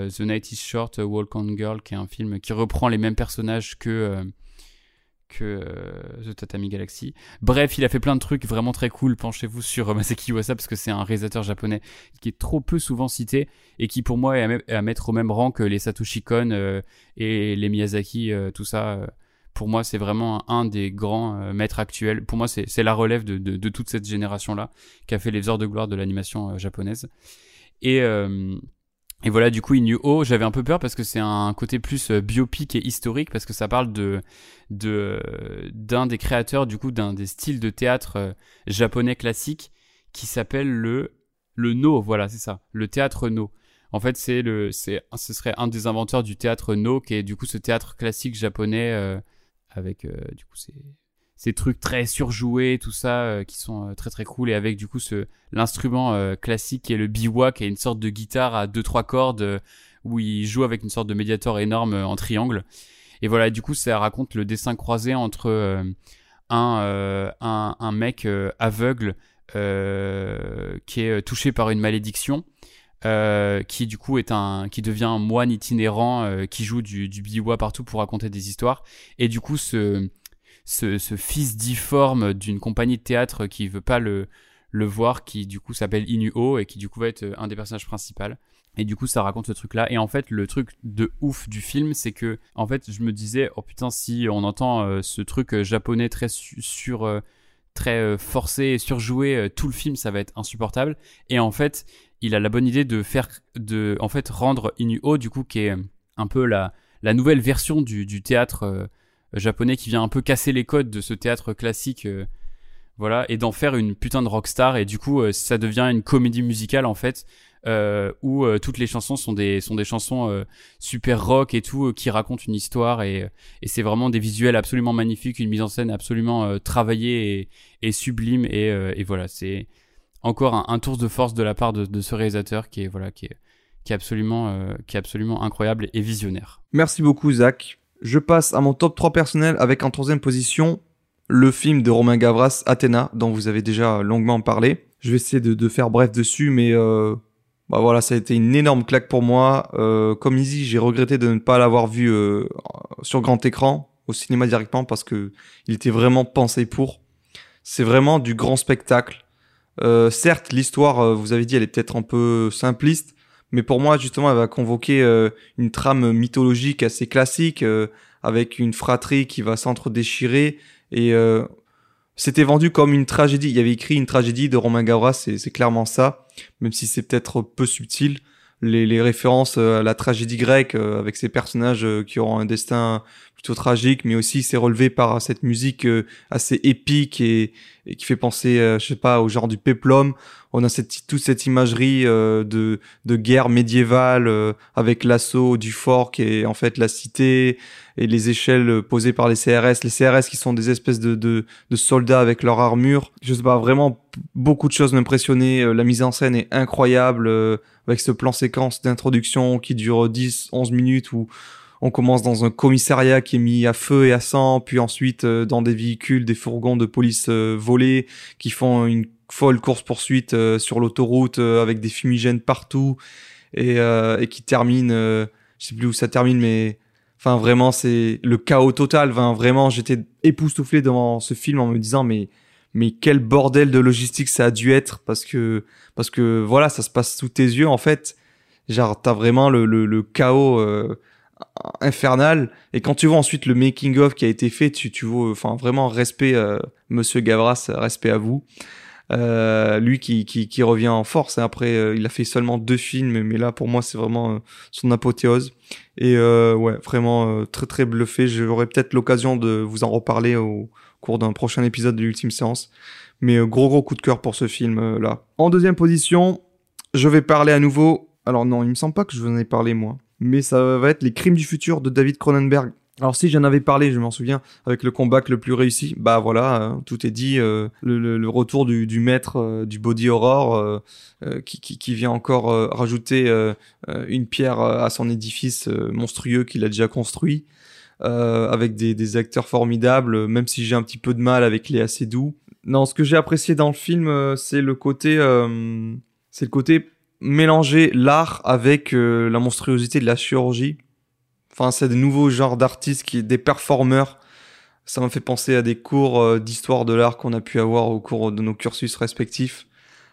The Night is Short, Walk on Girl, qui est un film qui reprend les mêmes personnages que euh, The Tatami Galaxy. Bref, il a fait plein de trucs vraiment très cool. Penchez-vous sur euh, Masaki Iwasa parce que c'est un réalisateur japonais qui est trop peu souvent cité et qui pour moi est à, mettre au même rang que les Satoshi Kon euh, et les Miyazaki, tout ça. Pour moi, c'est vraiment un, des grands maîtres actuels. Pour moi, c'est la relève de, de, toute cette génération-là qui a fait les heures de gloire de l'animation japonaise. Et et voilà, du coup, Inuo, j'avais un peu peur parce que c'est un côté plus euh, biopic et historique parce que ça parle de d'un des créateurs du coup d'un des styles de théâtre euh, japonais classique qui s'appelle le le No, voilà, c'est ça, le théâtre No. En fait, c'est le ce serait un des inventeurs du théâtre No qui est du coup ce théâtre classique japonais euh, avec du coup c'est ces trucs très surjoués, tout ça, euh, qui sont euh, très très cool et avec du coup ce l'instrument euh, classique qui est le biwa, qui est une sorte de guitare à deux trois cordes où il joue avec une sorte de médiator énorme en triangle. Et voilà, du coup ça raconte le dessin croisé entre un, un mec aveugle qui est touché par une malédiction. Qui du coup est un qui devient un moine itinérant qui joue du, du biwa partout pour raconter des histoires et du coup ce ce, fils difforme d'une compagnie de théâtre qui veut pas le, le voir, qui du coup s'appelle Inuo et qui du coup va être un des personnages principaux. Et du coup, ça raconte ce truc-là. Et en fait, le truc de ouf du film, c'est que, en fait, je me disais, oh putain, si on entend euh, ce truc euh, japonais très sur, euh, très euh, forcé et surjoué euh, tout le film ça va être insupportable et en fait il a la bonne idée de faire de en fait rendre Inuo du coup qui est un peu la la nouvelle version du, du théâtre euh, japonais qui vient un peu casser les codes de ce théâtre classique euh, voilà et d'en faire une putain de rockstar. Et du coup euh, ça devient une comédie musicale en fait où toutes les chansons sont des sont des chansons super rock et tout qui racontent une histoire. Et et c'est vraiment des visuels absolument magnifiques une mise en scène absolument travaillée et, sublime. Et, et voilà c'est encore un, tour de force de la part de, ce réalisateur qui est voilà qui est qui est absolument euh, qui est absolument incroyable et visionnaire Merci beaucoup, Zach. Je passe à mon top 3 personnel avec en troisième position le film de Romain Gavras, Athéna, dont vous avez déjà longuement parlé. Je vais essayer de, faire bref dessus, mais euh, bah voilà, ça a été une énorme claque pour moi. Euh, comme Easy, j'ai regretté de ne pas l'avoir vu euh, sur grand écran, au cinéma directement, parce que il était vraiment pensé pour. C'est vraiment du grand spectacle. Euh, certes, l'histoire, euh, vous avez dit, elle est peut-être un peu simpliste, mais pour moi, justement, elle va convoquer euh, une trame mythologique assez classique, euh, avec une fratrie qui va s'entre-déchirer. Et euh, c'était vendu comme une tragédie. Il y avait écrit une tragédie de Romain Gavras, c'est c'est clairement ça, même si c'est peut-être peu subtil. Les, références euh, à la tragédie grecque, euh, avec ces personnages euh, qui auront un destin plutôt tragique, mais aussi c'est relevé par cette musique assez épique et, et qui fait penser, je sais pas, au genre du péplum. On a cette, toute cette imagerie euh, de, de guerre médiévale euh, avec l'assaut du fort qui est en fait la cité et les échelles posées par les CRS. Les CRS qui sont des espèces de, de, de soldats avec leur armure. Je sais pas, vraiment beaucoup de choses m'impressionnaient. Euh, La mise en scène est incroyable euh, avec ce plan séquence d'introduction qui dure 10, 11 minutes où on commence dans un commissariat qui est mis à feu et à sang, puis ensuite euh, dans des véhicules, des fourgons de police euh, volés qui font une folle course-poursuite euh, sur l'autoroute euh, avec des fumigènes partout et, euh, et qui termine, je sais plus où ça termine, mais enfin vraiment c'est le chaos total. Vraiment, j'étais époustouflé devant ce film en me disant mais mais quel bordel de logistique ça a dû être parce que parce que voilà ça se passe sous tes yeux en fait. Genre t'as vraiment le, le, le chaos. euh, infernal et quand tu vois ensuite le making of qui a été fait tu tu vois enfin vraiment respect euh, monsieur Gavras respect à vous euh, lui qui, revient en force et après euh, il a fait seulement deux films mais là pour moi c'est vraiment euh, son apothéose. Et ouais vraiment très très bluffé. J'aurai peut-être l'occasion de vous en reparler au cours d'un prochain épisode de l'ultime séance. Mais gros gros coup de cœur pour ce film là. En deuxième position je vais parler à nouveau. Alors non il me semble pas que je vous en ai parlé moi. Mais ça va être les crimes du futur de David Cronenberg. Alors si j'en avais parlé, je m'en souviens, avec le combat le plus réussi, bah voilà, euh, tout est dit, euh, le, retour du, maître euh, du body horror qui, vient encore rajouter une pierre à son édifice monstrueux qu'il a déjà construit, avec des, des acteurs formidables, même si j'ai un petit peu de mal avec les assez doux. Non, ce que j'ai apprécié dans le film, c'est le côté, c'est le côté mélanger l'art avec la monstruosité de la chirurgie. Enfin, c'est des nouveaux genres d'artistes qui des performeurs. Ça m'a fait penser à des cours euh, d'histoire de l'art qu'on a pu avoir au cours de nos cursus respectifs,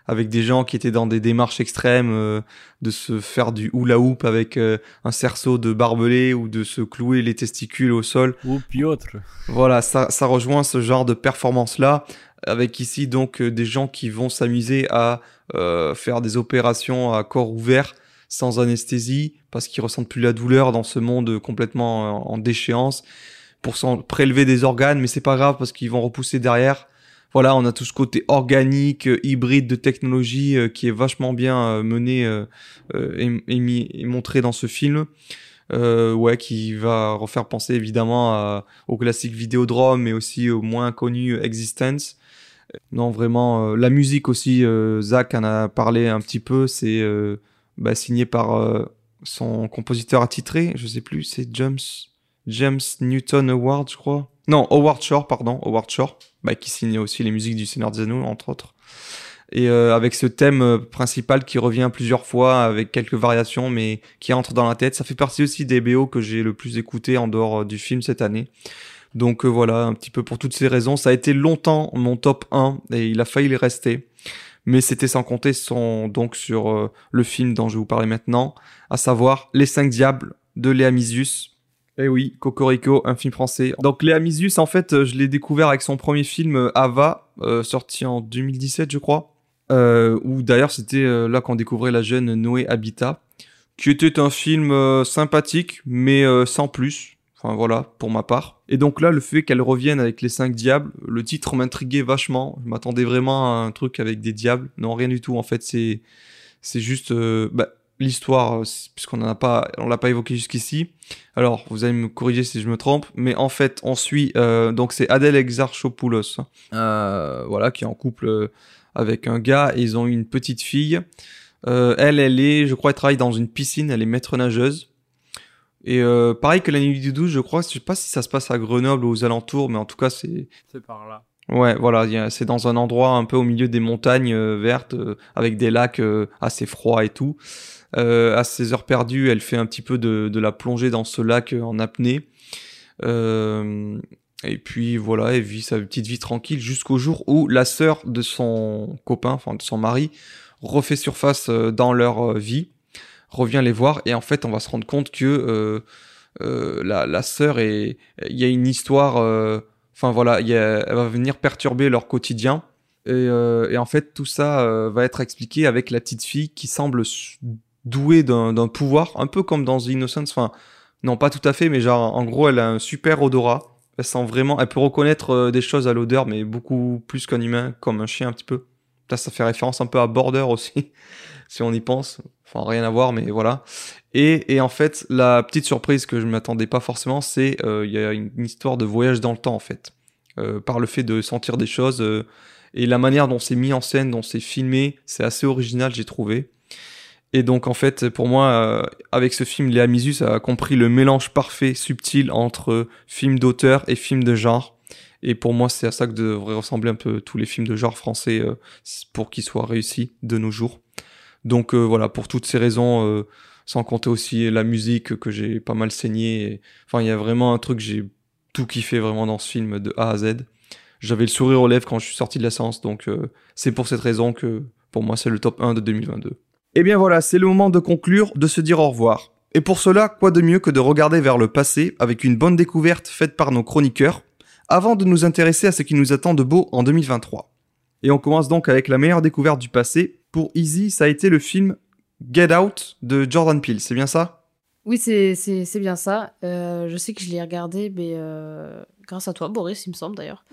avec des gens qui étaient dans des démarches extrêmes, euh, de se faire du hula hoop avec euh, un cerceau de barbelé ou de se clouer les testicules au sol. ou Piotr Voilà, ça, ça rejoint ce genre de performance-là, avec ici donc des gens qui vont s'amuser à euh, faire des opérations à corps ouvert sans anesthésie, parce qu'ils ressentent plus la douleur dans ce monde complètement euh, en déchéance, pour s'en prélever des organes, mais c'est pas grave parce qu'ils vont repousser derrière. Voilà, on a tout ce côté organique, euh, hybride de technologie euh, qui est vachement bien mené et, et montré dans ce film. Euh, ouais, qui va refaire penser évidemment à, au classique Vidéodrome, mais aussi au moins connu Existence. Non, vraiment, la musique aussi, euh, Zach en a parlé un petit peu, c'est bah, signé par euh, son compositeur attitré, je sais plus, c'est James, James Newton Howard, je crois. Non, Howard Shore, pardon, Howard Shore, bah, qui signe aussi les musiques du Seigneur des Anneaux, entre autres. Et euh, avec ce thème euh, principal qui revient plusieurs fois, avec quelques variations, mais qui entre dans la tête, ça fait partie aussi des BO que j'ai le plus écouté en dehors euh, du film cette année. Donc euh, voilà, un petit peu pour toutes ces raisons. Ça a été longtemps mon top 1 et il a failli le rester. Mais c'était sans compter son, donc sur euh, le film dont je vais vous parler maintenant, à savoir Les Cinq Diables de Léa Misius. Eh oui, Cocorico, un film français. Donc Léa Misius, en fait, euh, je l'ai découvert avec son premier film euh, Ava, sorti en 2017, je crois. Euh, où d'ailleurs c'était là qu'on découvrait la jeune Noé Habitat, qui était un film sympathique, mais sans plus. Enfin voilà, pour ma part. Et donc là, le fait qu'elle revienne avec les cinq diables, le titre m'intriguait vachement. Je m'attendais vraiment à un truc avec des diables. Non, rien du tout. En fait, c'est juste euh, bah, l'histoire, euh, puisqu'on en a pas, on l'a pas évoqué jusqu'ici. Alors, vous allez me corriger si je me trompe, mais en fait, on suit euh, donc c'est Adèle Exarchopoulos, voilà, qui est en couple avec un gars ils ont une petite fille. Elle, elle est, je crois, elle travaille dans une piscine, elle est maître nageuse. Et euh, pareil que la nuit du 12, je crois, je sais pas si ça se passe à Grenoble ou aux alentours, mais en tout cas, c'est C'est par là. Ouais, voilà, c'est dans un endroit un peu au milieu des montagnes euh, vertes, euh, avec des lacs assez froids et tout. À ses heures perdues, elle fait un petit peu de, de la plongée dans ce lac en apnée. Et puis voilà, elle vit sa petite vie tranquille jusqu'au jour où la sœur de son copain, enfin de son mari, refait surface dans leur vie, revient les voir et en fait on va se rendre compte que euh, euh, la, la sœur est, il y a une histoire. euh, Enfin voilà, il y a- elle va venir perturber leur quotidien. Et, et en fait, tout ça va être expliqué avec la petite fille qui semble douée d'un pouvoir, un peu comme dans The Innocence. Enfin, non, pas tout à fait, mais genre, en gros, elle a un super odorat. Elle sent vraiment, elle peut reconnaître des choses à l'odeur, mais beaucoup plus qu'un humain, comme un chien un petit peu. Là, ça fait référence un peu à Border aussi, si on y pense. Enfin, rien à voir, mais voilà. Et, et en fait, la petite surprise que je ne m'attendais pas forcément, c'est euh, il y a une, histoire de voyage dans le temps, en fait. Euh, par le fait de sentir des choses. euh, et la manière dont c'est mis en scène, dont c'est filmé, c'est assez original, j'ai trouvé. Et donc, en fait, pour moi, euh, avec ce film, Léa Misus a compris le mélange parfait, subtil entre film d'auteur et film de genre. Et pour moi, c'est à ça que devraient ressembler un peu tous les films de genre français euh, pour qu'ils soient réussis de nos jours. Donc euh, voilà, pour toutes ces raisons, euh, sans compter aussi la musique que j'ai pas mal saigné. et- Enfin, il y a vraiment un truc, j'ai tout kiffé vraiment dans ce film de A à Z. J'avais le sourire aux lèvres quand je suis sorti de la séance, donc euh, c'est pour cette raison que pour moi c'est le top 1 de 2022. Et bien voilà, c'est le moment de conclure, de se dire au revoir. Et pour cela, quoi de mieux que de regarder vers le passé avec une bonne découverte faite par nos chroniqueurs, avant de nous intéresser à ce qui nous attend de beau en 2023. Et on commence donc avec la meilleure découverte du passé. Pour Easy, ça a été le film Get Out de Jordan Peele, c'est bien ça? Oui, c'est bien ça. Euh, je sais que je l'ai regardé, mais euh, grâce à toi, Boris, il me semble d'ailleurs.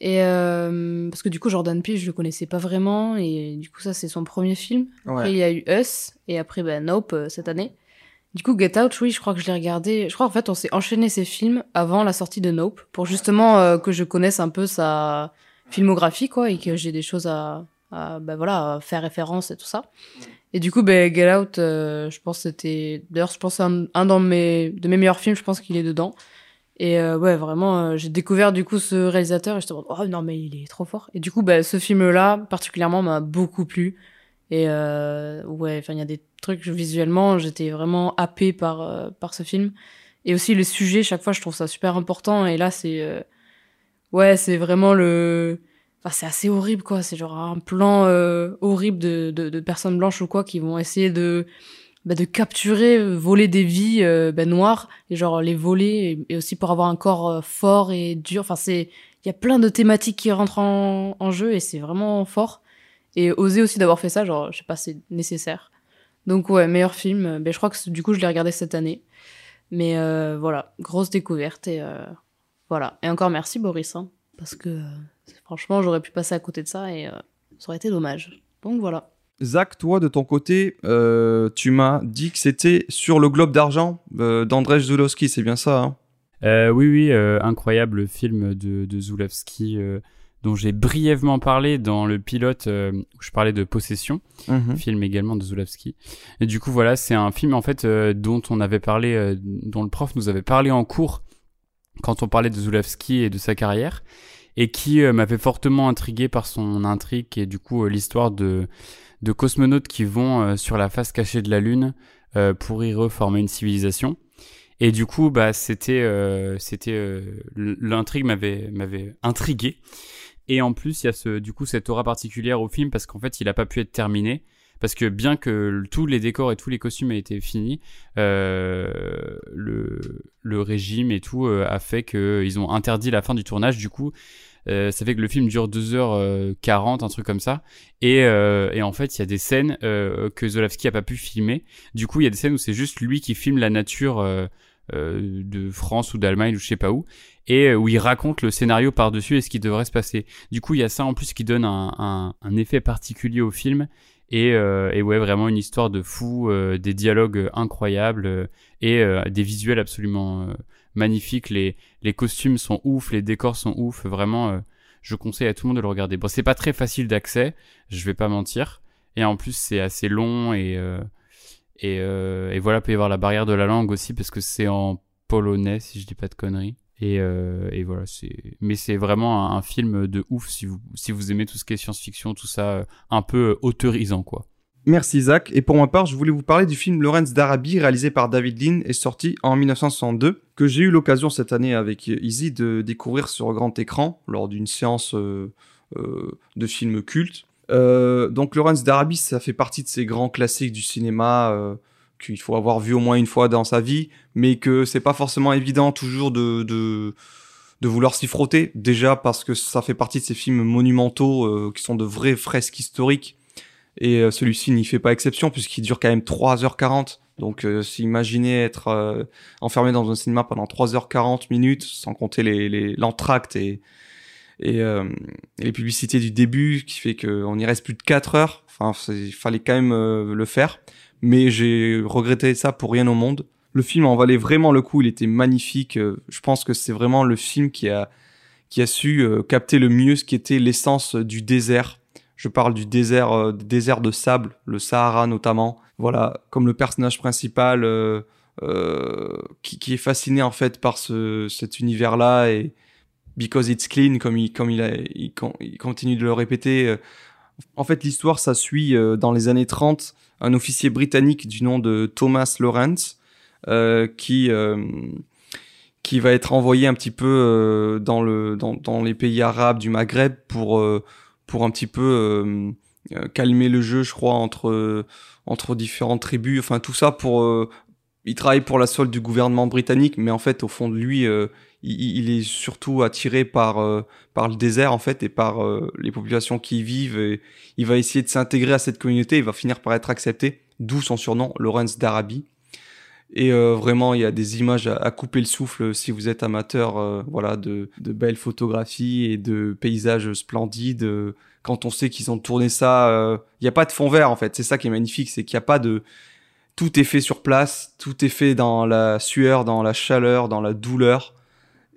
Et euh, parce que du coup, Jordan Peele, je le connaissais pas vraiment, et du coup, ça, c'est son premier film. Après, il y a eu Us, et après, ben, Nope euh, cette année. Du coup, Get Out, oui, je crois que je l'ai regardé. Je crois en fait, on s'est enchaîné ces films avant la sortie de Nope, pour justement euh, que je connaisse un peu sa filmographie, quoi, et que j'ai des choses à, à, ben, voilà, faire référence et tout ça. Et du coup, ben, Get Out, euh, je pense que c'était. D'ailleurs, je pense un, un dans mes, de mes meilleurs films, je pense qu'il est dedans. Et euh, ouais, vraiment, euh, j'ai découvert du coup ce réalisateur et je me dis, oh non, mais il est trop fort. Et du coup, bah, ce film-là, particulièrement, m'a beaucoup plu. Et euh, ouais, enfin, il y a des trucs visuellement, j'étais vraiment happée par, euh, par ce film. Et aussi le sujet, chaque fois, je trouve ça super important. Et là, c'est. euh, ouais, c'est vraiment le. Enfin, c'est assez horrible, quoi. C'est genre un plan euh, horrible de, de, de personnes blanches ou quoi qui vont essayer de, bah, de capturer, euh, voler des vies euh, bah, noires et genre les voler et, aussi pour avoir un corps euh, fort et dur. Enfin, c'est. Il y a plein de thématiques qui rentrent en, en jeu et c'est vraiment fort. Et oser aussi d'avoir fait ça, genre, je sais pas, c'est nécessaire. Donc, ouais, meilleur film. Ben, je crois que du coup, je l'ai regardé cette année. Mais euh, voilà, grosse découverte et euh, voilà. Et encore merci, Boris, hein, parce que euh, franchement, j'aurais pu passer à côté de ça et euh, ça aurait été dommage. Donc voilà. Zach, toi, de ton côté, euh, tu m'as dit que c'était sur le globe d'argent euh, d'Andrzej Zulowski, c'est bien ça hein? Euh, oui, oui, euh, incroyable film de, de Zulawski euh, dont j'ai brièvement parlé dans le pilote euh, où je parlais de Possession, Mhm. film également de Zulawski. Et du coup, voilà, c'est un film en fait euh, dont on avait parlé, euh, dont le prof nous avait parlé en cours quand on parlait de Zulawski et de sa carrière, et qui euh, m'avait fortement intrigué par son intrigue et du coup euh, l'histoire de cosmonautes qui vont euh, sur la face cachée de la Lune pour y reformer une civilisation. Et du coup, bah, c'était, c'était, l'intrigue m'avait, m'avait intrigué. Et en plus, il y a ce, du coup, cette aura particulière au film parce qu'en fait, il a pas pu être terminé. Parce que bien que tous les décors et tous les costumes aient été finis, euh, le, le régime et tout a fait qu'ils ont interdit la fin du tournage. Du coup, ça fait que le film dure 2h40, un truc comme ça. Et, et en fait, il y a des scènes que Zolavski a pas pu filmer. Du coup, il y a des scènes où c'est juste lui qui filme la nature de France ou d'Allemagne ou je sais pas où et euh, où il raconte le scénario par-dessus et ce qui devrait se passer. Du coup, il y a ça en plus qui donne un, un, un effet particulier au film et, euh, et, ouais, vraiment une histoire de fou, euh, des dialogues incroyables et des visuels absolument magnifiques. Les, les costumes sont ouf, les décors sont ouf, vraiment. je conseille à tout le monde de le regarder. Bon, c'est pas très facile d'accès, je vais pas mentir, et en plus c'est assez long et et, et voilà, peut y avoir la barrière de la langue aussi parce que c'est en polonais si je dis pas de conneries. Et, euh, et voilà, c'est. Mais c'est vraiment un, film de ouf si vous si vous aimez tout ce qui est science-fiction, tout ça, euh, un peu euh, autorisant quoi. Merci Zach. Et pour ma part, je voulais vous parler du film Lawrence d'Arabie réalisé par David Lean et sorti en 1962 que j'ai eu l'occasion cette année avec Easy de découvrir sur grand écran lors d'une séance de films cultes. Donc Lawrence d'Arabie, ça fait partie de ces grands classiques du cinéma qu'il faut avoir vu au moins une fois dans sa vie, mais que c'est pas forcément évident toujours de, de, vouloir s'y frotter. Déjà parce que ça fait partie de ces films monumentaux euh, qui sont de vraies fresques historiques. Et euh, celui-ci n'y fait pas exception puisqu'il dure quand même 3h40. Donc euh, s'imaginer être euh, enfermé dans un cinéma pendant 3h40 minutes, sans compter les l'entracte et, et, et, les publicités du début, qui fait qu'on y reste plus de 4 heures. Enfin, il fallait quand même le faire mais j'ai regretté ça pour rien au monde. Le film en valait vraiment le coup, il était magnifique. Euh, je pense que c'est vraiment le film qui a, qui a su euh, capter le mieux ce qui était l'essence du désert. Je parle du désert, euh, désert de sable, le Sahara notamment. Voilà, comme le personnage principal qui, est fasciné en fait par ce, cet univers-là et because it's clean, comme il, comme il continue de le répéter. En fait, l'histoire, ça suit dans les années 30 un officier britannique du nom de Thomas Lawrence euh, qui euh, qui va être envoyé un petit peu euh, dans le dans, les pays arabes du Maghreb pour pour un petit peu calmer le jeu, je crois entre entre différentes tribus. Enfin tout ça pour il travaille pour la solde du gouvernement britannique, mais en fait au fond de lui il, est surtout attiré par euh, par le désert en fait et par euh, les populations qui y vivent. Il va essayer de s'intégrer à cette communauté. Il va finir par être accepté, d'où son surnom, Lawrence d'Arabie. Et euh, vraiment, il y a des images à, à, couper le souffle si vous êtes amateur, voilà, de, de belles photographies et de paysages splendides. quand on sait qu'ils ont tourné ça, il n'y a pas de fond vert en fait. C'est ça qui est magnifique, c'est qu'il n'y a pas de tout est fait sur place, tout est fait dans la sueur, dans la chaleur, dans la douleur.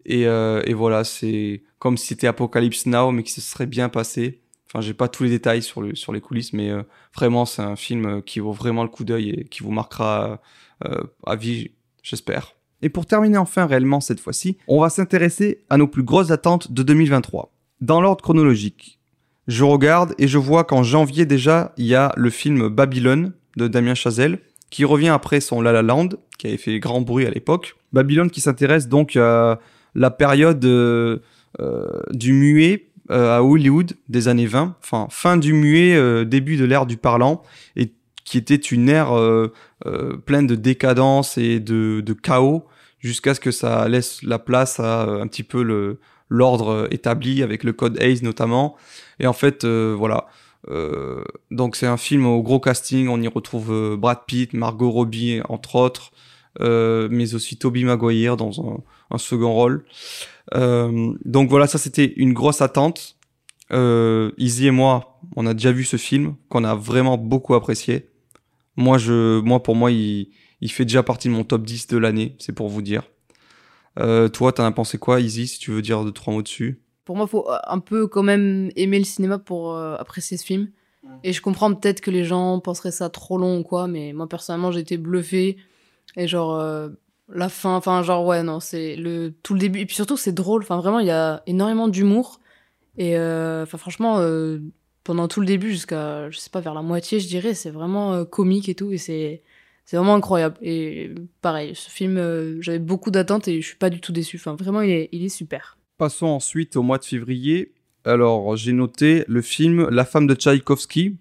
Et, euh, et voilà, c'est comme si c'était Apocalypse Now, mais qui se serait bien passé. Enfin, j'ai pas tous les détails sur, le, sur les coulisses, mais euh, vraiment, c'est un film euh, qui vaut vraiment le coup d'œil et qui vous marquera à vie, j'espère. Et pour terminer enfin réellement cette fois-ci, on va s'intéresser à nos plus grosses attentes de 2023. Dans l'ordre chronologique, je regarde et je vois qu'en janvier déjà, il y a le film Babylone de Damien Chazelle, qui revient après son La La Land, qui avait fait grand bruit à l'époque. Babylone qui s'intéresse donc à la période euh, euh, du muet euh, à Hollywood des années 20, enfin fin du muet, début de l'ère du parlant, et qui était une ère pleine de décadence et de, chaos, jusqu'à ce que ça laisse la place à un petit peu l'ordre établi avec le code Hayes notamment. Et en fait, voilà. Donc c'est un film au gros casting, on y retrouve Brad Pitt, Margot Robbie entre autres, mais aussi Toby Maguire dans un, un second rôle. Euh, donc voilà, ça c'était une grosse attente. Euh, Izzy et moi, on a déjà vu ce film qu'on a vraiment beaucoup apprécié. Moi, je, moi pour moi, il, il fait déjà partie de mon top 10 de l'année, c'est pour vous dire. Euh, toi, t'en as pensé quoi, Izzy, si tu veux dire deux trois mots dessus? Pour moi, faut un peu quand même aimer le cinéma pour euh, apprécier ce film. Et je comprends peut-être que les gens penseraient ça trop long ou quoi, mais moi personnellement, j'ai été bluffé. Et genre, euh, la fin, enfin, genre, ouais, non, c'est le, tout le début. Et puis surtout, c'est drôle. Enfin, vraiment, il y a énormément d'humour. Et, euh, enfin, franchement, euh, pendant tout le début jusqu'à, je sais pas, vers la moitié, je dirais, c'est vraiment comique et tout. Et c'est, c'est vraiment incroyable. Et pareil, ce film, j'avais beaucoup d'attentes et je suis pas du tout déçu. Enfin, vraiment, il est, il est super. Passons ensuite au mois de février. Alors, j'ai noté le film La femme de Tchaïkovski,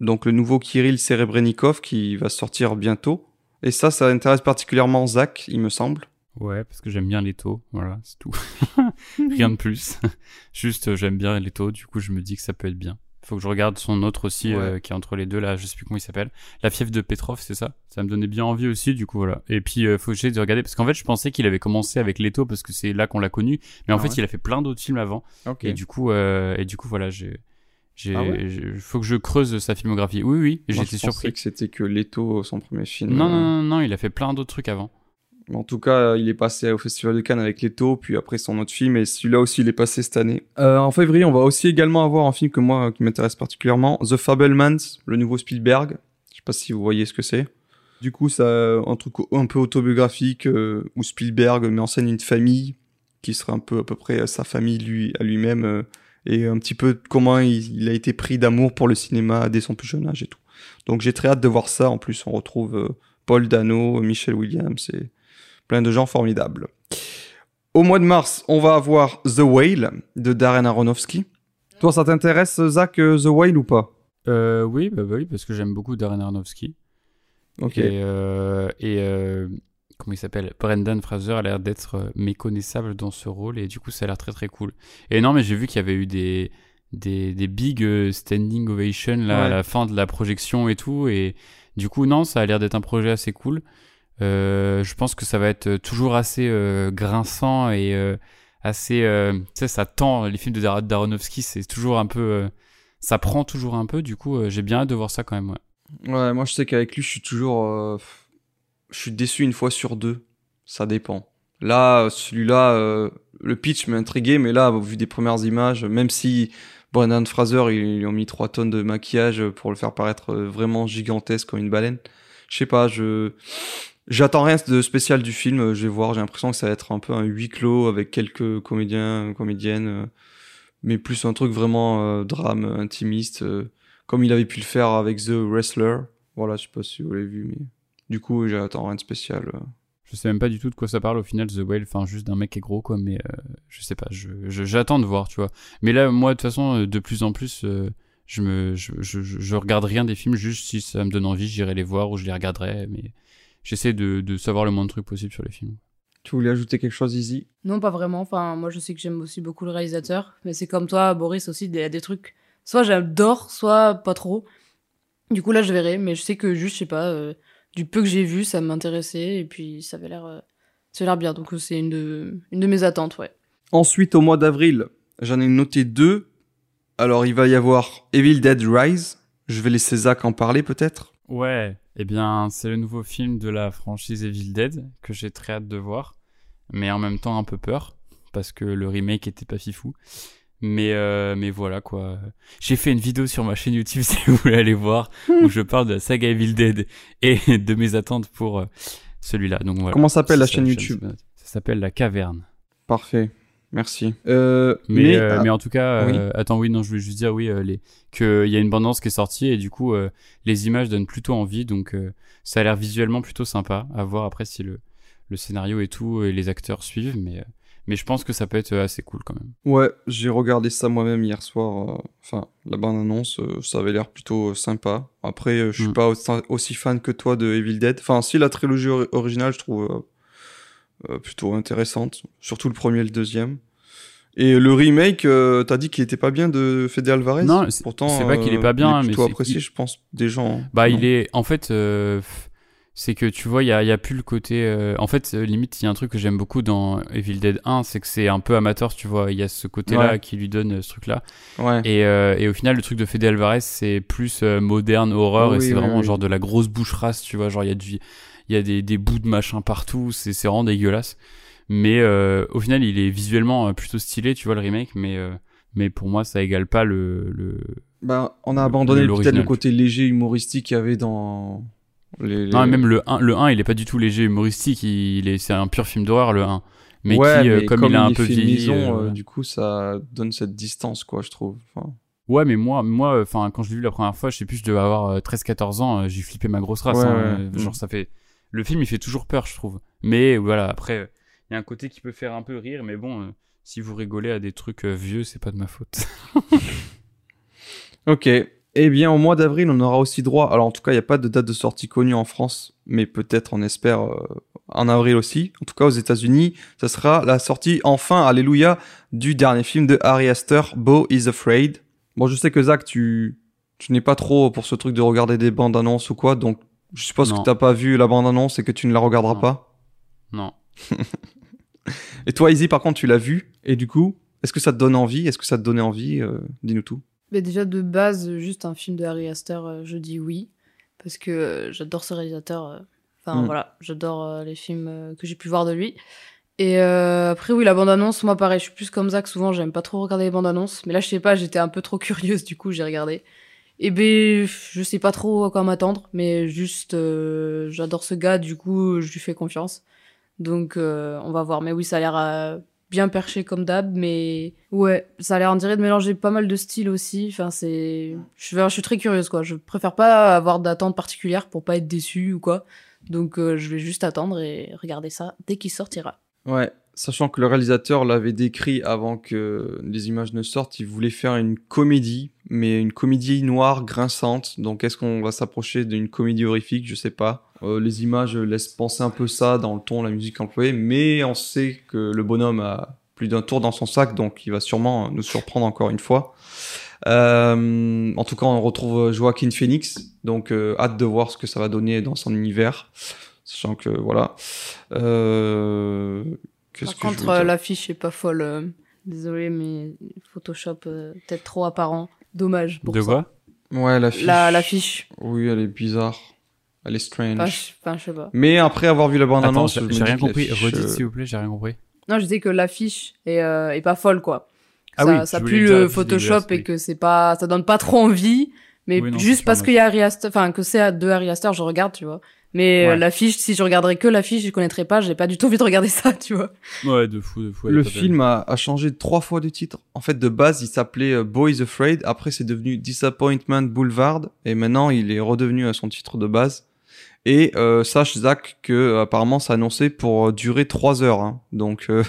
donc le nouveau Kirill Serebrennikov qui va sortir bientôt. Et ça, ça intéresse particulièrement Zach, il me semble. Ouais, parce que j'aime bien les taux, voilà, c'est tout. Rien de plus. Juste, euh, j'aime bien les taux, du coup, je me dis que ça peut être bien. Faut que je regarde son autre aussi, Ouais. euh, qui est entre les deux, là, je sais plus comment il s'appelle. La fièvre de Petrov, c'est ça? Ça me donnait bien envie aussi, du coup, voilà. Et puis, euh, faut que j'essaie de regarder, parce qu'en fait, je pensais qu'il avait commencé avec les taux, parce que c'est là qu'on l'a connu, mais en Ah fait, ouais. il a fait plein d'autres films avant. Ok. Et du coup, euh, et du coup, voilà, j'ai, j'ai, Ah ouais faut que je creuse sa filmographie. Oui, oui, j'étais surpris. que c'était que Leto, son premier film. Non, Euh, non, non, non, il a fait plein d'autres trucs avant. En tout cas, il est passé au Festival de Cannes avec Leto, puis après son autre film, et celui-là aussi, il est passé cette année. Euh, en février, on va aussi également avoir un film que moi, euh, qui m'intéresse particulièrement, The Fablemans, le nouveau Spielberg. Je sais pas si vous voyez ce que c'est. Du coup, ça, un truc un peu autobiographique, euh, où Spielberg met en scène une famille, qui sera un peu à peu près sa famille lui, à lui-même, euh, et un petit peu comment il, il a été pris d'amour pour le cinéma dès son plus jeune âge et tout. Donc j'ai très hâte de voir ça. En plus, on retrouve euh, Paul Dano, Michel Williams et plein de gens formidables. Au mois de mars, on va avoir The Whale de Darren Aronofsky. Toi, ça t'intéresse, Zach, euh, The Whale ou pas? Euh, oui, bah, bah oui, parce que j'aime beaucoup Darren Aronofsky. Ok. Et, euh, et euh, comment il s'appelle Brendan Fraser a l'air d'être euh, méconnaissable dans ce rôle et du coup ça a l'air très très cool. Et non, mais j'ai vu qu'il y avait eu des des, des big euh, standing ovations là à la fin de la projection et tout et du coup non, ça a l'air d'être un projet assez cool. Euh, je pense que ça va être toujours assez euh, grinçant et euh, assez euh, tu sais ça tend les films de Dar- d'Aronofsky, c'est toujours un peu euh, ça prend toujours un peu du coup euh, j'ai bien hâte de voir ça quand même ouais. Ouais, moi je sais qu'avec lui, je suis toujours. euh, je suis déçu une fois sur deux. Ça dépend. Là, celui-là, euh, le pitch m'a intrigué, mais là, vu des premières images, même si Brendan Fraser, ils lui ont mis 3 tonnes de maquillage pour le faire paraître vraiment gigantesque comme une baleine, je sais pas, je. J'attends rien de spécial du film, je vais voir, j'ai l'impression que ça va être un peu un huis clos avec quelques comédiens, comédiennes, mais plus un truc vraiment euh, drame, intimiste. euh, comme il avait pu le faire avec The Wrestler. Voilà, je sais pas si vous l'avez vu, mais du coup, j'attends rien de spécial. euh. Je sais même pas du tout de quoi ça parle au final, The Whale, enfin juste d'un mec qui est gros quoi, mais euh, je sais pas, je, je- j'attends de voir, tu vois. Mais là, moi, de toute façon, euh, de plus en plus, euh, je me, je, je, je- je regarde rien des films, juste si ça me donne envie, j'irai les voir ou je les regarderai, mais j'essaie de, de savoir le moins de trucs possible sur les films. Tu voulais ajouter quelque chose, Izzy? Non, pas vraiment. Enfin, moi, je sais que j'aime aussi beaucoup le réalisateur. Mais c'est comme toi, Boris, aussi, il y a des trucs. Soit j'adore, soit pas trop. Du coup, là, je verrai. Mais je sais que juste, je sais pas, euh, du peu que j'ai vu, ça m'intéressait. Et puis, ça avait l'air euh, ça avait l'air bien. Donc, euh, c'est une de, une de mes attentes, ouais. Ensuite, au mois d'avril, j'en ai noté deux. Alors, il va y avoir Evil Dead Rise. Je vais laisser Zach en parler, peut-être. Ouais, eh bien, c'est le nouveau film de la franchise Evil Dead que j'ai très hâte de voir, mais en même temps un peu peur parce que le remake était pas fifou. Mais euh, mais voilà quoi. J'ai fait une vidéo sur ma chaîne YouTube si vous voulez aller voir où je parle de la saga Evil Dead et de mes attentes pour euh, celui-là. Donc voilà. Comment s'appelle la chaîne YouTube Ça s'appelle La Caverne. Parfait. Merci. Euh, Mais, euh, ah, mais en tout cas, oui. euh, attends, oui, non, je voulais juste dire, oui, les, qu'il y a une bande-annonce qui est sortie et du coup, les images donnent plutôt envie, donc ça a l'air visuellement plutôt sympa. À voir après si le, le scénario et tout et les acteurs suivent, mais, euh, mais je pense que ça peut être euh, assez cool quand même. Ouais, j'ai regardé ça moi-même hier soir. euh, Enfin, la bande-annonce, euh, ça avait l'air plutôt euh, sympa. Après, je suis Mm. pas aussi, fan que toi de Evil Dead. Enfin, si la trilogie ori- originale, je trouve plutôt intéressante. Surtout le premier et le deuxième. Et le remake, t'as dit qu'il était pas bien de Fede Alvarez? Non, c'est- Pourtant, c'est pas qu'il est pas bien, il est mais plutôt c'est apprécié, je pense, des gens. Bah, non il est, en fait, f- c'est que tu vois, il y a, y a plus le côté. euh, en fait, euh, limite, il y a un truc que j'aime beaucoup dans Evil Dead 1, c'est que c'est un peu amateur, tu vois. Il y a ce côté-là Ouais. qui lui donne euh, ce truc-là. Ouais. Et, euh, et au final, le truc de Fede Alvarez, c'est plus euh, moderne, horreur, Oui, et c'est oui, vraiment oui. genre de la grosse bouche race, tu vois. Genre, il y a du, il y a des, des bouts de machin partout, c'est c'est vraiment dégueulasse. Mais euh, au final, il est visuellement plutôt stylé, tu vois, le remake, mais, euh, mais pour moi, ça égale pas le. le... Bah, on a abandonné peut-être le côté léger humoristique qu'il y avait dans les. les- Non, même le 1, le 1, il est pas du tout léger humoristique, il est, c'est un pur film d'horreur, le 1. Mais ouais, qui, euh, mais comme, il a un peu vieilli. euh, euh, du coup, ça donne cette distance, quoi, je trouve. Enfin, Ouais, mais moi, moi, enfin, quand je l'ai vu la première fois, je sais plus, je devais avoir euh, 13-14 ans, j'ai flippé ma grosse race. Ouais, hein, ouais. Genre, ça fait. Le film, il fait toujours peur, je trouve. Mais voilà, après, il y a un côté qui peut faire un peu rire, mais bon, euh, si vous rigolez à des trucs euh, vieux, c'est pas de ma faute. Ok. Eh bien, au mois d'avril, on aura aussi droit. Alors, en tout cas, il n'y a pas de date de sortie connue en France, mais peut-être, on espère, euh, en avril aussi. En tout cas, aux États-Unis, ça sera la sortie, enfin, alléluia, du dernier film de Harry Astor, Beau is Afraid. Bon, je sais que Zach, tu, tu n'es pas trop pour ce truc de regarder des bandes annonces ou quoi, donc je suppose Non. que t'as pas vu la bande annonce et que tu ne la regarderas Non. pas. Non. Et toi, Izzy, par contre, tu l'as vu. Et du coup, est-ce que ça te donne envie? Est-ce que ça te donnait envie Euh, Dis-nous tout. Mais déjà de base, juste un film de Harry Astor, euh, je dis oui. Parce que euh, j'adore ce réalisateur. euh. Enfin Mm. voilà, j'adore les films que j'ai pu voir de lui. Et euh, après, oui, la bande-annonce, moi pareil, je suis plus comme Zach, souvent j'aime pas trop regarder les bandes-annonces. Mais là, je sais pas, j'étais un peu trop curieuse, du coup, j'ai regardé. Et ben, je sais pas trop à quoi m'attendre, mais juste, euh, j'adore ce gars, du coup, je lui fais confiance. Donc, euh, on va voir. Mais oui, ça a l'air euh, bien perché comme d'hab, mais ouais, ça a l'air, on dirait, de mélanger pas mal de styles aussi. Enfin, c'est. Je, suis très curieuse, quoi. Je préfère pas avoir d'attente particulière pour pas être déçue ou quoi. Donc, euh, je vais juste attendre et regarder ça dès qu'il sortira. Ouais, sachant que le réalisateur l'avait décrit avant que les images ne sortent, il voulait faire une comédie, mais une comédie noire, grinçante. Donc est-ce qu'on va s'approcher d'une comédie horrifique? Je sais pas. Euh, les images laissent penser un peu ça dans le ton, la musique employée, mais on sait que le bonhomme a plus d'un tour dans son sac, donc il va sûrement nous surprendre encore une fois. Euh, en tout cas, on retrouve Joaquin Phoenix, donc euh, hâte de voir ce que ça va donner dans son univers. Sachant que voilà. Euh, Par que contre, l'affiche est pas folle. Désolé, mais Photoshop peut-être trop apparent. Dommage. Pour De ça. quoi? Ouais, l'affiche. La- L'affiche. Oui, elle est bizarre. Elle est strange. Enfin, je enfin, je sais pas. Mais après avoir vu la bande Attends, annonce, j'ai rien compris. Redites euh, s'il vous plaît, j'ai rien compris. Non, je disais que l'affiche est, euh, est pas folle, quoi. Ah ça, oui, ça pue le Photoshop et que c'est pas, ça donne pas trop envie. Mais Oui, non, c'est juste parce qu'il y a Harry enfin, que c'est de Harry Astor, je regarde, tu vois. Mais euh, Ouais. l'affiche, si je regarderais que l'affiche, je connaîtrais pas, j'ai pas du tout envie de regarder ça, tu vois. Ouais, de fou, de fou. Le film a, a changé trois fois de titre. En fait, de base, il s'appelait Boys Afraid. Après, c'est devenu Disappointment Boulevard. Et maintenant, il est redevenu à son titre de base. Et euh, sache, Zach, que apparemment, ça annoncé pour euh, durer trois heures. hein. Donc, euh,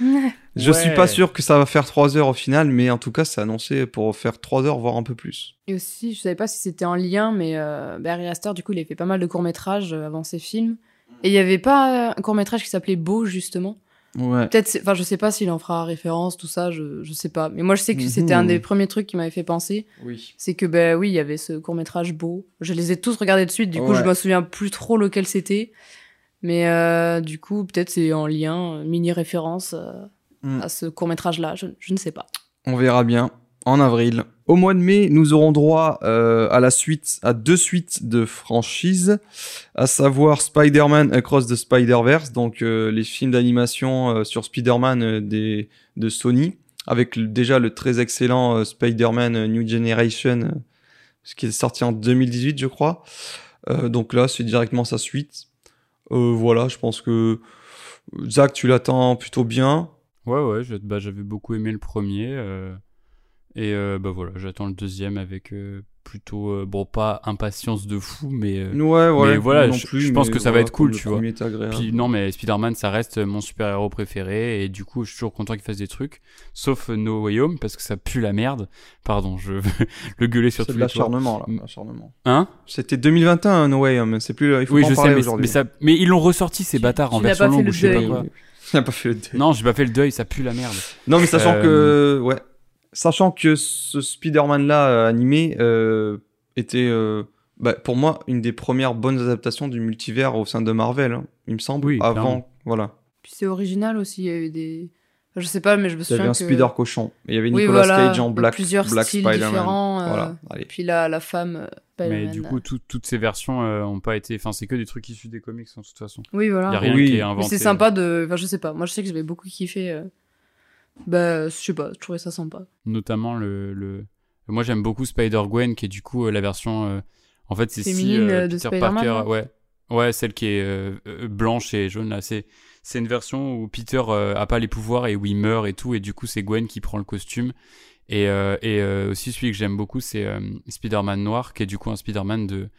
je suis pas Ouais. sûr que ça va faire trois heures au final. Mais en tout cas, c'est annoncé pour faire trois heures, voire un peu plus. Et aussi, je savais pas si c'était en lien, mais euh, Harry Astor, du coup, il a fait pas mal de courts-métrages avant ses films. Et il y avait pas un court-métrage qui s'appelait Beau, justement. Ouais. Peut-être, enfin, je sais pas s'il en fera référence, tout ça, je, je sais pas. Mais moi, je sais que c'était Mhm. un des premiers trucs qui m'avait fait penser. Oui. C'est que, ben oui, il y avait ce court-métrage beau. Je les ai tous regardés de suite, du coup, Ouais. je me souviens plus trop lequel c'était. Mais euh, du coup, peut-être c'est en lien, euh, mini-référence euh, Mm. à ce court-métrage-là, je, je ne sais pas. On verra bien en avril. Au mois de mai, nous aurons droit euh, à la suite, à deux suites de franchises, à savoir Spider-Man Across the Spider-Verse, donc euh, les films d'animation euh, sur Spider-Man de Sony, avec déjà le très excellent Spider-Man New Generation, ce qui est sorti en 2018, je crois. Donc là, c'est directement sa suite. Voilà, je pense que Zach, tu l'attends plutôt bien. Ouais, ouais, bah, j'avais beaucoup aimé le premier. Et euh, bah voilà, j'attends le deuxième avec euh, plutôt, euh, bon, pas impatience de fou, mais. euh, Ouais, ouais. Mais voilà, je- plus, je pense mais que ça va être cool, tu vois. premier est agréable. Puis non, mais Spider-Man, ça reste mon super-héros préféré, et du coup, je suis toujours content qu'il fasse des trucs, sauf No Way Home, parce que ça pue la merde. Pardon, je veux le gueuler sur C'est tous de l'acharnement, là. L'acharnement. Hein? C'était 2021, No Way Home. C'est plus, il faut Oui, pas en je sais, parler mais, mais, aujourd'hui. ça, mais ils l'ont ressorti, ces bâtards, en tu n'as version longue, je sais pas quoi. Pas fait le deuil. Non, j'ai pas fait le deuil, ça pue la merde. Non, mais sachant Euh, que, ouais, sachant que ce Spider-Man-là euh, animé euh, était, euh, bah, pour moi, une des premières bonnes adaptations du multivers au sein de Marvel, hein, il me semble. Oui, avant, clairement. voilà. Puis c'est original aussi, il y a eu des. je sais pas, mais je me Il y souviens. avait un que... Spider cochon. Il y avait Oui, Nicolas voilà, Cage en il y a Black, plusieurs Black styles Spider-Man. différents. euh, Voilà, allez. Puis la, la femme. Mais du coup, tout- toutes ces versions euh, ont pas été. Enfin, c'est que des trucs issus des comics, en toute façon. Oui, voilà. Il y a rien Oui. qui est Mais inventé. c'est sympa de. Enfin, je sais pas. Moi, je sais que j'avais beaucoup kiffé. euh, Bah, je sais pas, je trouvais ça sympa. Notamment le. le... Moi, j'aime beaucoup Spider-Gwen, qui est du coup euh, la version. euh, En fait, c'est si euh, de Peter Spider-Man, Parker. Ouais. Ouais, celle qui est euh, blanche et jaune, là. C'est. C'est une version où Peter euh, a pas les pouvoirs et où il meurt et tout, et du coup c'est Gwen qui prend le costume. Et, euh, et aussi celui que j'aime beaucoup c'est Spider-Man noir, qui est du coup un Spider-Man de...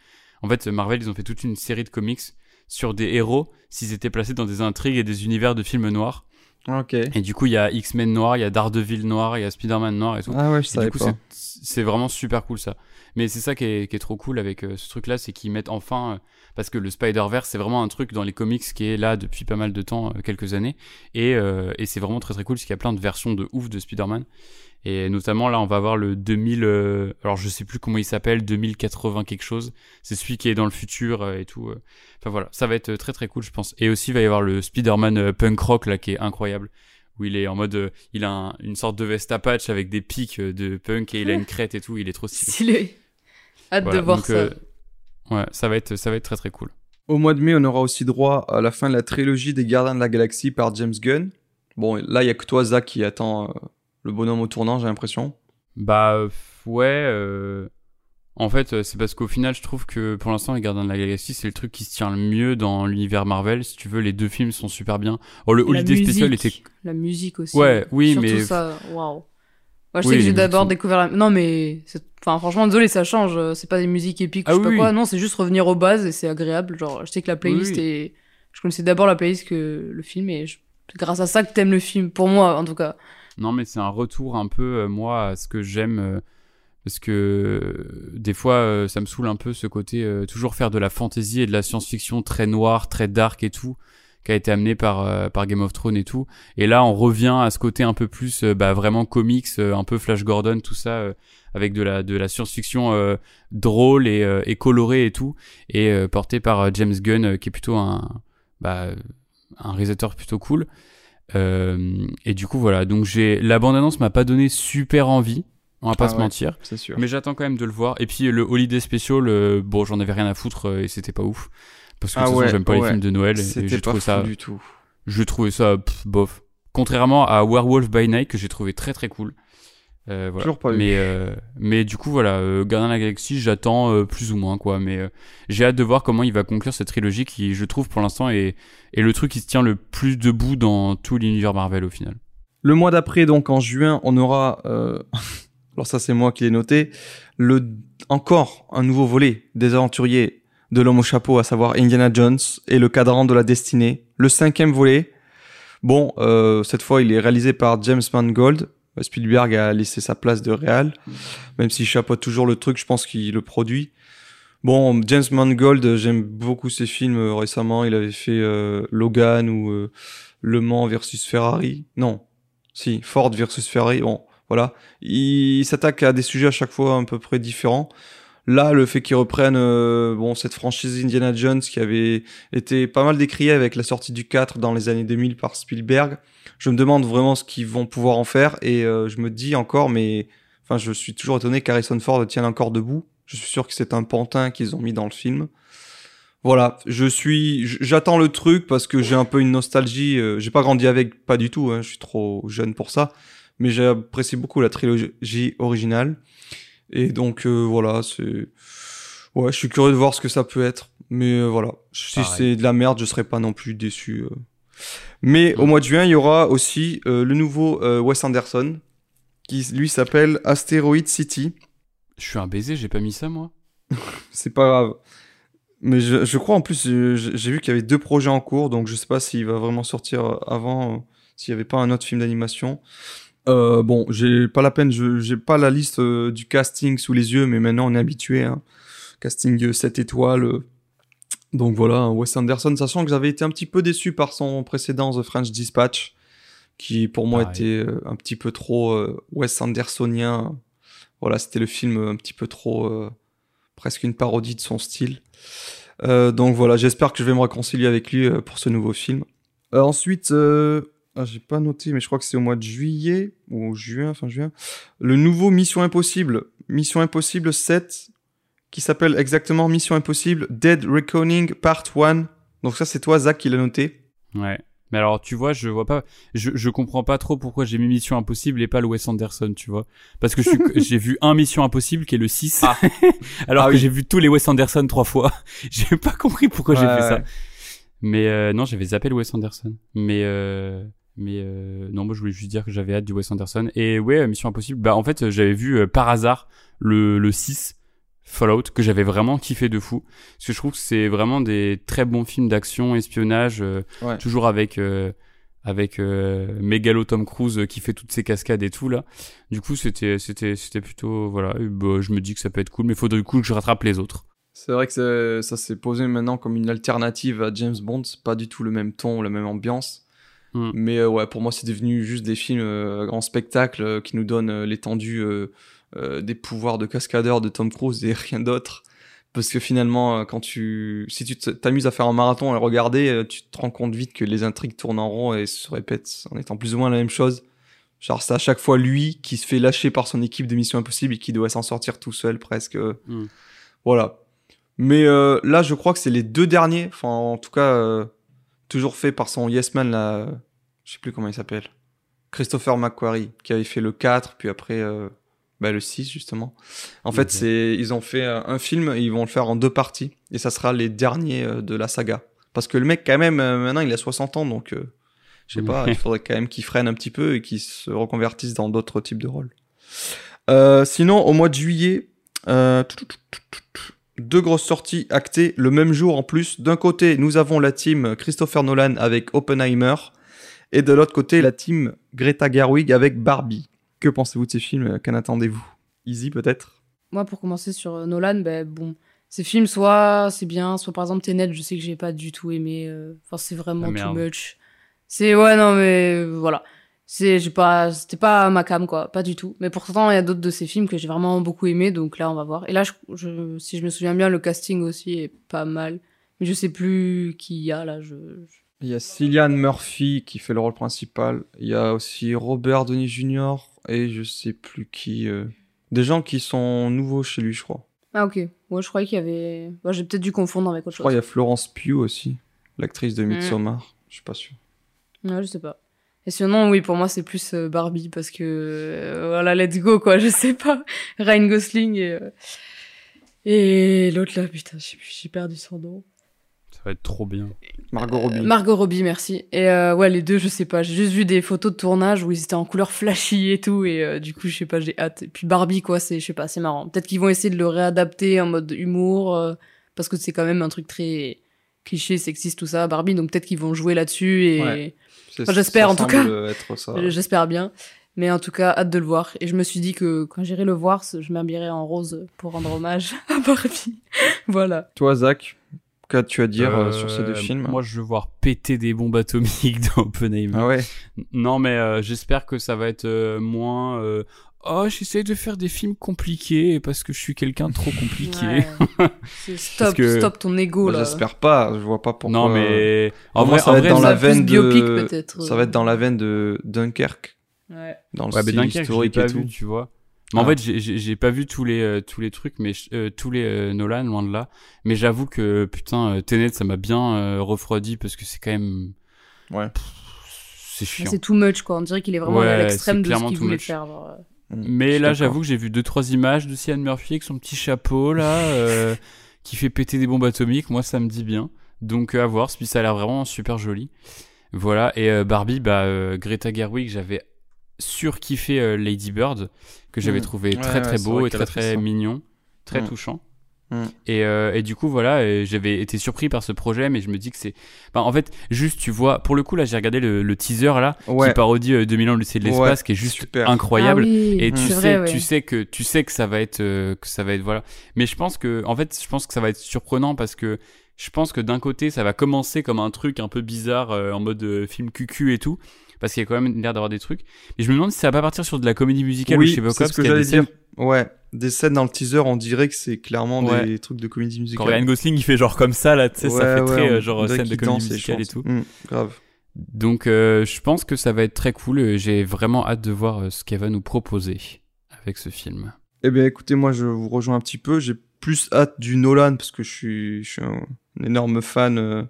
En fait Marvel ils ont fait toute une série de comics sur des héros s'ils étaient placés dans des intrigues et des univers de films noirs. Ok. Et du coup, il y a X-Men noir, il y a Daredevil noir, il y a Spider-Man noir et tout. Ah ouais, je Et savais du coup, c'est- vraiment super cool ça. Mais c'est ça qui est, qui est trop cool avec euh, ce truc-là, c'est qu'ils mettent enfin, euh, parce que le Spider-Verse, c'est vraiment un truc dans les comics qui est là depuis pas mal de temps, euh, quelques années, et, euh, et c'est vraiment très très cool, parce qu'il y a plein de versions de ouf de Spider-Man. Et notamment là, on va avoir le 2000, euh, alors je sais plus comment il s'appelle, 2080 quelque chose. C'est celui qui est dans le futur euh, et tout. Enfin voilà, ça va être très très cool, je pense. Et aussi, il va y avoir le Spider-Man punk rock là qui est incroyable où il est en mode, euh, il a un- une sorte de veste à patch avec des pics de punk et il a une crête et tout, il est trop stylé. Stylé. Hâte Voilà, de voir donc, ça. euh, ouais, ça va être, ça va être très très cool. Au mois de mai, on aura aussi droit à la fin de la trilogie des Gardiens de la Galaxie par James Gunn. Bon, là, il y a que toi, Zach, qui attend euh, le bonhomme au tournant, j'ai l'impression. Bah ouais, euh, en fait, euh, c'est parce qu'au final, je trouve que pour l'instant, les Gardiens de la Galaxie, c'est le truc qui se tient le mieux dans l'univers Marvel. Si tu veux, les deux films sont super bien. Oh, le la Holiday Special musique, était La musique aussi. Ouais, oui, Surtout mais- ça, waouh. Moi, je Oui, sais que j'ai d'abord sont- découvert la... Non, mais... Enfin, franchement, désolé, ça change. euh, C'est pas des musiques épiques ou Ah je sais oui, pas quoi. Non, c'est juste revenir aux bases et c'est agréable. Genre, je sais que la playlist Oui, est... Je connaissais d'abord la playlist que le film et je- c'est grâce à ça que t'aimes le film. Pour moi, en tout cas. Non, mais c'est un retour un peu, euh, moi, à ce que j'aime. euh, parce que euh, des fois, ça me saoule un peu ce côté toujours faire de la fantasy et de la science-fiction très noire, très dark et tout, qui a été amené par, euh, par Game of Thrones et tout. Et là, on revient à ce côté un peu plus, euh, bah, vraiment comics, euh, un peu Flash Gordon, tout ça, avec de la, de la science-fiction drôle et, et colorée et tout, et porté par James Gunn, qui est plutôt un, bah, un réalisateur plutôt cool. Et du coup voilà, donc j'ai la bande annonce m'a pas donné super envie, on va pas Ah se ouais. mentir, C'est sûr. mais j'attends quand même de le voir. Et puis le Holiday Special, bon j'en avais rien à foutre et c'était pas ouf parce que Ah de toute façon ouais, j'aime pas ouais. les films de Noël et C'était pas fou ça, du tout. je trouvais ça pff, bof. Contrairement à Werewolf by Night que j'ai trouvé très très cool. Euh, voilà. Toujours pas mais euh, mais du coup voilà, euh, Gardien de la Galaxie, j'attends euh, plus ou moins quoi, mais euh, j'ai hâte de voir comment il va conclure cette trilogie qui je trouve pour l'instant est est le truc qui se tient le plus debout dans tout l'univers Marvel au final. Le mois d'après, donc en juin, on aura, euh, alors ça c'est moi qui l'ai noté, le encore un nouveau volet des aventuriers de l'homme au chapeau, à savoir Indiana Jones et le cadran de la destinée, le cinquième volet. Bon, euh, cette fois il est réalisé par James Mangold. Spielberg a laissé sa place de réal, même s'il chapeaute toujours le truc, je pense qu'il le produit. Bon, James Mangold, j'aime beaucoup ses films euh, récemment. Il avait fait euh, Logan ou euh, Le Mans versus Ferrari. Non, si, Ford versus Ferrari, bon, voilà. Il s'attaque à des sujets à chaque fois à peu près différents. Là, le fait qu'ils reprennent euh, bon, cette franchise Indiana Jones qui avait été pas mal décriée avec la sortie du 4 dans les années 2000 par Spielberg, je me demande vraiment ce qu'ils vont pouvoir en faire et euh, je me dis encore, mais enfin, je suis toujours étonné qu'Harrison Ford tienne encore debout. Je suis sûr que c'est un pantin qu'ils ont mis dans le film. Voilà, je suis, j'attends le truc parce que j'ai un peu une nostalgie. euh, j'ai pas grandi avec, pas du tout. Hein, je suis trop jeune pour ça, mais j'apprécie beaucoup la trilogie originale. Et donc euh, voilà, c'est, ouais, je suis curieux de voir ce que ça peut être. Mais euh, voilà, si c'est de la merde, je serai pas non plus déçu. euh. Mais au mois de juin, il y aura aussi euh, le nouveau euh, Wes Anderson qui lui s'appelle Asteroid City. Je suis un baiser, j'ai pas mis ça moi. C'est pas grave. Mais je, je crois en plus, j'ai j'ai vu qu'il y avait deux projets en cours, donc je sais pas s'il va vraiment sortir avant, euh, s'il y avait pas un autre film d'animation. Euh, bon, j'ai pas la peine, j'ai pas la liste euh, du casting sous les yeux, mais maintenant on est habitué. Hein. Casting 7 étoiles. euh. Donc voilà, hein, Wes Anderson, sachant que j'avais été un petit peu déçu par son précédent The French Dispatch, qui pour moi était un petit peu trop Wes Andersonien. Voilà, c'était le film un petit peu trop presque une parodie de son style. Donc voilà, j'espère que je vais me réconcilier avec lui pour ce nouveau film. Ensuite, ah, j'ai pas noté, mais je crois que c'est au mois de juillet ou juin, fin juin, le nouveau Mission Impossible, Mission Impossible 7, qui s'appelle exactement Mission Impossible Dead Reckoning Part 1. Donc ça, c'est toi, Zach, qui l'a noté. Ouais. Mais alors, tu vois, je vois pas, je, je comprends pas trop pourquoi j'ai mis Mission Impossible et pas le Wes Anderson, tu vois. Parce que j'ai vu un Mission Impossible qui est le 6. alors Ah que oui. j'ai vu tous les Wes Anderson trois fois. j'ai pas compris pourquoi j'ai Ouais, fait ça. Mais euh, non, j'avais zappé le Wes Anderson. Mais euh, mais euh, non, moi je voulais juste dire que j'avais hâte du Wes Anderson. Et ouais, euh, Mission Impossible. Bah en fait, euh, j'avais vu par hasard le le 6 Fallout que j'avais vraiment kiffé de fou. Parce que je trouve que c'est vraiment des très bons films d'action, espionnage, euh, Ouais. toujours avec euh, avec euh, Mégalo Tom Cruise qui fait toutes ses cascades et tout là. Du coup, c'était c'était c'était plutôt voilà. bah, je me dis que ça peut être cool, mais il faudrait du coup que je rattrape les autres. C'est vrai que ça s'est posé maintenant comme une alternative à James Bond. C'est pas du tout le même ton, la même ambiance. Mm. Mais euh, ouais, pour moi, c'est devenu juste des films euh, en spectacle euh, qui nous donnent euh, l'étendue euh, euh, des pouvoirs de cascadeur de Tom Cruise et rien d'autre. Parce que finalement, quand tu, si tu t'amuses à faire un marathon et le regarder, tu te rends compte vite que les intrigues tournent en rond et se répètent en étant plus ou moins la même chose. Genre, c'est à chaque fois lui qui se fait lâcher par son équipe de Mission Impossible et qui doit s'en sortir tout seul presque. Mm. Voilà. Mais euh, là, je crois que c'est les deux derniers, enfin, en tout cas, euh, toujours fait par son Yes Man, là, je sais plus comment il s'appelle. Christopher McQuarrie, qui avait fait le 4, puis après euh, bah, le 6, justement. En fait, c'est ils ont fait euh, un film et ils vont le faire en deux parties. Et ça sera les derniers euh, de la saga. Parce que le mec, quand même, euh, maintenant, il a 60 ans, donc je sais pas, il faudrait quand même qu'il freine un petit peu et qu'il se reconvertisse dans d'autres types de rôles. Sinon, au mois de juillet, deux grosses sorties actées le même jour en plus. D'un côté, nous avons la team Christopher Nolan avec Oppenheimer. Et de l'autre côté, la team Greta Gerwig avec Barbie. Que pensez-vous de ces films? Qu'en attendez-vous? Easy peut-être? Moi, pour commencer sur euh, Nolan, ben bon, ces films, soit c'est bien, soit par exemple Tenet, je sais que j'ai pas du tout aimé. euh, Enfin, c'est vraiment Ah, too much. C'est ouais, non, mais euh, voilà. C'est, j'ai pas, c'était pas ma cam, quoi, pas du tout. Mais pourtant, il y a d'autres de ces films que j'ai vraiment beaucoup aimé, donc là, on va voir. Et là, je, je- si je me souviens bien, le casting aussi est pas mal. Mais je sais plus qui il y a là. Je, je- Il y a Cillian Murphy qui fait le rôle principal. Il y a aussi Robert Downey Jr. et je sais plus qui. euh, Des gens qui sont nouveaux chez lui, je crois. Ah ok. Ouais, je croyais qu'il y avait. J'ai peut-être dû confondre avec autre Je chose. crois qu'il y a Florence Pugh aussi, l'actrice de Midsommar. Je suis pas sûr. Ouais, je sais pas. Et sinon, oui, pour moi, c'est plus euh, Barbie parce que euh, voilà, let's go quoi, je sais pas. Ryan Gosling et euh, et l'autre là, putain, j'ai perdu son nom. Ça va être trop bien. Margot Robbie. Euh, Margot Robbie, merci. Et euh, ouais, les deux, je sais pas. J'ai juste vu des photos de tournage où ils étaient en couleur flashy et tout, et euh, du coup, je sais pas, j'ai hâte. Et puis Barbie, quoi, c'est, je sais pas, c'est marrant. Peut-être qu'ils vont essayer de le réadapter en mode humour, euh, parce que c'est quand même un truc très cliché, sexiste, tout ça. Barbie, donc peut-être qu'ils vont jouer là-dessus et Ouais. Enfin, j'espère, en tout cas. être ça. J'espère bien. Mais en tout cas, hâte de le voir. Et je me suis dit que quand j'irai le voir, je m'habillerai en rose pour rendre hommage à Barbie. voilà. Toi, Zach, qu'as-tu à dire euh, sur ces deux Euh, films Moi, je veux voir péter des bombes atomiques dans Oppenheimer. Ah ouais Non, mais euh, j'espère que ça va être euh, moins. Oh, j'essaye de faire des films compliqués parce que je suis quelqu'un de trop compliqué. Ouais. Stop, que- stop ton ego Bah, là. J'espère pas, je vois pas pourquoi. non, mais en vrai, ça en va vrai, être dans la veine de. Ça va être dans la veine de Dunkerque, Ouais. dans le Ouais, mais style je l'ai historique pas et vu, tout. tu vois. Mais en Ah. fait, j'ai- pas vu tous les euh, tous les trucs, mais euh, tous les euh, Nolan loin de là. Mais j'avoue que putain, euh, Tenet, ça m'a bien euh, refroidi parce que c'est quand même. Ouais. C'est chiant. C'est too much quoi. On dirait qu'il est vraiment Ouais, à l'extrême de ce qu'il voulait much. faire. genre, Mm, Mais là, j'avoue que j'ai vu deux trois images de Cillian Murphy avec son petit chapeau là, euh, qui fait péter des bombes atomiques. Moi, ça me dit bien. Donc euh, à voir. Puis ça a l'air vraiment super joli. Voilà. Et euh, Barbie, bah euh, Greta Gerwig, j'avais surkiffé euh, Lady Bird que j'avais Mm. trouvé Ouais, très ouais, très beau et très très mignon, très Mm. touchant. Mm. Et, euh, et du coup voilà, j'avais été surpris par ce projet, mais je me dis que c'est, Enfin, en fait, juste tu vois, pour le coup là, j'ai regardé le, le teaser là, Ouais. qui parodie euh, 2000 ans de l'Odyssée de l'espace, Ouais, qui est juste super. incroyable. Ah oui, Et tu sais, vrai, ouais. tu sais que tu sais que ça va être euh, que ça va être voilà. Mais je pense que en fait, je pense que ça va être surprenant parce que je pense que d'un côté, ça va commencer comme un truc un peu bizarre euh, en mode euh, film cucu et tout parce qu'il y a quand même l'air d'avoir des trucs. Et je me demande si ça va pas partir sur de la comédie musicale ou Oui, pas c'est quoi ce parce que qu'il y a des j'allais scènes dire. Ouais, des scènes dans le teaser, on dirait que c'est clairement Ouais. des trucs de comédie quand musicale. Ryan Gosling il fait genre comme ça là, tu sais, ça fait ouais, très on euh, genre scène de comédie danse et musicale et tout. Mm, grave. Donc euh, je pense que ça va être très cool. J'ai vraiment hâte de voir euh, ce qu'elle va nous proposer avec ce film. Eh bien, écoutez, moi, je vous rejoins un petit peu. J'ai plus hâte du Nolan parce que je suis, je suis un, un énorme fan. euh.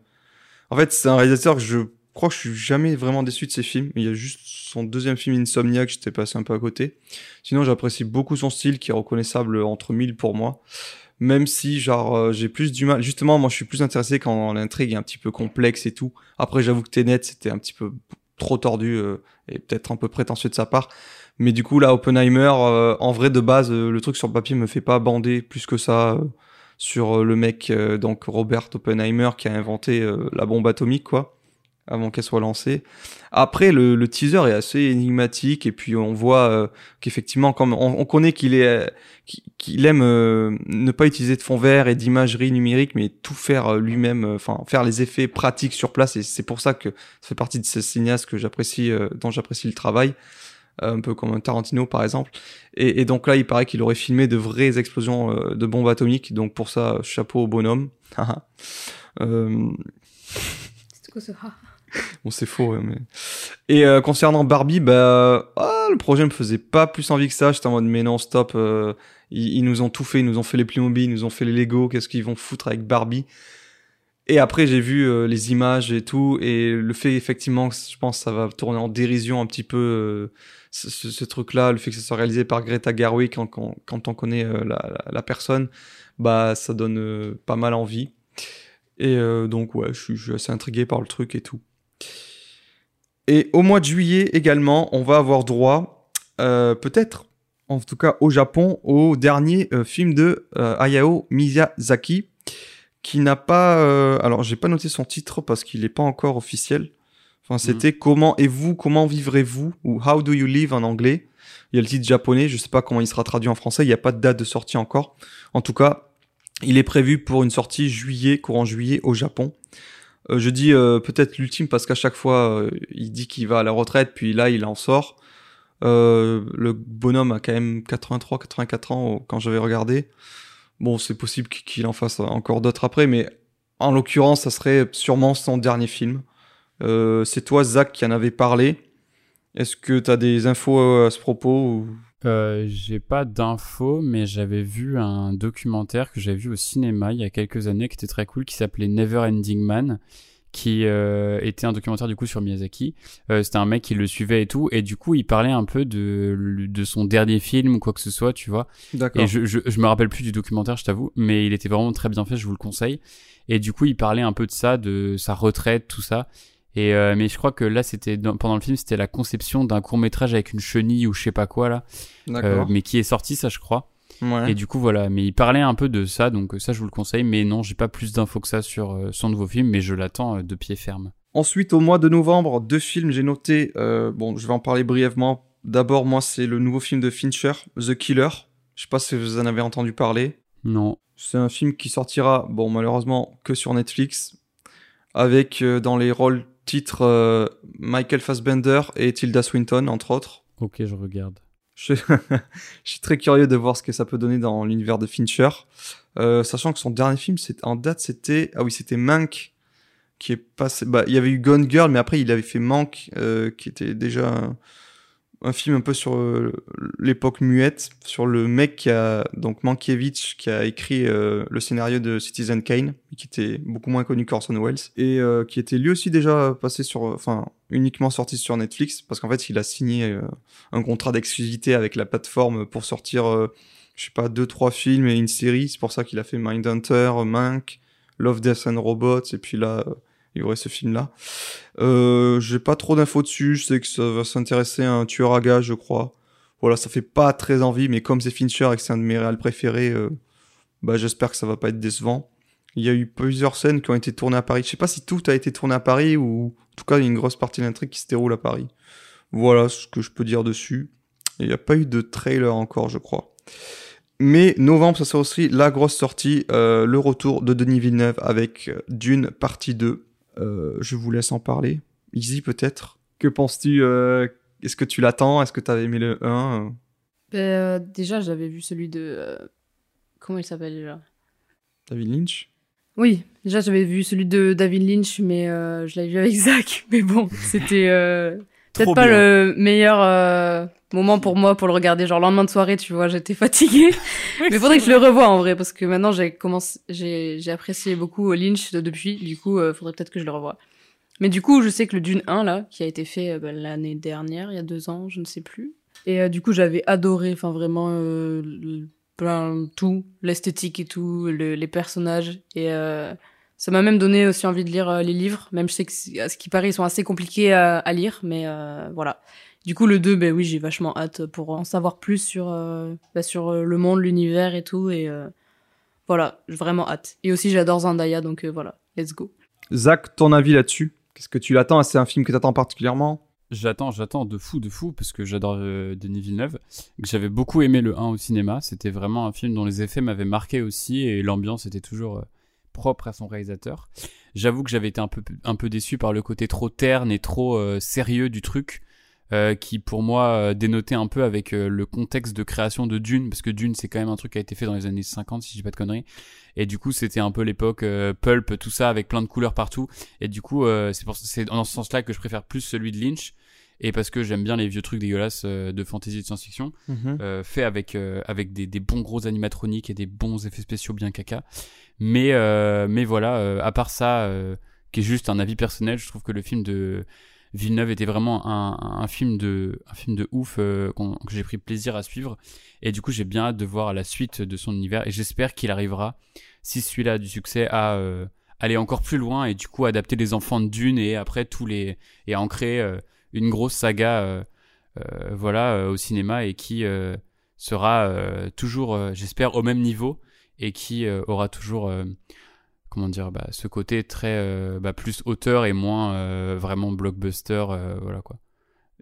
En fait, c'est un réalisateur que je crois que je suis jamais vraiment déçu de ses films. Il y a juste son deuxième film Insomniac, j'étais passé un peu à côté. Sinon, j'apprécie beaucoup son style qui est reconnaissable entre mille pour moi. Même si, genre, euh, j'ai plus du mal. Justement, moi, je suis plus intéressé quand l'intrigue est un petit peu complexe et tout. Après, j'avoue que Tenet, c'était un petit peu trop tordu euh, et peut-être un peu prétentieux de sa part. Mais du coup, là, Oppenheimer, euh, en vrai, de base, le truc sur le papier me fait pas bander plus que ça sur le mec, donc Robert Oppenheimer, qui a inventé la bombe atomique, quoi. Avant qu'elle soit lancée. Après, le, le, teaser est assez énigmatique et puis on voit euh, qu'effectivement, comme on, connaît qu'il est, qu'il aime euh, ne pas utiliser de fond vert et d'imagerie numérique, mais tout faire euh, lui-même, enfin faire les effets pratiques sur place. Et c'est pour ça que ça fait partie de ces cinéastes que j'apprécie, dont j'apprécie le travail un peu comme Tarantino par exemple. Et, et donc là, il paraît qu'il aurait filmé de vraies explosions de bombes atomiques. Donc pour ça, chapeau au bonhomme. euh... bon, c'est faux, mais. Et euh, concernant Barbie, bah, ah, le projet me faisait pas plus envie que ça. J'étais en mode, mais non, stop. Euh, ils, nous ont tout fait. Ils nous ont fait les Playmobil, ils nous ont fait les Lego. Qu'est-ce qu'ils vont foutre avec Barbie? Et après, j'ai vu euh, les images et tout. Et le fait, effectivement, je pense que ça va tourner en dérision un petit peu ce, truc-là. Le fait que ça soit réalisé par Greta Garwick, quand, on connaît la, la, personne, bah, ça donne pas mal envie. Et donc, ouais, je suis assez intrigué par le truc et tout. Et au mois de juillet également, on va avoir droit, euh, peut-être, en tout cas au Japon, au dernier euh, film de euh, Hayao Miyazaki, qui n'a pas... alors, j'ai pas noté son titre parce qu'il n'est pas encore officiel. Enfin, mhm. c'était Comment et vous, comment vivrez-vous ou How do you live en anglais? Il y a le titre japonais, je sais pas comment il sera traduit en français, il n'y a pas de date de sortie encore. En tout cas, il est prévu pour une sortie juillet, courant juillet au Japon. Euh, je dis euh, peut-être l'ultime parce qu'à chaque fois, euh, il dit qu'il va à la retraite, puis là, il en sort. le bonhomme a quand même 83, 84 ans quand j'avais regardé. Bon, c'est possible qu'il en fasse encore d'autres après, mais en l'occurrence, ça serait sûrement son dernier film. c'est toi, Zach, qui en avait parlé. Est-ce que tu as des infos à ce propos euh, j'ai pas d'infos, mais j'avais vu un documentaire que j'avais vu au cinéma il y a quelques années qui était très cool, qui s'appelait Never Ending Man, qui euh, était un documentaire du coup sur Miyazaki. Euh, c'était un mec qui le suivait et tout, et du coup il parlait un peu de, de son dernier film ou quoi que ce soit, tu vois. D'accord. Et je, je, je me rappelle plus du documentaire, je t'avoue, mais il était vraiment très bien fait, je vous le conseille. Et du coup il parlait un peu de ça, de sa retraite, tout ça. Et euh, mais je crois que là, c'était pendant le film, c'était la conception d'un court métrage avec une chenille ou je sais pas quoi là, euh, mais qui est sorti ça, je crois. Ouais. Et du coup voilà, mais il parlait un peu de ça, donc ça je vous le conseille. Mais non, j'ai pas plus d'infos que ça sur euh, son nouveau film, mais je l'attends euh, de pied ferme. Ensuite, au mois de novembre, deux films j'ai noté. bon, je vais en parler brièvement. D'abord, moi, c'est le nouveau film de Fincher, The Killer. Je sais pas si vous en avez entendu parler. Non. C'est un film qui sortira, bon, malheureusement, que sur Netflix, avec dans les rôles titre euh, Michael Fassbender et Tilda Swinton, entre autres. Ok, je regarde. Je, suis très curieux de voir ce que ça peut donner dans l'univers de Fincher. Euh, sachant que son dernier film, en date, c'était. Ah oui, c'était Mank, qui est passé. Bah, il y avait eu Gone Girl, mais après, il avait fait Mank, euh, qui était déjà un film un peu sur euh, l'époque muette, sur le mec qui a, donc Mankiewicz, qui a écrit euh, le scénario de Citizen Kane, qui était beaucoup moins connu qu'Orson Welles, et euh, qui était lui aussi déjà passé sur, enfin, uniquement sorti sur Netflix, parce qu'en fait, il a signé un contrat d'exclusivité avec la plateforme pour sortir, je sais pas, deux, trois films et une série. C'est pour ça qu'il a fait Mindhunter, Mank, Love, Death and Robots, et puis là, il y aurait ce film-là. Euh, j'ai pas trop d'infos dessus, je sais que ça va s'intéresser à un tueur à gage, je crois. Voilà, ça fait pas très envie, mais comme c'est Fincher et que c'est un de mes réels préférés, euh, bah j'espère que ça va pas être décevant. Il y a eu plusieurs scènes qui ont été tournées à Paris. Je sais pas si tout a été tourné à Paris ou en tout cas il y a une grosse partie de l'intrigue qui se déroule à Paris. Voilà ce que je peux dire dessus. Il n'y a pas eu de trailer encore, je crois. Mais novembre, ça sera aussi la grosse sortie, euh, le retour de Denis Villeneuve avec Dune partie 2. Euh, je vous laisse en parler. Easy peut-être. Que penses-tu euh, Est-ce que tu l'attends? Est-ce que tu avais aimé le 1 ben, euh, Déjà, j'avais vu celui de... Comment il s'appelle déjà? David Lynch? Oui, déjà j'avais vu celui de David Lynch, mais je l'avais vu avec Zach. Mais bon, c'était peut-être pas le meilleur moment pour moi pour le regarder. Genre lendemain de soirée, tu vois, j'étais fatiguée. mais faudrait que je le revoie en vrai parce que maintenant j'ai commencé, j'ai, j'ai apprécié beaucoup Lynch depuis. Du coup, euh, faudrait peut-être que je le revoie. Mais du coup, je sais que le Dune 1 là, qui a été fait euh, bah, l'année dernière, il y a deux ans, je ne sais plus. Et euh, du coup, j'avais adoré, enfin vraiment, euh, plein tout, l'esthétique et tout, les personnages et ça m'a même donné aussi envie de lire les livres, même je sais que à ce qui paraît ils sont assez compliqués à, à lire, mais voilà. Du coup, le 2, ben oui, j'ai vachement hâte pour en savoir plus sur, euh, bah, sur euh, le monde, l'univers et tout. Et euh, voilà, vraiment hâte. Et aussi, j'adore Zendaya, donc voilà, let's go. Zach, ton avis là-dessus? Qu'est-ce que tu l'attends C'est un film que tu attends particulièrement? J'attends, j'attends de fou, de fou, parce que j'adore euh, Denis Villeneuve. J'avais beaucoup aimé le 1 au cinéma. C'était vraiment un film dont les effets m'avaient marqué aussi et l'ambiance était toujours euh, propre à son réalisateur. J'avoue que j'avais été un peu, un peu déçu par le côté trop terne et trop euh, sérieux du truc. Euh, qui pour moi euh, dénotait un peu avec le contexte de création de Dune, parce que Dune c'est quand même un truc qui a été fait dans les années 50 si je dis pas de conneries, et du coup c'était un peu l'époque pulp, tout ça avec plein de couleurs partout, et du coup c'est pour c'est dans ce sens-là que je préfère plus celui de Lynch, et parce que j'aime bien les vieux trucs dégueulasses de fantasy et de science-fiction, Mhm. fait avec avec des, des bons gros animatroniques et des bons effets spéciaux bien caca, mais mais voilà, à part ça, qui est juste un avis personnel, je trouve que le film de Villeneuve était vraiment un, film de ouf euh, que j'ai pris plaisir à suivre. Et du coup j'ai bien hâte de voir la suite de son univers et j'espère qu'il arrivera si celui-là a du succès à euh, aller encore plus loin et du coup adapter les enfants de Dune et après tous les et en créer euh, une grosse saga euh, euh, voilà euh, au cinéma et qui euh, sera euh, toujours euh, j'espère au même niveau et qui euh, aura toujours euh, comment dire bah, ce côté très euh, bah, plus auteur et moins vraiment blockbuster voilà quoi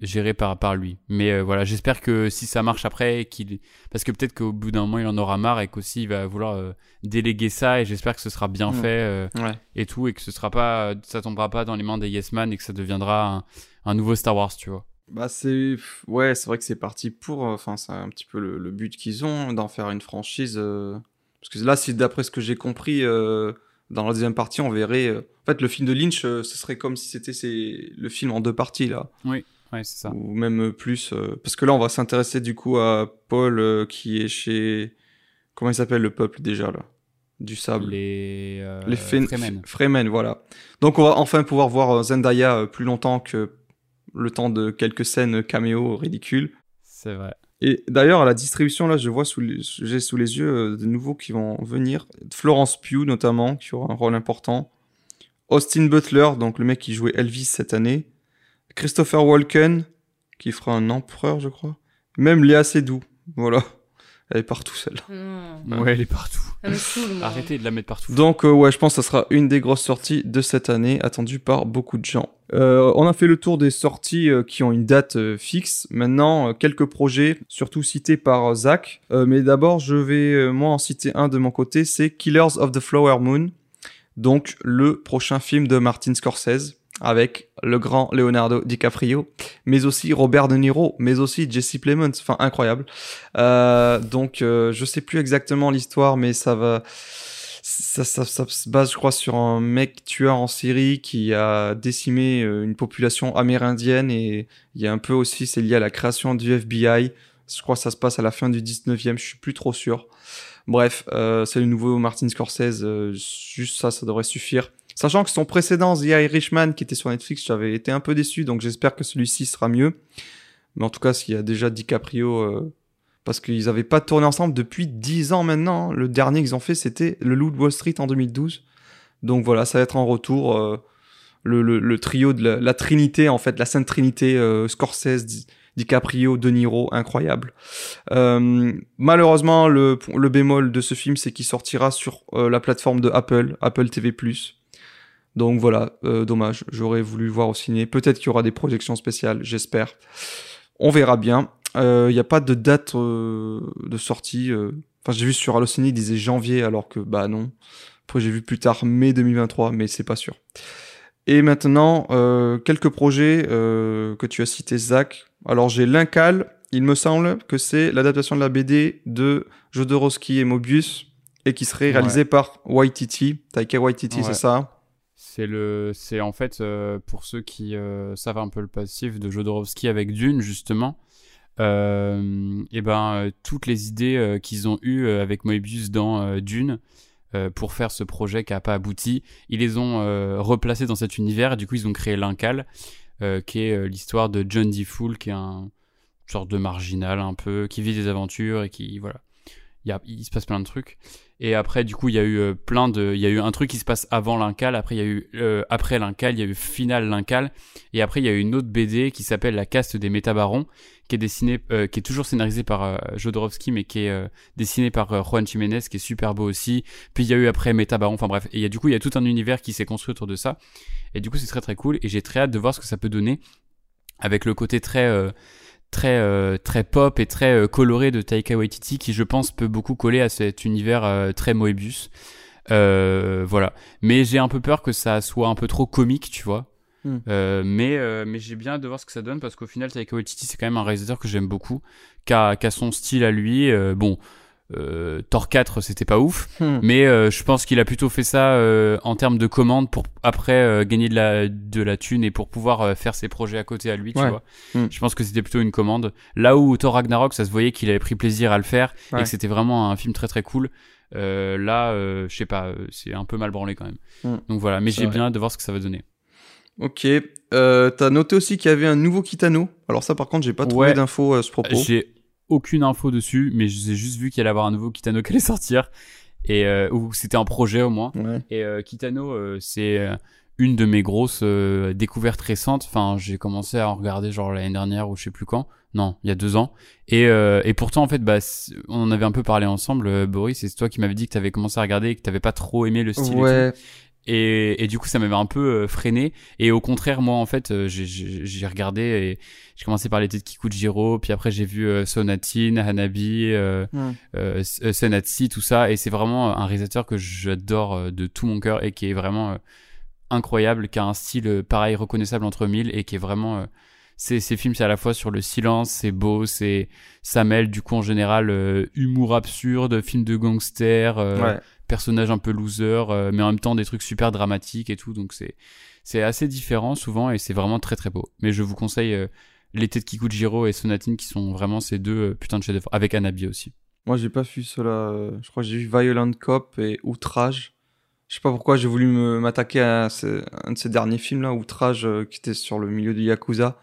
géré par par lui mais euh, voilà j'espère que si ça marche après qu'il parce que peut-être qu'au bout d'un moment il en aura marre et qu'aussi il va vouloir euh, déléguer ça et j'espère que ce sera bien Ouais. fait euh, Ouais. et tout et que ce sera pas ça tombera pas dans les mains des yes man et que ça deviendra un, un nouveau Star Wars tu vois Bah c'est ouais, c'est vrai que c'est parti pour enfin c'est un petit peu le, le but qu'ils ont d'en faire une franchise parce que là si d'après ce que j'ai compris euh, dans la deuxième partie, on verrait euh, en fait le film de Lynch euh, ce serait comme si c'était le film en deux parties là ouais c'est ça ou même plus parce que là on va s'intéresser du coup à Paul qui est chez comment il s'appelle le peuple déjà là? Du sable les les Fremen. Fremen, voilà. Donc on va enfin pouvoir voir Zendaya plus longtemps que le temps de quelques scènes caméo ridicules. c'est vrai Et d'ailleurs, à la distribution, là, je vois j'ai sous les yeux euh, de nouveaux qui vont venir. Florence Pugh, notamment, qui aura un rôle important. Austin Butler, donc le mec qui jouait Elvis cette année. Christopher Walken, qui fera un empereur, je crois. Même Léa Seydoux, voilà. Elle est partout, celle-là. Non. ouais elle est partout me arrêtez de la mettre partout Donc euh, ouais, je pense que ça sera une des grosses sorties de cette année, attendue par beaucoup de gens. Euh, on a fait le tour des sorties euh, qui ont une date euh, fixe. Maintenant, quelques projets, surtout cités par Zach. Mais d'abord, je vais moi en citer un de mon côté, c'est Killers of the Flower Moon. Donc le prochain film de Martin Scorsese avec le grand Leonardo DiCaprio, mais aussi Robert De Niro, mais aussi Jesse Plemons, enfin incroyable. Donc je sais plus exactement l'histoire, mais ça va, ça, ça, ça se base, je crois, sur un mec tueur en série qui a décimé euh, une population amérindienne et il y a un peu aussi, c'est lié à la création du FBI. Je crois que ça se passe à la fin du 19e, je suis plus trop sûr. Bref, euh, c'est le nouveau Martin Scorsese, euh, juste ça, ça devrait suffire. Sachant que son précédent, The Irishman, qui était sur Netflix, j'avais été un peu déçu, donc j'espère que celui-ci sera mieux. Mais en tout cas, s'il y a déjà DiCaprio, euh, parce qu'ils avaient pas tourné ensemble depuis 10 ans maintenant. Le dernier qu'ils ont fait, c'était Le Loup de Wall Street en 2012. Donc voilà, ça va être en retour euh, le, trio de la, Trinité, en fait, la Sainte Trinité, euh, Scorsese, Di- DiCaprio, De Niro, incroyable. Euh, malheureusement, le, bémol de ce film, c'est qu'il sortira sur la plateforme de Apple, Apple TV+. Donc voilà, dommage, j'aurais voulu voir au ciné. Peut-être qu'il y aura des projections spéciales, j'espère. On verra bien. Il n'y a pas de date euh, de sortie. euh. Enfin, j'ai vu sur Allociné, il disait janvier, alors que bah non. Après, j'ai vu plus tard mai 2023, mais c'est pas sûr. Et maintenant, euh, quelques projets euh, que tu as cités, Zach. Alors, j'ai l'Incal. Il me semble que c'est l'adaptation de la BD de Jodorowsky et Mobius et qui serait réalisé par Waititi. Taika Waititi, Ouais. c'est ça? C'est le, c'est en fait euh, pour ceux qui euh, savent un peu le passif de Jodorowsky avec Dune justement. Euh, et ben euh, toutes les idées euh, qu'ils ont eues avec Moebius dans Dune pour faire ce projet qui a pas abouti, ils les ont replacés dans cet univers et du coup ils ont créé l'Incal, qui est l'histoire de John D. Fool, qui est un sorte de marginal un peu, qui vit des aventures et qui voilà, il, y a, il se passe plein de trucs. Et après, du coup, il y a eu plein de, il y a eu un truc qui se passe avant l'Incal. Après, il y a eu après l'Incal, il y a eu final l'Incal. Et après, il y a eu une autre BD qui s'appelle La caste des métabarons, qui est dessinée, euh, qui est toujours scénarisée par Jodorowsky, mais qui est dessinée par Juan Jiménez, qui est super beau aussi. Puis il y a eu après Métabaron. Enfin bref, et il y a du coup, il y a tout un univers qui s'est construit autour de ça. Et du coup, c'est très très cool. Et j'ai très hâte de voir ce que ça peut donner avec le côté très très euh, très pop et très euh, coloré de Taika Waititi qui je pense peut beaucoup coller à cet univers euh, très Moebius. voilà. Mais j'ai un peu peur que ça soit un peu trop comique, tu vois. Hmm. mais mais j'ai bien hâte de voir ce que ça donne parce qu'au final Taika Waititi c'est quand même un réalisateur que j'aime beaucoup, qui a, qui a, son style à lui. bon, euh, Thor 4 c'était pas ouf hmm. mais euh, je pense qu'il a plutôt fait ça euh, en termes de commandes pour après euh, gagner de la de la thune et pour pouvoir faire ses projets à côté à lui tu vois hmm. je pense que c'était plutôt une commande là où Thor Ragnarok ça se voyait qu'il avait pris plaisir à le faire et que c'était vraiment un film très très cool là je sais pas c'est un peu mal branlé quand même hmm. donc voilà mais j'ai bien hâte de voir ce que ça va donner Ok. Euh, T'as noté aussi qu'il y avait un nouveau Kitano. Alors ça, par contre, j'ai pas trouvé d'infos à ce propos. J'ai aucune info dessus, mais j'ai juste vu qu'il allait avoir un nouveau Kitano qui allait sortir et euh, ou c'était un projet au moins. Et euh, Kitano, euh, c'est euh, une de mes grosses euh, découvertes récentes. Enfin, j'ai commencé à en regarder genre l'année dernière ou je sais plus quand. Non, il y a deux ans. Et, et pourtant, en fait, bah, on en avait un peu parlé ensemble, Boris. C'est toi qui m'avais dit que tu avais commencé à regarder et que t'avais pas trop aimé le style. Ouais. Et, et, du coup, ça m'avait un peu euh, freiné. Et au contraire, moi, en fait, euh, j'ai regardé et j'ai commencé par les têtes Kikujiro, puis après j'ai vu euh, Sonatin, Hanabi, euh. Senatsi, tout ça. Et c'est vraiment un réalisateur que j'adore de tout mon cœur et qui est vraiment incroyable, qui a un style pareil reconnaissable entre mille et qui est vraiment ces, ces films c'est à la fois sur le silence c'est beau c'est ça mêle du coup en général humour absurde film de gangster ouais personnages un peu loser, euh, mais en même temps des trucs super dramatiques et tout. Donc c'est c'est assez différent souvent et c'est vraiment très très beau. Mais je vous conseille euh, l'été de Kikujiro et Sonatine qui sont vraiment ces deux euh, putains de chefs-d'œuvre avec Anabi aussi. Moi j'ai pas vu cela. Je crois que j'ai vu Violent Cop et Outrage. Je sais pas pourquoi j'ai voulu m'attaquer à un de ces derniers films là, Outrage, qui était sur le milieu de Yakuza.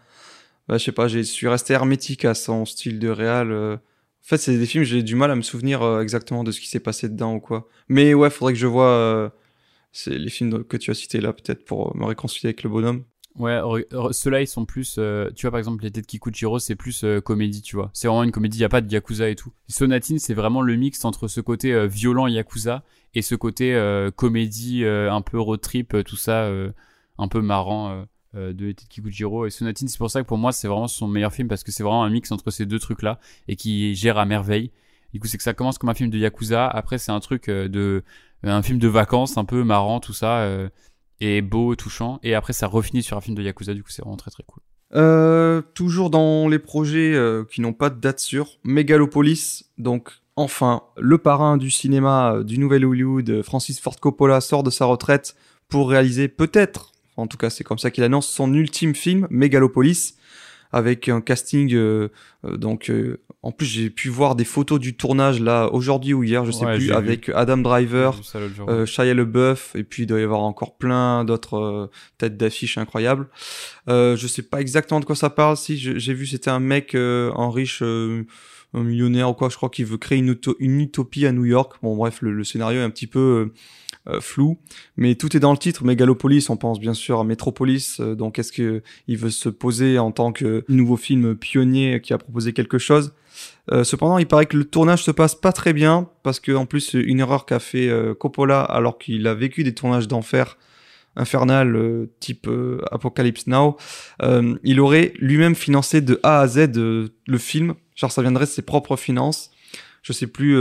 Bah, je sais pas, je suis resté hermétique à son style de réal. En fait, c'est des films, j'ai du mal à me souvenir euh, exactement de ce qui s'est passé dedans ou quoi. Mais ouais, faudrait que je vois euh, les films que tu as cités là, peut-être pour me réconcilier avec le bonhomme. Ouais, ceux-là, ils sont plus. Euh, tu vois, par exemple, les têtes Kikuchiro, c'est plus comédie, tu vois. C'est vraiment une comédie, il a pas de yakuza et tout. Sonatine, c'est vraiment le mix entre ce côté violent yakuza et ce côté comédie un peu road trip, tout ça, un peu marrant. Euh, de l'été Kikujiro et Sonatine c'est pour ça que pour moi c'est vraiment son meilleur film parce que c'est vraiment un mix entre ces deux trucs là et qui gère à merveille. Du coup c'est que ça commence comme un film de yakuza. Après c'est un truc euh, de un film de vacances un peu marrant tout ça euh, et beau touchant. Et après ça refinit sur un film de yakuza. Du coup c'est vraiment très très cool. Toujours dans les projets qui n'ont pas de date sûre Megalopolis donc enfin le parrain du cinéma du nouvel Hollywood Francis Ford Coppola sort de sa retraite pour réaliser peut-être en tout cas, c'est comme ça qu'il annonce son ultime film, Megalopolis, avec un casting. Euh, euh, donc, euh, en plus, j'ai pu voir des photos du tournage là aujourd'hui ou hier, je sais plus, avec Adam Driver, euh, Shia LeBeouf, et puis il doit y avoir encore plein d'autres têtes d'affiches incroyables. je sais pas exactement de quoi ça parle. Si j'ai vu, c'était un mec en riche un millionnaire ou quoi, je crois qu'il veut créer une, une, utopie à New York. Bon bref, le, le scénario est un petit peu euh, flou, mais tout est dans le titre. Megalopolis, on pense bien sûr à Metropolis. Euh, donc, est-ce que il veut se poser en tant que nouveau film pionnier qui a proposé quelque chose? Euh, Cependant, il paraît que le tournage se passe pas très bien parce que en plus, une erreur qu'a fait Coppola alors qu'il a vécu des tournages d'enfer infernal type Apocalypse Now, il aurait lui-même financé de A à Z le film. Genre, ça viendrait de ses propres finances. Je sais plus,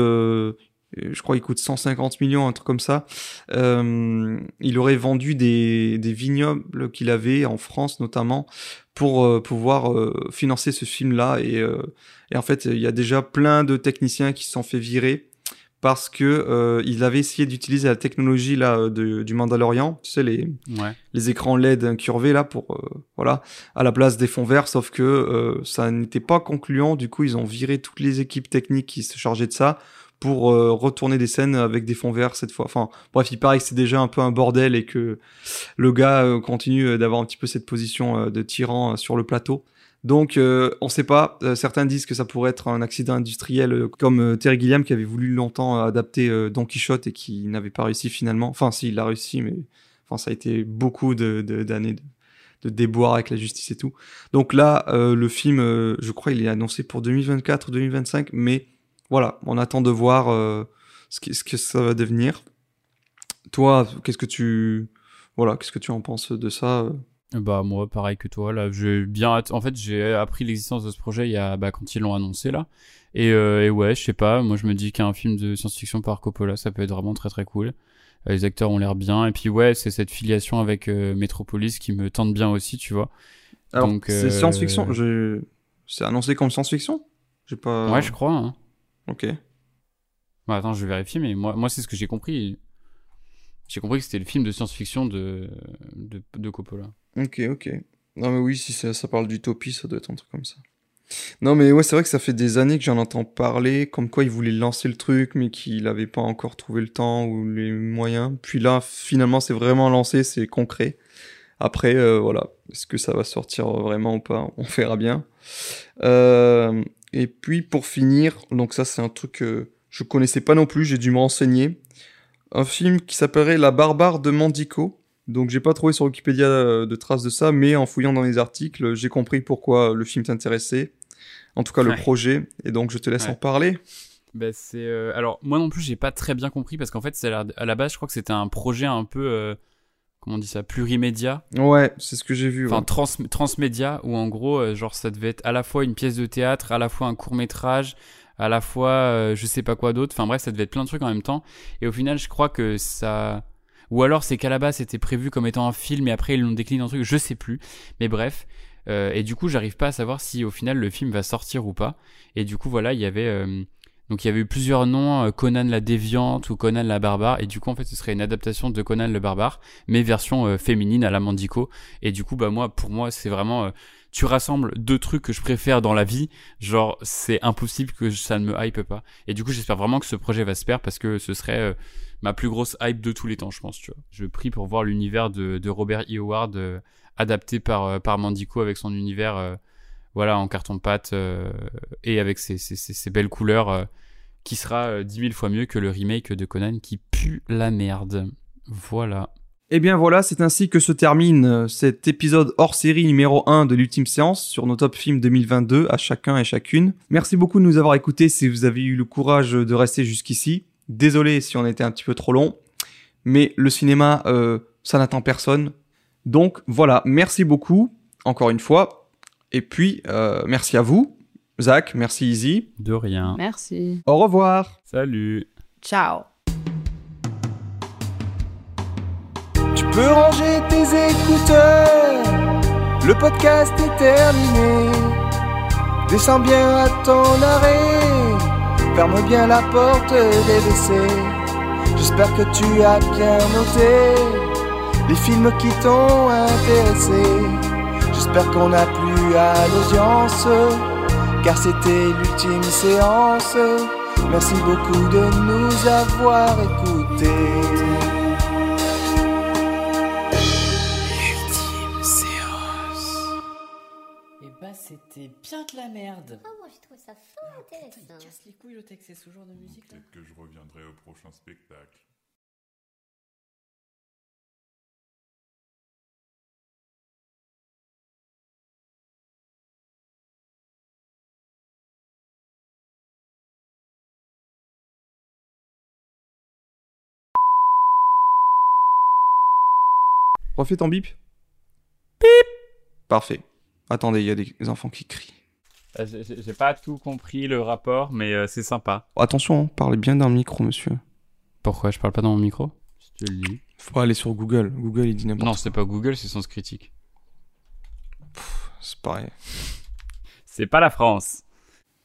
je crois qu'il coûte 150 millions, un truc comme ça. Euh, il aurait vendu des, des vignobles qu'il avait en France notamment pour euh, pouvoir euh, financer ce film-là. Et, euh, et, en fait, il y a déjà plein de techniciens qui se sont fait virer parce que il avait essayé d'utiliser la technologie là de, du Mandalorian, tu sais les ouais. les écrans LED incurvés là pour voilà à la place des fonds verts, sauf que ça n'était pas concluant. Du coup, ils ont viré toutes les équipes techniques qui se chargeaient de ça pour euh, retourner des scènes avec des fonds verts cette fois. Enfin, bref, il paraît que c'est déjà un peu un bordel et que le gars euh, continue d'avoir un petit peu cette position euh, de tyran sur le plateau. Donc, euh, on sait pas. Euh, certains disent que ça pourrait être un accident industriel, euh, comme euh, Terry Gilliam qui avait voulu longtemps adapter euh, Don Quichotte et qui n'avait pas réussi finalement. Enfin, si, il a réussi, mais enfin, ça a été beaucoup de- de- d'années de, de, déboires avec la justice et tout. Donc là, euh, le film, euh, je crois, il est annoncé pour 2024 ou 2025, mais voilà, on attend de voir euh, ce, qui- ce que ça va devenir. Toi, qu'est-ce que tu, voilà, qu'est-ce que tu en penses de ça euh Bah moi pareil que toi là, j'ai bien en fait j'ai appris l'existence de ce projet il y a bah, quand ils l'ont annoncé là et, euh, et ouais je sais pas moi je me dis qu'un film de science-fiction par Coppola ça peut être vraiment très très cool. Les acteurs ont l'air bien et puis ouais c'est cette filiation avec euh, Metropolis qui me tente bien aussi tu vois. Alors, Donc, c'est euh, science-fiction. Je... C'est annoncé comme science-fiction? J'ai pas. Ouais je crois. Hein. Ok. Bah, attends je vais vérifier mais moi moi c'est ce que j'ai compris. J'ai compris que c'était le film de science-fiction de, de de Coppola. Ok, ok. Non, mais oui, si ça, ça parle d'utopie, ça doit être un truc comme ça. Non, mais ouais, c'est vrai que ça fait des années que j'en entends parler, comme quoi il voulait lancer le truc, mais qu'il n'avait pas encore trouvé le temps ou les moyens. Puis là, finalement, c'est vraiment lancé, c'est concret. Après, euh, voilà, est-ce que ça va sortir vraiment ou pas? On verra bien. Euh, et puis, pour finir, donc ça, c'est un truc que je connaissais pas non plus, j'ai dû me renseigner. Un film qui s'appellerait La Barbare de Mandico. Donc j'ai pas trouvé sur Wikipédia euh, de traces de ça, mais en fouillant dans les articles, j'ai compris pourquoi le film t'intéressait. En tout cas le projet, et donc je te laisse Ouais. en parler. Bah, c'est euh, alors moi non plus j'ai pas très bien compris parce qu'en fait à la, à la base je crois que c'était un projet un peu euh, comment on dit ça plurimédia Ouais, c'est ce que j'ai vu. enfin ouais. trans transmédia où en gros euh, genre ça devait être à la fois une pièce de théâtre à la fois un court métrage à la fois euh, je sais pas quoi d'autre enfin bref ça devait être plein de trucs en même temps et au final je crois que ça ou alors c'est qu'à la base c'était prévu comme étant un film et après ils l'ont décliné en truc je sais plus mais bref Euh, et du coup j'arrive pas à savoir si au final le film va sortir ou pas et du coup voilà il y avait euh, donc il y avait eu plusieurs noms, euh, Conan la déviante ou Conan la barbare, et du coup en fait ce serait une adaptation de Conan le barbare, mais version euh, féminine à la Mandico. Et du coup bah moi pour moi c'est vraiment euh, tu rassembles deux trucs que je préfère dans la vie, genre c'est impossible que ça ne me hype pas. Et du coup j'espère vraiment que ce projet va se faire parce que ce serait ma plus grosse hype de tous les temps je pense tu vois. Je prie pour voir l'univers de, de Robert E. Howard adapté par par Mandico avec son univers voilà en carton pâte euh, et avec ses, belles couleurs euh, qui sera euh, 10 000 fois mieux que le remake de Conan qui pue la merde. Voilà. Et bien voilà, c'est ainsi que se termine cet épisode hors série numéro 1 de l'ultime séance sur nos top films 2022 à chacun et chacune. Merci beaucoup de nous avoir écoutés si vous avez eu le courage de rester jusqu'ici. Désolé si on était un petit peu trop long, mais le cinéma, ça n'attend personne. Donc voilà, merci beaucoup, encore une fois. Et puis, euh, merci à vous, Zach, merci Izzy. De rien. Merci. Au revoir. Salut. Ciao. Tu peux ranger tes écouteurs, le podcast est terminé. Descends bien à ton arrêt, ferme bien la porte des WC. J'espère que tu as bien noté les films qui t'ont intéressé. J'espère qu'on a plu à l'audience, car c'était l'ultime séance. Merci beaucoup de nous avoir écoutés. Et bah c'était bien de la merde. Ah, moi, je trouve ça fort intéressant. casse les couilles le texte, c'est ce genre de musique là. Peut-être que je reviendrai au prochain spectacle. Refais ton bip. Bip. Parfait. Attendez, il y a des enfants qui crient. Euh, J'ai pas tout compris le rapport, mais euh, c'est sympa. Attention, hein, parlez bien dans le micro, monsieur. Pourquoi je parle pas dans mon micro? Je te le dis. Faut aller sur Google. Google, il dit n'importe Non, quoi. c'est pas Google, c'est Sens Critique. C'est pareil. C'est pas la France.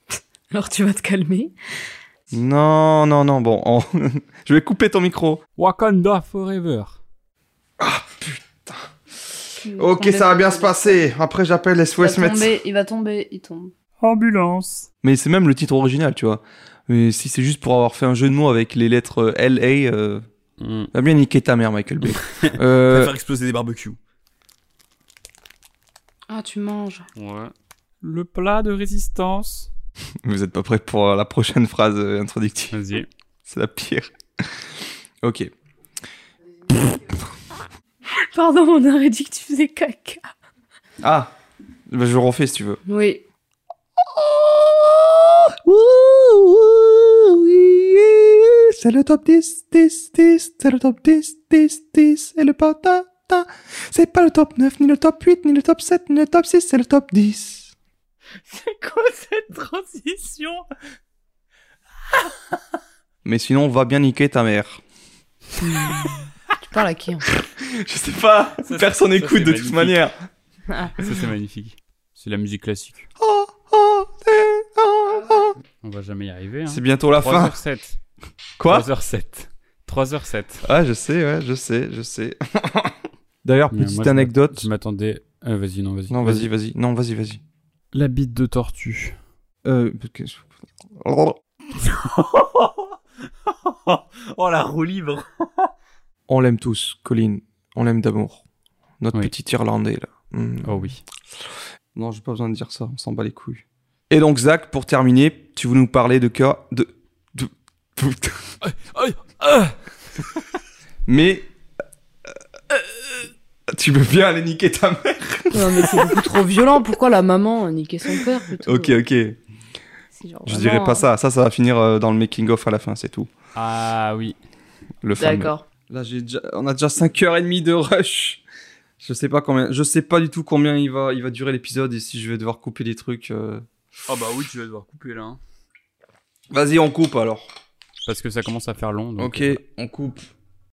Alors tu vas te calmer? Non, non, non, bon. on- Je vais couper ton micro. Wakanda Forever. Ok, ça va bien se passer. Après, j'appelle Il va SOS Médecins. tomber, il va tomber, il tombe. Ambulance. Mais c'est même le titre original, tu vois. Mais si c'est juste pour avoir fait un jeu de mots avec les lettres euh, LA, euh, Hmm. va bien niquer ta mère, Michael Bay. Euh, faire exploser des barbecues. Ah, tu manges. Ouais. Le plat de résistance. Vous êtes pas prêts pour la prochaine phrase euh, introductive. Vas-y. C'est la pire. ok. Pardon, on aurait dit que tu faisais caca. Ah bah, Je refais si tu veux. Oui. C'est le top 10, 10, 10, c'est le top 10, 10, 10, et le patata. C'est pas le top 9, ni le top 8, ni le top 7, ni le top 6, c'est le top 10. C'est quoi cette transition? Mais sinon, va bien niquer ta mère. Tu parles à qui fait Je sais pas, Ça, personne n'écoute de toute manière. Ah. Ça c'est magnifique. C'est la musique classique. Oh, oh, eh, oh, oh. On va jamais y arriver. Hein. C'est bientôt la fin. 3h07. Quoi 3h07. 3h07. Ah, je sais, ouais, je sais, je sais. D'ailleurs, petite moi, anecdote. Je m'attendais. Euh, vas-y, non, vas-y. Non, vas-y, vas-y. Non, vas-y, vas-y. La bite de tortue. Euh, oh la roue libre. On l'aime tous, Colline. On l'aime d'amour. Notre Oui. petit Irlandais, là. Hmm. Oh oui. Non, j'ai pas besoin de dire ça, on s'en bat les couilles. Et donc, Zach, pour terminer, tu veux nous parler de quoi De. de... Mais. euh, Tu veux bien aller niquer ta mère? Non, mais c'est beaucoup trop violent. Pourquoi la maman a niqué son père plutôt? Ok, ok. Genre Je dirais pas euh, ça. Ça, ça va finir euh, dans le making-of à la fin, c'est tout. Ah oui. Le. D'accord. Là, j'ai déjà... on a déjà 5h30 de rush. Je sais pas combien. Je sais pas du tout combien il va, il va durer l'épisode et si je vais devoir couper des trucs. euh. Oh bah oui, tu vas devoir couper là. hein. Vas-y, on coupe alors. Parce que ça commence à faire long. donc, Ok, euh, on coupe.